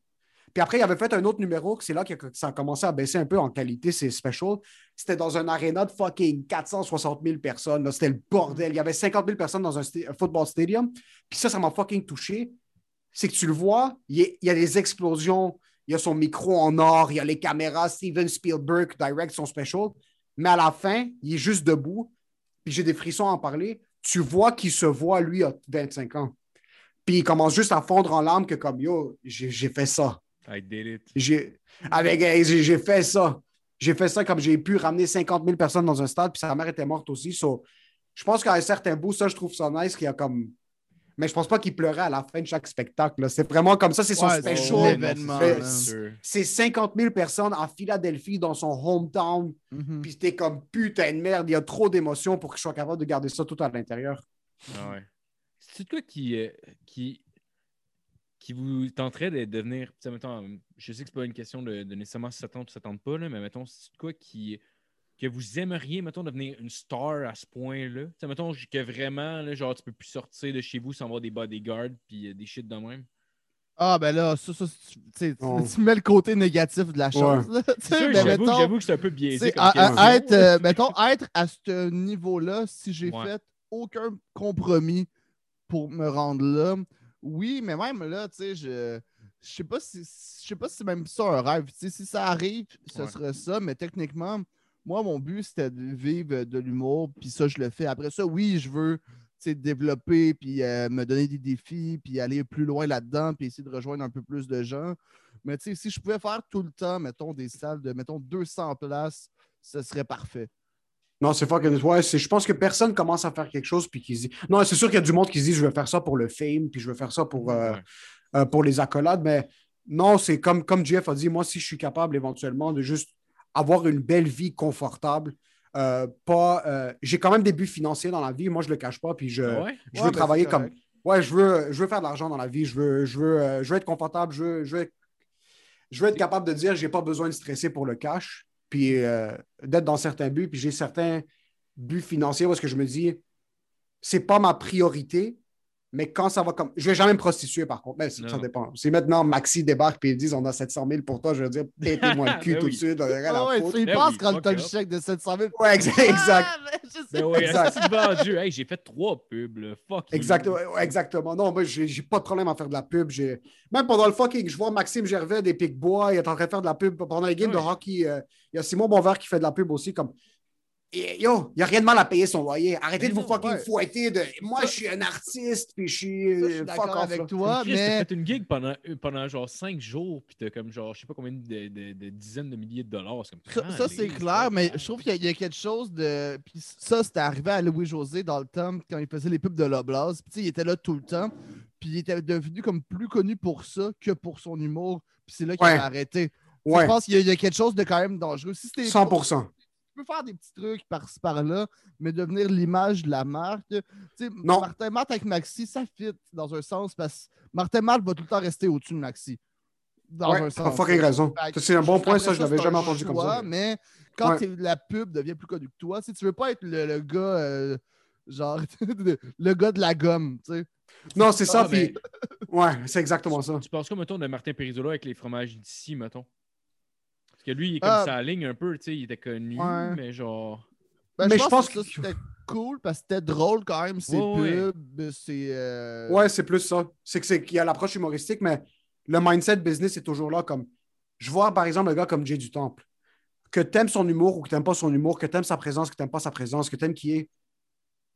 Puis après, il avait fait un autre numéro, que c'est là que que ça a commencé à baisser un peu en qualité, c'est special. C'était dans un aréna de fucking 460 000 personnes. C'était le bordel. Il y avait 50 000 personnes dans un, football stadium. Puis ça, ça m'a fucking touché. C'est que tu le vois, il il y a des explosions, il y a son micro en or, il y a les caméras, Steven Spielberg direct son special. Mais à la fin, il est juste debout. Puis j'ai des frissons à en parler. Tu vois qu'il se voit, lui, à 25 ans. Puis il commence juste à fondre en larmes que comme, yo, j'ai fait ça. I did it. J'ai avec j'ai j'ai fait ça. J'ai fait ça comme j'ai pu ramener 50 000 personnes dans un stade, puis sa mère était morte aussi. So, je pense qu'à un certain bout, ça, je trouve ça nice qu'il y a comme. Mais je pense pas qu'il pleurait à la fin de chaque spectacle. là. C'est vraiment comme ça, c'est son Ouais, special. c'est Oh, l'événement, fait- là. c'est sûr. C'est 50 000 personnes en Philadelphie, dans son hometown. Mhm. Puis t'es comme putain de merde, il y a trop d'émotions pour que je sois capable de garder ça tout à l'intérieur. Ah ouais. C'est quoi qui, euh, qui, qui vous tenterait de devenir. tu sais, mettons, je sais que c'est pas une question de, de nécessairement si ça tente ou ça tente pas, là, mais mettons, c'est quoi qui que vous aimeriez, mettons, devenir une star à ce point-là? Tu sais, mettons, que vraiment, là, genre, tu peux plus sortir de chez vous sans avoir des bodyguards puis euh, des shit de même. Ah, ben là, ça, ça tu, tu sais, tu- Oh. tu mets le côté négatif de la chose. sûr, mais j'avoue, que c'est un peu biaisé. sais, comme à- question. à- être, euh, mettons, être à ce niveau-là, si j'ai Ouais. fait aucun compromis pour me rendre là, oui, mais même là, tu sais, je. Je sais pas si je sais pas si c'est même ça un rêve. Si ça arrive, ce Ouais. serait ça, mais techniquement, moi, mon but, c'était de vivre de l'humour, puis ça, je le fais. Après ça, oui, je veux tu sais, développer, puis euh, me donner des défis, puis aller plus loin là-dedans, puis essayer de rejoindre un peu plus de gens. Mais tu sais, si je pouvais faire tout le temps, mettons, des salles de, mettons, 200 places, ce serait parfait. Non, c'est fucking. Ouais, c'est- je pense que personne commence à faire quelque chose puis qui se dit. Non, c'est sûr qu'il y a du monde qui se dit je veux faire ça pour le fame, puis je veux faire ça pour, euh, Ouais. euh, pour les accolades, mais non, c'est comme, comme Jeff a dit, moi, si je suis capable éventuellement de juste avoir une belle vie confortable, euh, pas. euh, j'ai quand même des buts financiers dans la vie, moi, je le cache pas, puis je, ouais? je veux ben, travailler comme. Ouais, je veux, je veux faire de l'argent dans la vie, je veux, je veux, euh, je veux être confortable, je veux, je veux, être- je veux être capable de dire j'ai pas besoin de stresser pour le cash, puis euh, d'être dans certains buts, puis j'ai certains buts financiers parce que je me dis c'est pas ma priorité, mais quand ça va comme. Je vais jamais me prostituer par contre, mais ça, ça dépend. Si maintenant Maxi débarque et ils disent on a 700 000 pour toi, je veux dire pétez-moi le cul Ben tout de suite, Ah ouais, y Ben oui, quand t'as le chèque de 700 000. Ouais, exa- exact. Ah, mais je sais Ben oui, Exact. c'est vendu? Hey, j'ai fait trois pubs, là. Fuck. you. Exactement, ouais, exactement. Non, moi, j'ai pas de problème à faire de la pub. J'ai- Même pendant le fucking, je vois Maxime Gervais des Pic-Bois, il est en train de faire de la pub. Pendant les games de hockey, euh, il y a Simon Bonvert qui fait de la pub aussi. Comme, yo, il n'y a rien de mal à payer son loyer. Arrêtez Mais de vous non, fucking ouais. fouetter. De... Moi, je suis un artiste, puis je suis. Ça, je suis euh, d'accord avec là. toi, Chris, T'as mais fait une gig pendant, euh, pendant genre 5 jours, puis t'as comme genre, je sais pas combien de, de- de dizaines de milliers de dollars. Comme, ça, ça, c'est clair, mais je trouve qu'il y, a- il y a quelque chose de. Puis ça, c'était arrivé à Louis-José dans le temps, quand il faisait les pubs de Loblaws. Puis tu sais, il était là tout le temps. Puis il était devenu comme plus connu pour ça que pour son humour. Puis c'est là qu'il Ouais. a arrêté. Ouais, Je pense qu'il y, y a quelque chose de quand même dangereux. Si c'était 100%. Tu peux faire des petits trucs par-ci par-là, mais devenir l'image de la marque. Tu sais, Non. Martin Matt avec Maxi, ça fit dans un sens parce que Martin Matt va tout le temps rester au-dessus de Maxi. Dans Ouais, un sens. fucking raison. C'est un bon point, ça, je l'avais jamais entendu comme ça. Mais quand Ouais. la pub devient plus connue que toi, tu tu veux pas être le, le gars, euh, genre, le gars de la gomme, tu sais. Non, c'est ça, mais- puis. Ouais, c'est exactement ça. Tu penses quoi, mettons, de Martin Perizola avec les fromages d'ici, mettons? Parce que lui, il est comme Ah. sa ligne un peu, tu sais, il était connu, Ouais. mais genre. Ben, Mais je pense, pense que, ça, que- c'était cool parce que c'était drôle quand même, ces Ouais, ouais. c'est... euh, Ouais, c'est plus ça. C'est que c'est qu'il y a l'approche humoristique, mais le mindset business est toujours là. Comme je vois par exemple un gars comme Jay du Temple, que t'aimes son humour ou que t'aimes pas son humour, que t'aimes sa présence, que t'aimes pas sa présence, que t'aimes qui est.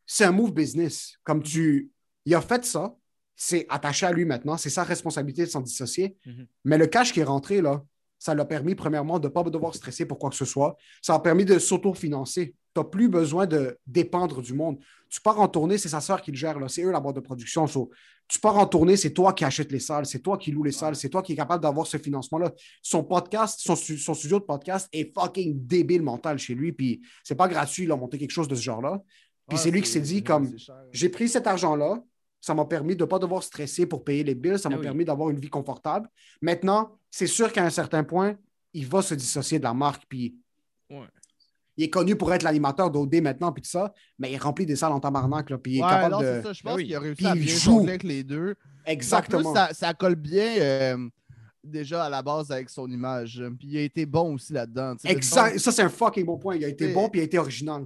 C'est un move business. Comme tu, il a fait ça, c'est attaché à lui maintenant, c'est sa responsabilité de s'en dissocier. Mhm. Mais le cash qui est rentré là, ça l'a permis premièrement de ne pas devoir stresser pour quoi que ce soit. Ça a permis de s'autofinancer. Tu n'as plus besoin de dépendre du monde. Tu pars en tournée, c'est sa sœur qui le gère. là. C'est eux la boîte de production. So, tu pars en tournée, c'est toi qui achètes les salles, c'est toi qui loue les salles, c'est toi qui es capable d'avoir ce financement-là. Son podcast, son, stu- son studio de podcast est fucking débile mental chez lui. Puis c'est pas gratuit, il a monté quelque chose de ce genre-là. Puis c'est lui qui s'est dit comme j'ai pris cet argent-là, ça m'a permis de ne pas devoir stresser pour payer les bills, ça m'a Ah oui. permis d'avoir une vie confortable. Maintenant, c'est sûr qu'à un certain point, il va se dissocier de la marque, puis Ouais. il est connu pour être l'animateur d'OD maintenant, puis tout ça, mais il remplit des salles en tabarnak, là, puis il est Ouais, capable non, de... c'est ça. Je Ben pense oui. qu'il a réussi Puis à bien joue. avec les deux. Exactement. En plus, ça, ça colle bien euh, déjà à la base avec son image. Puis il a été bon aussi là-dedans. Exact. Mettons, Ça, c'est un fucking bon point. Il a été bon, puis il a été original.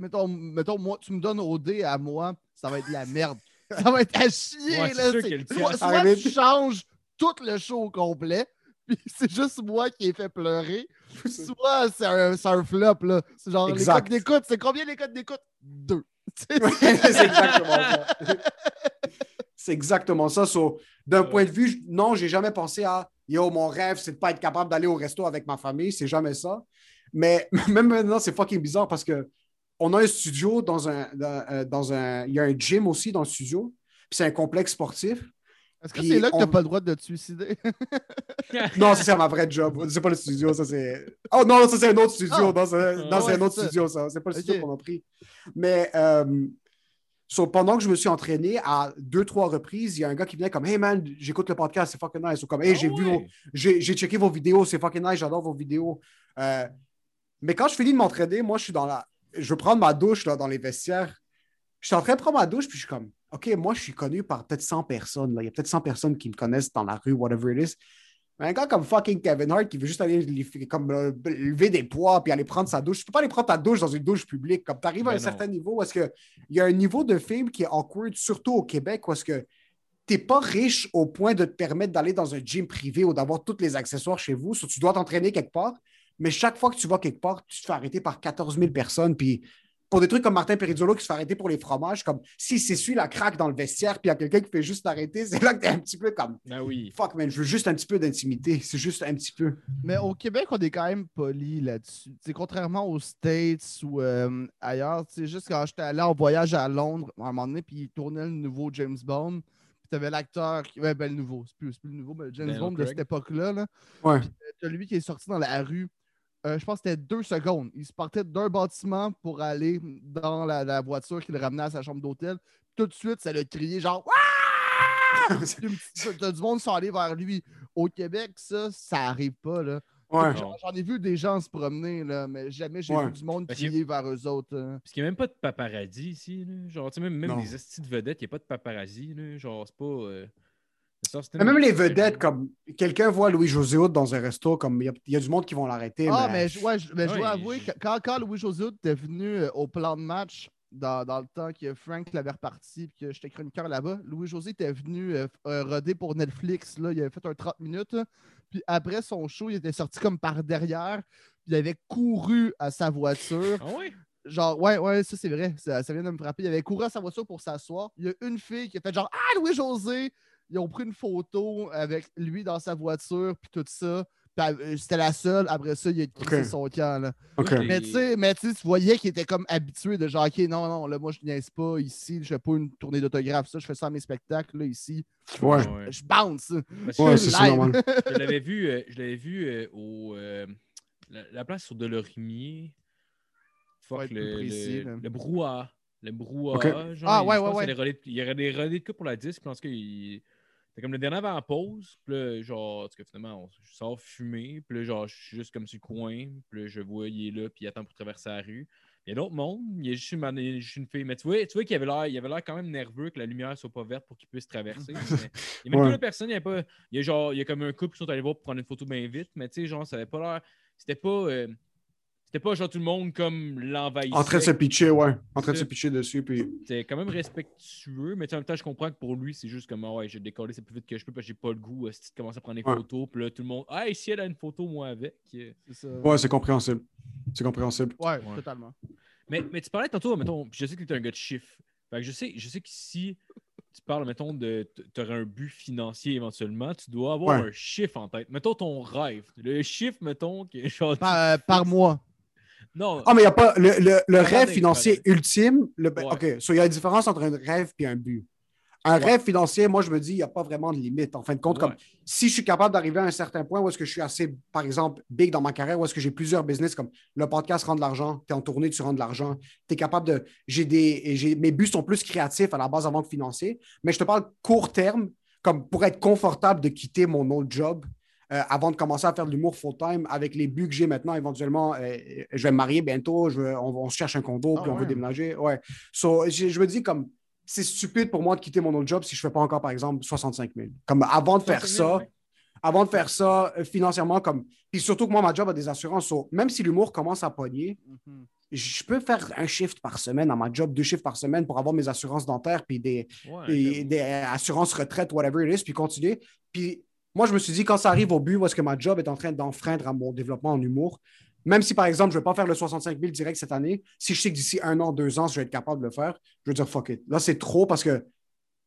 mettons, mettons, moi, tu me donnes OD à moi, ça va être de la merde. Ça va être à chier. Ouais, là, soit tu changes tout le show au complet, puis c'est juste moi qui ai fait pleurer. Soit c'est un, c'est un flop. là. C'est genre les Exact. codes d'écoute. C'est combien les codes d'écoute? Deux. c'est exactement ça. C'est exactement ça. So, D'un Ouais. point de vue, je- non, j'ai jamais pensé à Yo, mon rêve, c'est de pas être capable d'aller au resto avec ma famille. C'est jamais ça. Mais même maintenant, c'est fucking bizarre parce que on a un studio dans un. Dans, euh, dans un il y a un gym aussi dans le studio. Puis c'est un complexe sportif. Est-ce que c'est là que t'as on- pas le droit de te suicider? Non, ça, c'est ma vraie job. C'est pas le studio, ça, c'est. Oh non, ça, c'est un autre studio. Ah. Non, c'est non, c'est ouais, un autre ça. studio, ça. C'est pas le studio qu'on a pris. Mais euh, so, pendant que je me suis entraîné, à deux, trois reprises, il y a un gars qui venait comme Hey man, j'écoute le podcast, c'est fucking nice. Ou comme Hey, Ah j'ai vu ouais. vos- j'ai j'ai checké vos vidéos, c'est fucking nice, j'adore vos vidéos. Euh, mais quand je finis de m'entraîner, moi, je suis dans la. Je veux prendre ma douche là, dans les vestiaires. Je suis en train de prendre ma douche, puis je suis comme OK, moi, je suis connu par peut-être 100 personnes. Là. Il y a peut-être 100 personnes qui me connaissent dans la rue, whatever it is. Mais un gars comme fucking Kevin Hart qui veut juste aller comme, euh, lever des poids puis aller prendre sa douche. Tu peux pas aller prendre ta douche dans une douche publique. Comme tu arrives à Ben un non. certain niveau, parce que il y a un niveau de film qui est awkward, surtout au Québec, parce que tu n'es pas riche au point de te permettre d'aller dans un gym privé ou d'avoir tous les accessoires chez vous. So, tu dois t'entraîner quelque part. Mais chaque fois que tu vas quelque part, tu te fais arrêter par 14 000 personnes. Puis pour des trucs comme Martin Perizzolo qui se fait arrêter pour les fromages, comme si s'essuie la craque dans le vestiaire, puis il y a quelqu'un qui fait juste t'arrêter, c'est là que tu es un petit peu comme Ah oui. fuck, man, je veux juste un petit peu d'intimité. C'est juste un petit peu. Mais au Québec, on est quand même poli là-dessus. Tu sais, contrairement aux States ou euh, ailleurs, tu sais, juste quand j'étais allé en voyage à Londres à un moment donné, puis ils tournaient le nouveau James Bond, puis t'avais l'acteur, qui- ouais, ben le nouveau, c'est plus, c'est plus le nouveau, mais James Bond de cette époque-là. Là. Ouais. T'as lui qui est sorti dans la rue, euh, je pense que c'était deux secondes. Il se partait d'un bâtiment pour aller dans la, la voiture qui le ramenait à sa chambre d'hôtel. Tout de suite, ça l'a crié genre T'as du monde qui sont allés vers lui. Au Québec, ça, ça arrive pas. Là. Ouais. J'en ai vu des gens se promener, là, mais jamais j'ai Ouais. vu du monde crier vers eux autres. hein. Parce qu'il n'y a même pas de paparazzi ici. Là. Genre, tu sais, même, même les estis de vedettes, il n'y a pas de paparazzi. Là. Genre, c'est pas. euh, même les vedettes, comme quelqu'un voit Louis-José dans un resto, comme il y, a- il y a du monde qui vont l'arrêter. Ah, mais... mais, je- ouais, je, mais je dois avouer je- que quand, quand Louis-José était venu euh, au plan de match, dans, dans le temps que Frank l'avait reparti et que j'étais chroniqueur là-bas, Louis-José était venu euh, euh, roder pour Netflix. Là, il avait fait un 30 minutes. là. Puis après son show, il était sorti comme par derrière. Puis il avait couru à sa voiture. Ah ouais? Genre, ouais, ouais, ça c'est vrai. Ça, ça vient de me frapper. Il avait couru à sa voiture pour s'asseoir. Il y a une fille qui a fait genre Ah, Louis-José! Ils ont pris une photo avec lui dans sa voiture, puis tout ça. Puis, euh, c'était la seule. Après ça, il a quitté son camp. Là. Mais tu sais, mais tu voyais qu'il était comme habitué de genre, OK, non, non, là, moi, je niaise pas ici. Je fais pas une tournée d'autographe. Ça, je fais ça à mes spectacles, là, ici. Ouais. Ouais. Je bounce. Parce Ouais, que c'est Live. ça, normal. je l'avais vu, euh, je l'avais vu euh, au. euh, la, la place sur Delorimier. Faut Fuck, le, précis, le, le brouhaha. Le brouhaha. Genre, Ah, il- ouais, ouais, ouais. Il y aurait des relais de coupe pour la disque. Je pense qu'il. C'était comme le dernier avant la pause. Puis là, genre, en tout cas, finalement, on je sors fumer. Puis là, genre, je suis juste comme sur le coin. Puis là, je vois, il est là. Puis il attend pour traverser la rue. Il y a d'autres mondes. Il y a juste une, juste une fille. Mais tu vois, tu vois qu'il avait l'air, il avait l'air quand même nerveux que la lumière soit pas verte pour qu'il puisse traverser. Mais il y a même Ouais. personne. Il y a pas. Il y a genre, il y a comme un couple qui sont allés voir pour prendre une photo bien vite. Mais tu sais, genre, ça avait pas l'air. C'était pas. euh, c'était pas genre tout le monde comme l'envahissait. En train de se pitcher, ouais. En train de C'est- se pitcher dessus. Puis... C'était quand même respectueux, mais en même temps, je comprends que pour lui, c'est juste comme, ah ouais, j'ai décollé ça plus vite que je peux parce que j'ai pas le goût. Si tu commences à prendre des Ouais. photos, puis là, tout le monde, ah, ici, elle a une photo, moi avec. Euh, C'est ça. Ouais, c'est compréhensible. C'est compréhensible. Ouais, Ouais. totalement. Mais, mais tu parlais tantôt, mettons, je sais que tu es un gars de chiffres. Fait que je sais, je sais que si tu parles, mettons, de. Tu aurais un but financier éventuellement, tu dois avoir Ouais. un chiffre en tête. Mettons ton rêve. Le chiffre, mettons, que genre. Par, euh, par mois. Non, Ah, mais il n'y a pas. Le, le, rêve financier ultime. Le, ben, Ouais. OK. So, il y a une différence entre un rêve et un but. Un Ouais. rêve financier, moi, je me dis, il n'y a pas vraiment de limite. En fin de compte, Ouais. comme si je suis capable d'arriver à un certain point où est-ce que je suis assez, par exemple, big dans ma carrière, où est-ce que j'ai plusieurs business, comme le podcast rend de l'argent, tu es en tournée, tu rends de l'argent, tu es capable de. J'ai des. j'ai- Mes buts sont plus créatifs à la base avant que financiers, mais je te parle court terme, comme pour être confortable de quitter mon autre job. Euh, avant de commencer à faire de l'humour full-time, avec les buts que j'ai maintenant, éventuellement, euh, je vais me marier bientôt, je veux- on, on se cherche un condo, Ah puis on ouais. veut déménager. Ouais. So, je, je me dis comme, c'est stupide pour moi de quitter mon autre job si je ne fais pas encore, par exemple, 65 000. Comme avant de faire 65 000, ça, ouais. avant de faire ça euh, financièrement, comme. Puis surtout que moi, ma job a des assurances. So, même si l'humour commence à pogner, Mhm. je peux faire un shift par semaine dans ma job, deux shifts par semaine pour avoir mes assurances dentaires, puis des, Ouais, et j'avoue. des assurances retraite, whatever it is, puis continuer. Puis moi, je me suis dit, quand ça arrive au but où est-ce que ma job est en train d'enfreindre à mon développement en humour, même si, par exemple, je ne vais pas faire le 65 000 direct cette année, si je sais que d'ici un an, deux ans, je vais être capable de le faire, je vais dire fuck it. Là, c'est trop parce que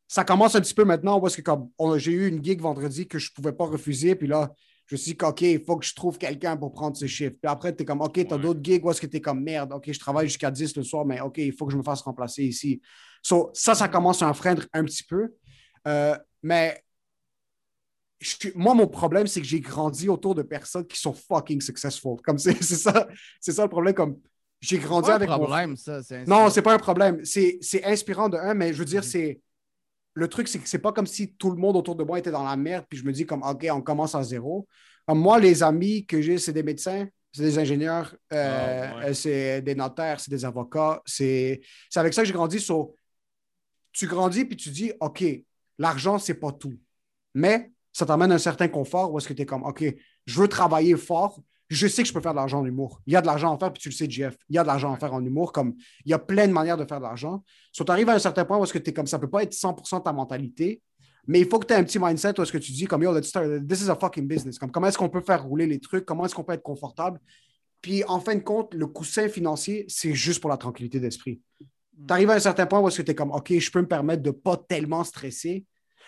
ça commence un petit peu maintenant où est-ce que comme j'ai eu une gig vendredi que je ne pouvais pas refuser, puis là, je me suis dit, OK, il faut que je trouve quelqu'un pour prendre ce chiffres. Puis après, tu es comme, OK, tu as Ouais. d'autres gigs où est-ce que tu es comme merde, OK, je travaille jusqu'à 10 le soir, mais OK, il faut que je me fasse remplacer ici. So, ça, ça commence à enfreindre un petit peu. Euh, mais je moi, mon problème, c'est que j'ai grandi autour de personnes qui sont fucking successful. Comme c'est c'est ça, c'est ça le problème. Comme j'ai grandi Pas un avec mon problème, ça. c'est non, c'est pas un problème. C'est c'est inspirant de un, mais je veux dire, Mhm. c'est. Le truc, c'est que c'est pas comme si tout le monde autour de moi était dans la merde, puis je me dis comme, OK, on commence à zéro. Comme moi, les amis que j'ai, c'est des médecins, c'est des ingénieurs, euh, Ah, ouais. euh, c'est des notaires, c'est des avocats. C'est c'est avec ça que j'ai grandi. tu grandis, puis tu dis, OK, l'argent, c'est pas tout. Mais ça t'amène un certain confort où est-ce que tu es comme, OK, je veux travailler fort, je sais que je peux faire de l'argent en humour. Il y a de l'argent à faire, puis tu le sais, Jeff. Il y a de l'argent à faire en humour. Comme il y a plein de manières de faire de l'argent. So, tu arrives à un certain point où est-ce que tu es comme ça, peut pas être 100% ta mentalité, mais il faut que tu aies un petit mindset où est-ce que tu dis comme yo, let's start, this is a fucking business. Comme comment est-ce qu'on peut faire rouler les trucs, comment est-ce qu'on peut être confortable? Puis en fin de compte, le coussin financier, c'est juste pour la tranquillité d'esprit. Tu arrives à un certain point où est-ce que tu es comme OK, je peux me permettre de pas tellement stresser.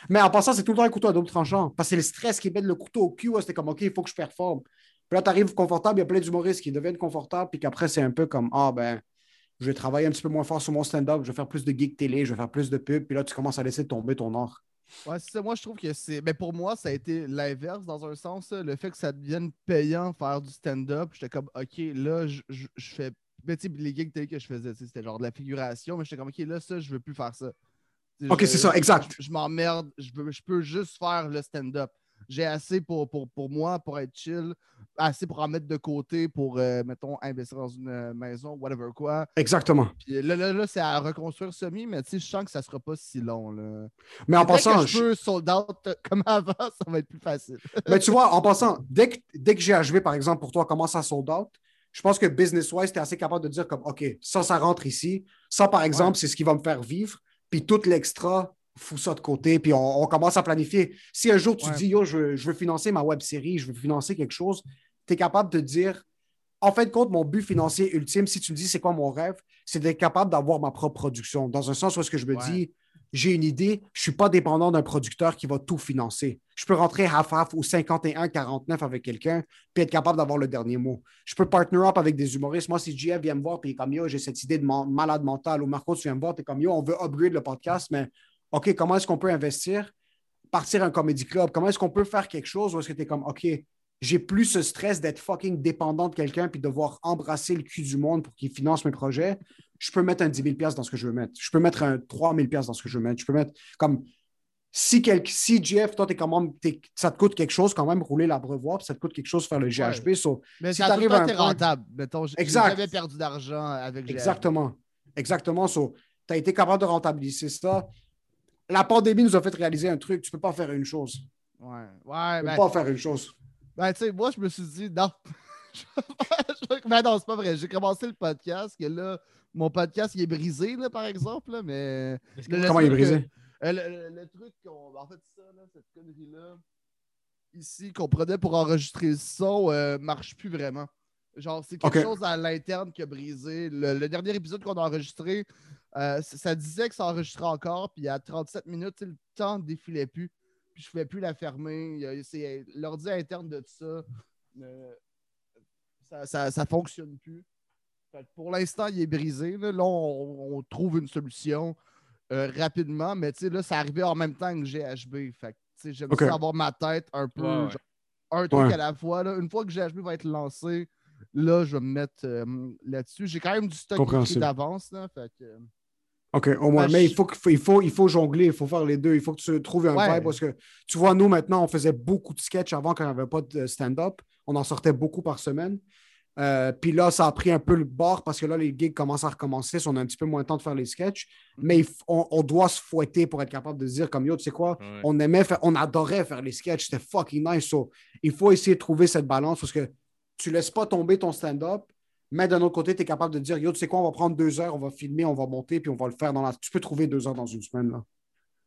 Mais en passant, c'est tout le temps un couteau à double tranchant. Parce que c'est le stress qui met le couteau au cul. où C'est comme OK, il faut que je performe. Puis là, tu arrives confortable, il y a plein d'humoristes qui deviennent confortables, puis qu'après, c'est un peu comme Ah, ben, je vais travailler un petit peu moins fort sur mon stand-up, je vais faire plus de geek télé, je vais faire plus de pubs, puis là, tu commences à laisser tomber ton or. Ouais, ça. Moi, je trouve que c'est. Mais pour moi, ça a été l'inverse dans un sens. Le fait que ça devienne payant faire du stand-up, j'étais comme, OK, là, je, fais. Mais tu sais, les gigs télé que je faisais, c'était genre de la figuration, mais j'étais comme, OK, là, ça, je veux plus faire ça. Ok, c'est ça, exact. Je, je m'emmerde, je, peux juste faire le stand-up. J'ai assez pour, pour, pour moi, pour être chill, assez pour en mettre de côté, pour, euh, mettons, investir dans une euh, maison, whatever quoi. Exactement. Puis là, là, là c'est à reconstruire semi, mais tu sais, je sens que ça sera pas si long. Là. Mais en Dès passant, que je peux sold out comme avant, ça va être plus facile. Mais tu vois, en passant, dès que, dès que par exemple, pour toi, commence à sold out, je pense que business-wise, tu es assez capable de dire comme, OK, ça, ça rentre ici. Ça, par exemple, c'est ce qui va me faire vivre. Puis tout l'extra, fous ça de côté. Puis on, on commence à planifier. Si un jour tu Ouais. dis, yo, je, veux- je veux financer ma web série, je veux financer quelque chose, tu es capable de dire, en fin de compte, mon but financier ultime, si tu me dis c'est quoi mon rêve, c'est d'être capable d'avoir ma propre production. Dans un sens où est-ce que je me Ouais. dis, j'ai une idée, je ne suis pas dépendant d'un producteur qui va tout financer. Je peux rentrer half-half ou 51-49 avec quelqu'un, puis être capable d'avoir le dernier mot. Je peux partner up avec des humoristes. Moi, si JF vient me voir, puis comme yo, j'ai cette idée de malade mental, ou Marco, tu viens me voir, tu es comme yo, on veut upgrade le podcast, mais OK, comment est-ce qu'on peut investir, partir un comédie club? Comment est-ce qu'on peut faire quelque chose où est-ce que tu es comme OK, j'ai plus ce stress d'être fucking dépendant de quelqu'un puis de devoir embrasser le cul du monde pour qu'il finance mes projets. Je peux mettre un 10 000 dans ce que je veux mettre. Je peux mettre un 3 000 dans ce que je veux mettre. Je peux mettre comme si, quel- si Jeff, toi, t'es quand même, ça te coûte quelque chose quand même rouler l'abreuvoir, puis ça te coûte quelque chose faire le so- Mais Si ça a tout le t'arrives à un rentable. Mettons, Exact. jamais perdu d'argent avec GHB. Exactement. Exactement. So, tu as été capable de rentabiliser ça. La pandémie nous a fait réaliser un truc. Tu peux pas faire une chose. Ouais, ouais, Tu peux ben, pas faire une chose. Ben, tu sais, moi, je me suis dit, non. Ben non, c'est pas vrai. J'ai commencé le podcast, que là, mon podcast, il est brisé, là, par exemple, là, mais... Le- Comment il est brisé? Euh, le, le- le truc qu'on. En fait, ça, là, cette connerie-là, ici, qu'on prenait pour enregistrer le son, euh, marche plus vraiment. Genre, c'est quelque chose à l'interne qui a brisé. Le, le dernier épisode qu'on a enregistré, euh, ça disait que ça enregistrait encore, puis à 37 minutes, le temps ne défilait plus. Puis je ne pouvais plus la fermer. C'est l'ordi interne de tout ça. euh, ça, ça, ça fonctionne plus. Fait que pour l'instant, il est brisé. Là, Là, on, on trouve une solution euh, rapidement, mais tu sais, là, ça arrivait en même temps que GHB. Fait que, tu sais, j'aime Ok. ça avoir ma tête un peu, Ouais, ouais. genre, un truc Ouais. à la fois. Là. Une fois que GHB va être lancé, là, je vais me mettre euh, là-dessus. J'ai quand même du stock d'avance. là, Fait que, OK, au moins. Ben, mais je- il faut, il, faut, il faut jongler, il faut faire les deux. Il faut que tu trouves un Ouais. vibe parce que tu vois, nous, maintenant, on faisait beaucoup de sketchs avant quand il n'y avait pas de stand-up. On en sortait beaucoup par semaine. Euh, Puis là, ça a pris un peu le bord parce que là, les gigs commencent à recommencer. so on a un petit peu moins de temps de faire les sketchs. Mais il f- on, on doit se fouetter pour être capable de se dire comme yo, tu sais quoi, Ouais. on aimait faire, on adorait faire les sketchs. C'était fucking nice. So, il faut essayer de trouver cette balance parce que tu laisses pas tomber ton stand-up. Mais d'un autre côté, tu es capable de dire, yo, tu sais quoi, on va prendre deux heures, on va filmer, on va monter, puis on va le faire dans la. Tu peux trouver deux heures dans une semaine. Là.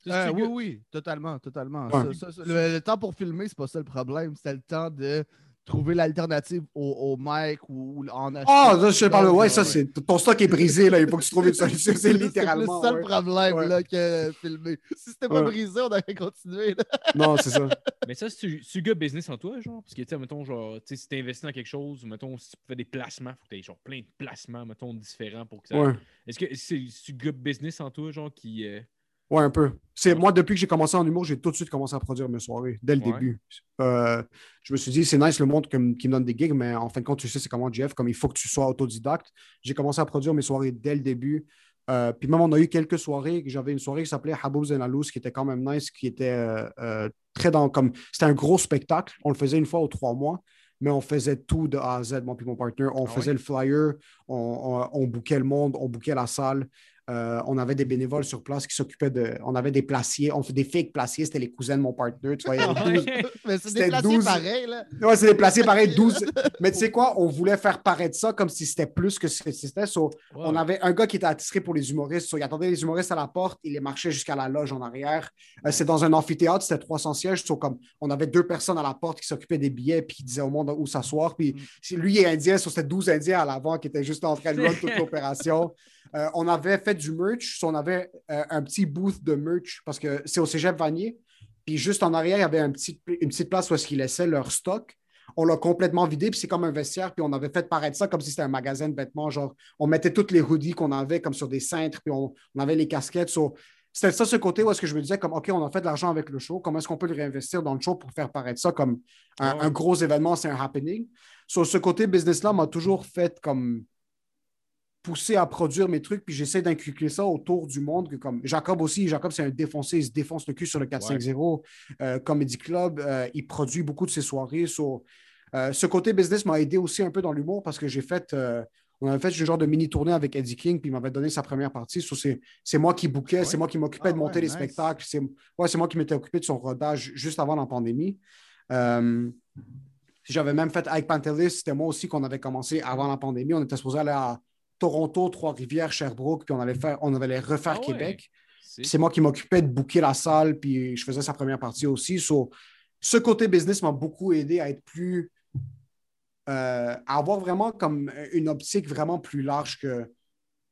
Euh, C'est- oui, oui, totalement, totalement. Ouais. Ça, ça, ça, le, le temps pour filmer, c'est pas ça le problème. C'était le temps de trouver l'alternative au, au mic ou, ou en acheter. Ah, ça, je te parle. Ouais, ça, c'est. Ton stock est brisé, là. Il faut que tu trouves une solution. C'est littéralement. ça le ouais. problème Ouais. là, que filmer. Si c'était pas Ouais. brisé, on aurait continué. là. Non, c'est ça. Mais ça, c'est du gars business en toi, genre? Parce que, tu sais, mettons, genre, tu sais, si t'investis dans quelque chose, ou mettons, si tu fais des placements, faut que t'aies, genre, plein de placements, mettons, différents pour que ça. Ouais. Est-ce que c'est du gars business en toi, genre, qui. euh, Ouais, un peu. C'est moi, depuis que j'ai commencé en humour, j'ai tout de suite commencé à produire mes soirées, dès le Ouais. début. Euh, je me suis dit, c'est nice le monde qui me, qui me donne des gigs, mais en fin de compte, tu sais, c'est comment Jeff, comme il faut que tu sois autodidacte. J'ai commencé à produire mes soirées dès le début. Euh, puis même, on a eu quelques soirées. J'avais une soirée qui s'appelait Haboub Zenalous, qui était quand même nice, qui était euh, très dans. comme C'était un gros spectacle. On le faisait une fois aux trois mois, mais on faisait tout de A à Z, moi puis mon partner. On Ah faisait le flyer, on, on, on bouquait le monde, on bouquait la salle. Euh, on avait des bénévoles sur place qui s'occupaient de. On avait des placiers. On fait des fake placiers. C'était les cousins de mon partner. Tu vois, il y avait 12 Mais c'est C'était déplacé 12. pareil. Là. Ouais, c'est des placiers pareil, 12. Mais tu sais quoi, on voulait faire paraître ça comme si c'était plus que ce que c'était. So, On avait un gars qui était attitré pour les humoristes. So, il attendait les humoristes à la porte, il les marchait jusqu'à la loge en arrière. Euh, c'est dans un amphithéâtre, c'était 300 sièges. So, comme, on avait deux personnes à la porte qui s'occupaient des billets puis qui disaient au monde où s'asseoir. Puis Mm. lui est indien, so, c'était 12 indiens à l'avant qui étaient juste en train de toute l'opération. Euh, on avait fait du merch. So, on avait euh, un petit booth de merch parce que c'est au cégep Vanier. Puis juste en arrière, il y avait un petit, une petite place où est-ce qu'ils laissaient leur stock. On l'a complètement vidé, puis c'est comme un vestiaire, puis on avait fait paraître ça comme si c'était un magasin de vêtements. Genre, on mettait toutes les hoodies qu'on avait comme sur des cintres, puis on, on avait les casquettes. So, c'était ça ce côté où est-ce que je me disais comme OK, on a fait de l'argent avec le show, comment est-ce qu'on peut le réinvestir dans le show pour faire paraître ça comme un, un gros événement, c'est un happening? Sur ce côté business-là m'a toujours fait comme pousser à produire mes trucs, puis j'essaie d'inculquer ça autour du monde. Que comme Jacob aussi, Jacob, c'est un défoncé, il se défonce le cul sur le 450 euh, Comedy Club. euh, il produit beaucoup de ses soirées. So, euh, ce côté business m'a aidé aussi un peu dans l'humour parce que j'ai fait, euh, on avait fait ce genre de mini tournée avec Eddie King, puis il m'avait donné sa première partie. So, c'est, moi qui bouquais, Ouais. c'est moi qui m'occupais Ah de monter ouais, les nice. spectacles. C'est, ouais, moi qui m'étais occupé de son rodage juste avant la pandémie. J'avais même fait avec Pantelis, c'était moi aussi qu'on avait commencé avant la pandémie. On était supposé aller à Toronto, Trois-Rivières, Sherbrooke, puis on allait, faire, on allait refaire Ah ouais. Québec. C'est- moi qui m'occupais de booker la salle, puis je faisais sa première partie aussi. So, ce côté business m'a beaucoup aidé à être plus. euh, à avoir vraiment comme une optique vraiment plus large que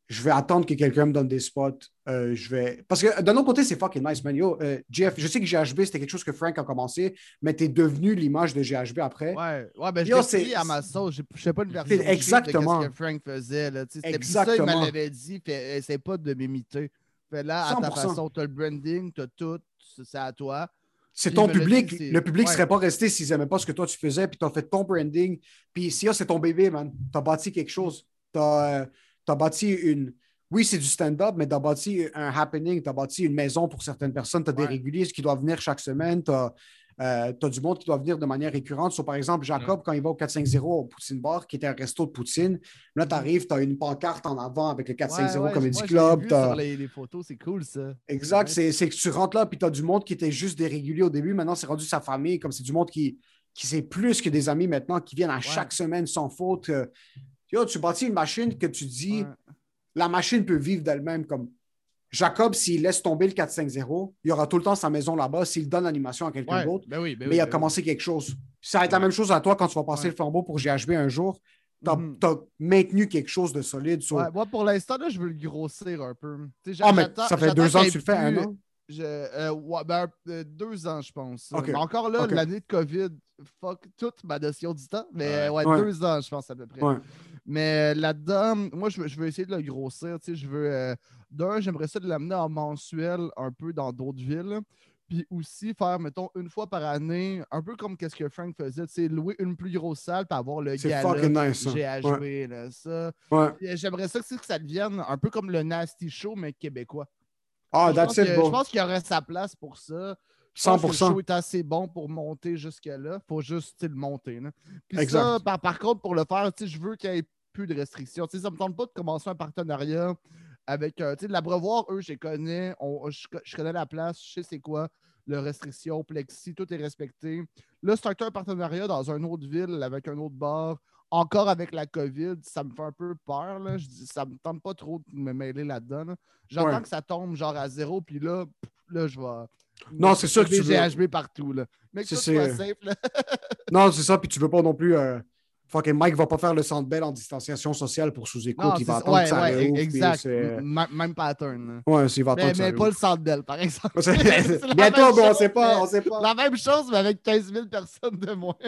je vais attendre que quelqu'un me donne des spots. euh, je vais... Parce que d'un autre côté, c'est fucking nice, man. Yo, euh, Jeff, je sais que GHB, c'était quelque chose que Frank a commencé, mais tu es devenu l'image de GHB après. Ouais, ouais, ben je l'ai à ma sauce. Je je sais pas une version C'est cheap de exactement. ce que Frank faisait. Là. plus ça, il Exactement. l'avait dit. Fait, essaie pas de m'imiter. Fais là, à ta 100%. façon, t'as le branding, t'as tout, c'est à toi. C'est ton public. dit, le public ne ouais. serait pas resté s'ils n'aimaient pas ce que toi tu faisais, puis tu as fait ton branding. Puis Sia, c'est ton bébé, man. Tu as bâti quelque chose. Tu as, bâti une. Oui, c'est du stand-up, mais tu as bâti un happening, tu as bâti une maison pour certaines personnes. Tu as des Ouais. réguliers qui doivent venir chaque semaine. Tu as, du monde qui doit venir de manière récurrente. So, par exemple, Jacob, quand il va au 450 au Poutine Bar, qui était un resto de Poutine, là, tu arrives, tu as une pancarte en avant avec le 450 Ouais, Comedy Club. vu sur les, les photos, c'est cool ça. Exact, c'est que tu rentres là, puis tu as du monde qui était juste des réguliers au début. Maintenant, c'est rendu sa famille. Comme c'est du monde qui, qui c'est plus que des amis maintenant, qui viennent à chaque semaine sans faute. Euh, Yo, tu bâtis une machine que tu dis, Ouais. la machine peut vivre d'elle-même. Comme Jacob, s'il laisse tomber le 450, il y aura tout le temps sa maison là-bas. S'il donne l'animation à quelqu'un Ouais, d'autre, ben oui, ben mais oui, il a ben commencé quelque chose. Ça va être la même chose à toi quand tu vas passer le flambeau pour GHB un jour. Tu as, Mhm. maintenu quelque chose de solide. sur- moi, pour l'instant, là, je veux le grossir un peu. Ah, mais ça fait deux ans que tu le fais, un an? Je, euh, ouais, ben, euh, deux ans, je pense. Mais encore là, l'année de COVID, fuck toute ma notion du temps. Mais Ouais. ouais, Ouais. deux ans, je pense, à peu près. Mais euh, là-dedans, moi, je veux, je veux essayer de le grossir. Tu sais, je veux. euh, D'un, j'aimerais ça de l'amener en mensuel un peu dans d'autres villes. Puis aussi faire, mettons, une fois par année, un peu comme qu'est-ce que Frank faisait, tu sais, louer une plus grosse salle puis avoir le C'est gala nice. ça. GHB, Ouais. là, ça. Ouais. Euh, J'aimerais ça que, que ça devienne un peu comme le Nasty Show, mais québécois. Ah, that's it, je pense qu'il y aurait sa place pour ça. Je pense que le 100%. show est assez bon pour monter jusque-là. faut juste le monter. là. Puis Exact. ça, par, par contre, pour le faire, je veux qu'il n'y ait plus de restrictions. Ça ne me tente pas de commencer un partenariat avec euh, l'abreuvoir, eux, je les connais. On- je, je connais la place, je sais c'est quoi, le restriction, plexi, tout est respecté. Là, starter un partenariat dans une autre ville avec un autre bar, encore avec la COVID, ça me fait un peu peur. Là. Je dis, ça me tente pas trop de me mêler là-dedans. là. J'entends Ouais. que ça tombe genre à zéro, puis là, pff, là, je vais. Non, c'est sûr que tu veux- partout. Là. Mais que C'est- tout soit c'est- safe. Là. Non, c'est ça, puis tu veux pas non plus. Euh, fucking Mike va pas faire le centre belle en distanciation sociale pour sous-écoute. Il va attendre ouais, que ça ouais, réouvre, exact. Même pattern. Ouais, s'il va attendre Mais, que ça mais pas le centre belle, par exemple. C'est- C'est la Bientôt, même bon, on chose, sait pas, mais- on sait pas. La même chose, mais avec 15 000 personnes de moins.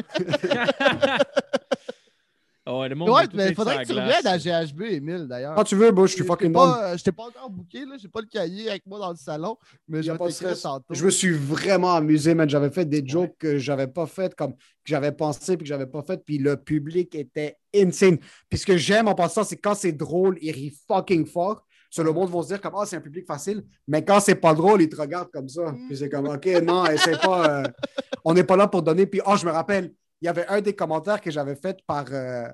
Ah ouais, le monde Ouais, mais il faudrait que tu reviennes à. GHB, Emile, d'ailleurs. Quand tu veux, bro, je suis fucking pas, euh, Je t'ai pas encore booké, là. J'ai pas le cahier avec moi dans le salon, mais je tantôt. Je me suis vraiment amusé, man. J'avais fait des jokes que j'avais pas fait, comme que j'avais pensé puis que j'avais pas fait, puis le public était insane. Puis ce que j'aime en passant, c'est quand c'est drôle, ils rient fucking fort. Sur le monde vont se dire comme ah c'est un public facile, mais quand c'est pas drôle, ils te regardent comme ça. Puis c'est comme ok non, c'est pas, euh, on n'est pas là pour donner. Puis oh je me rappelle, il y avait un des commentaires que j'avais fait par, euh,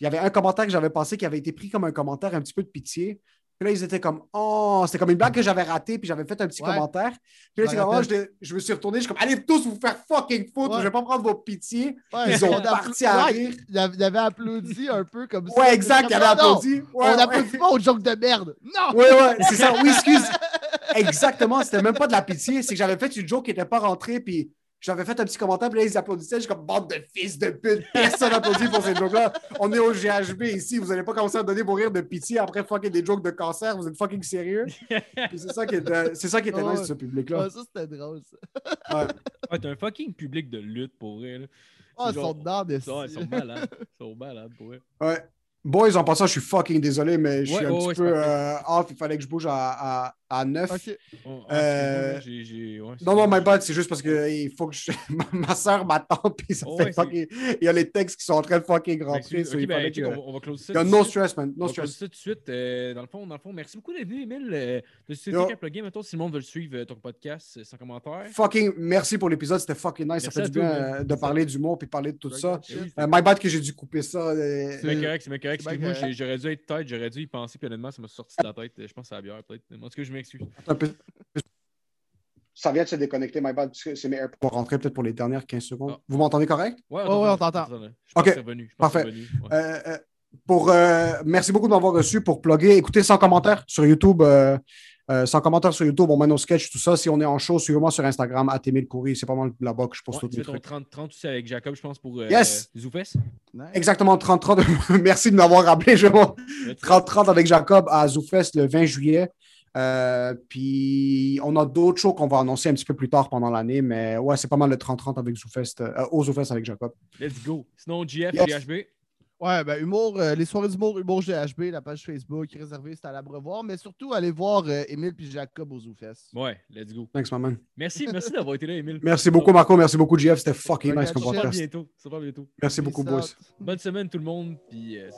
il y avait un commentaire que j'avais pensé qui avait été pris comme un commentaire un petit peu de pitié. Puis là, ils étaient comme, oh, c'était comme une blague que j'avais ratée, puis j'avais fait un petit Ouais. commentaire. Puis là, Je c'est me comme, oh, je, me suis retourné, je suis comme, allez tous vous faire fucking foutre, Ouais. je vais pas prendre vos pitiés. Ouais, Ils ont parti à rire. Il avait, il avait applaudi un peu comme ça. Ouais, exact, il Comme, avait non, non, applaudi. On ouais. applaudit pas aux jokes de merde. Non! Ouais, ouais, c'est ça. Oui, excuse. Exactement, c'était même pas de la pitié. C'est que j'avais fait une joke qui n'était pas rentrée, puis j'avais fait un petit commentaire, puis là, ils applaudissaient. Je suis comme, bande de fils de pute. Personne applaudit pour ces jokes-là. On est au GHB ici. Vous allez pas commencer à donner vos rires de pitié après fucking des jokes de cancer. Vous êtes fucking sérieux? Puis c'est ça qui était, c'est ça qui était nice, ce public-là. Ça, c'était drôle, ça. Ouais. Ouais, t'as un fucking public de lutte pour vrai. là. Oh, ils sont dedans, des Ouais, ils sont malades. Ils sont malades pour vrai. Ouais. Boys, en passant, je suis fucking désolé, mais je suis Ouais, un ouais, petit ouais, peu euh, off. Il fallait que je bouge à, à, à 9. Ok. Oh, Euh, ouais, Non, non, my bad, c'est juste parce que il faut que je... ma soeur m'attend, puis ça Oh, fait fucking... Il y a les textes qui sont en train de fucking rentrer. Excuse- so ok, il ben, que- on, va, on va close ça. Il y a no stress, man. On No va close stress. ça tout de suite. Euh, dans, le fond, dans le fond, merci beaucoup d'être venu, Emile. Euh, de le Game, mettons, si le monde veut le suivre, euh, ton podcast, sans commentaire. Fucking merci pour l'épisode, c'était fucking nice. Merci ça fait du bien de parler du mot puis de parler de tout ça. My bad que j'ai dû couper ça. C'est correct, c'est correct. Excuse-moi, j'ai- j'aurais dû être tête, j'aurais dû y penser, puis honnêtement, ça m'a sorti de la tête. Je pense que c'est la bière, peut-être. En tout cas, je m'excuse. Ça vient de se déconnecter, my bad. parce que C'est mes AirPods. On va rentrer peut-être pour les dernières 15 secondes. Ah. Vous m'entendez correct? Ouais, Ouais, ouais, on t'entend. Je pense Ok, que c'est revenu. Je pense parfait. revenu, ouais. Euh, euh, pour, euh, merci beaucoup de m'avoir reçu pour plugger. Écoutez, sans commentaire sur YouTube. euh, euh, sans commentaire sur YouTube, on met nos sketchs, tout ça. Si on est en show, suivez-moi sur Instagram, Coury. C'est pas mal là-bas que je poste Ouais, fais ton trucs. 30-30 aussi avec Jacob, je pense, pour euh, Yes! Zoufès. Nice. Exactement, 30-30. merci de m'avoir rappelé. Je vais mon- 30-30 avec Jacob à ZooFest le 20 juillet. Euh, puis on a d'autres shows qu'on va annoncer un petit peu plus tard pendant l'année, mais ouais, c'est pas mal le 30-30 avec ZooFest, euh, au ZooFest avec Jacob. Let's go. Sinon, GF, Yes. GHB. Ouais, ben, humour, euh, les soirées d'humour, humour GHB, la page Facebook réservée, c'est à l'abreuvoir. Mais surtout, allez voir euh, Émile puis Jacob aux Zoufest. Ouais, let's go. Thanks, my man. Merci, merci d'avoir été là, Emile. Merci beaucoup, Marco. Merci beaucoup, JF. C'était fucking nice comme shit. Ça va podcast. bientôt. Ça va bientôt. Merci beaucoup, boys. Bonne semaine, tout le monde. Puis, euh,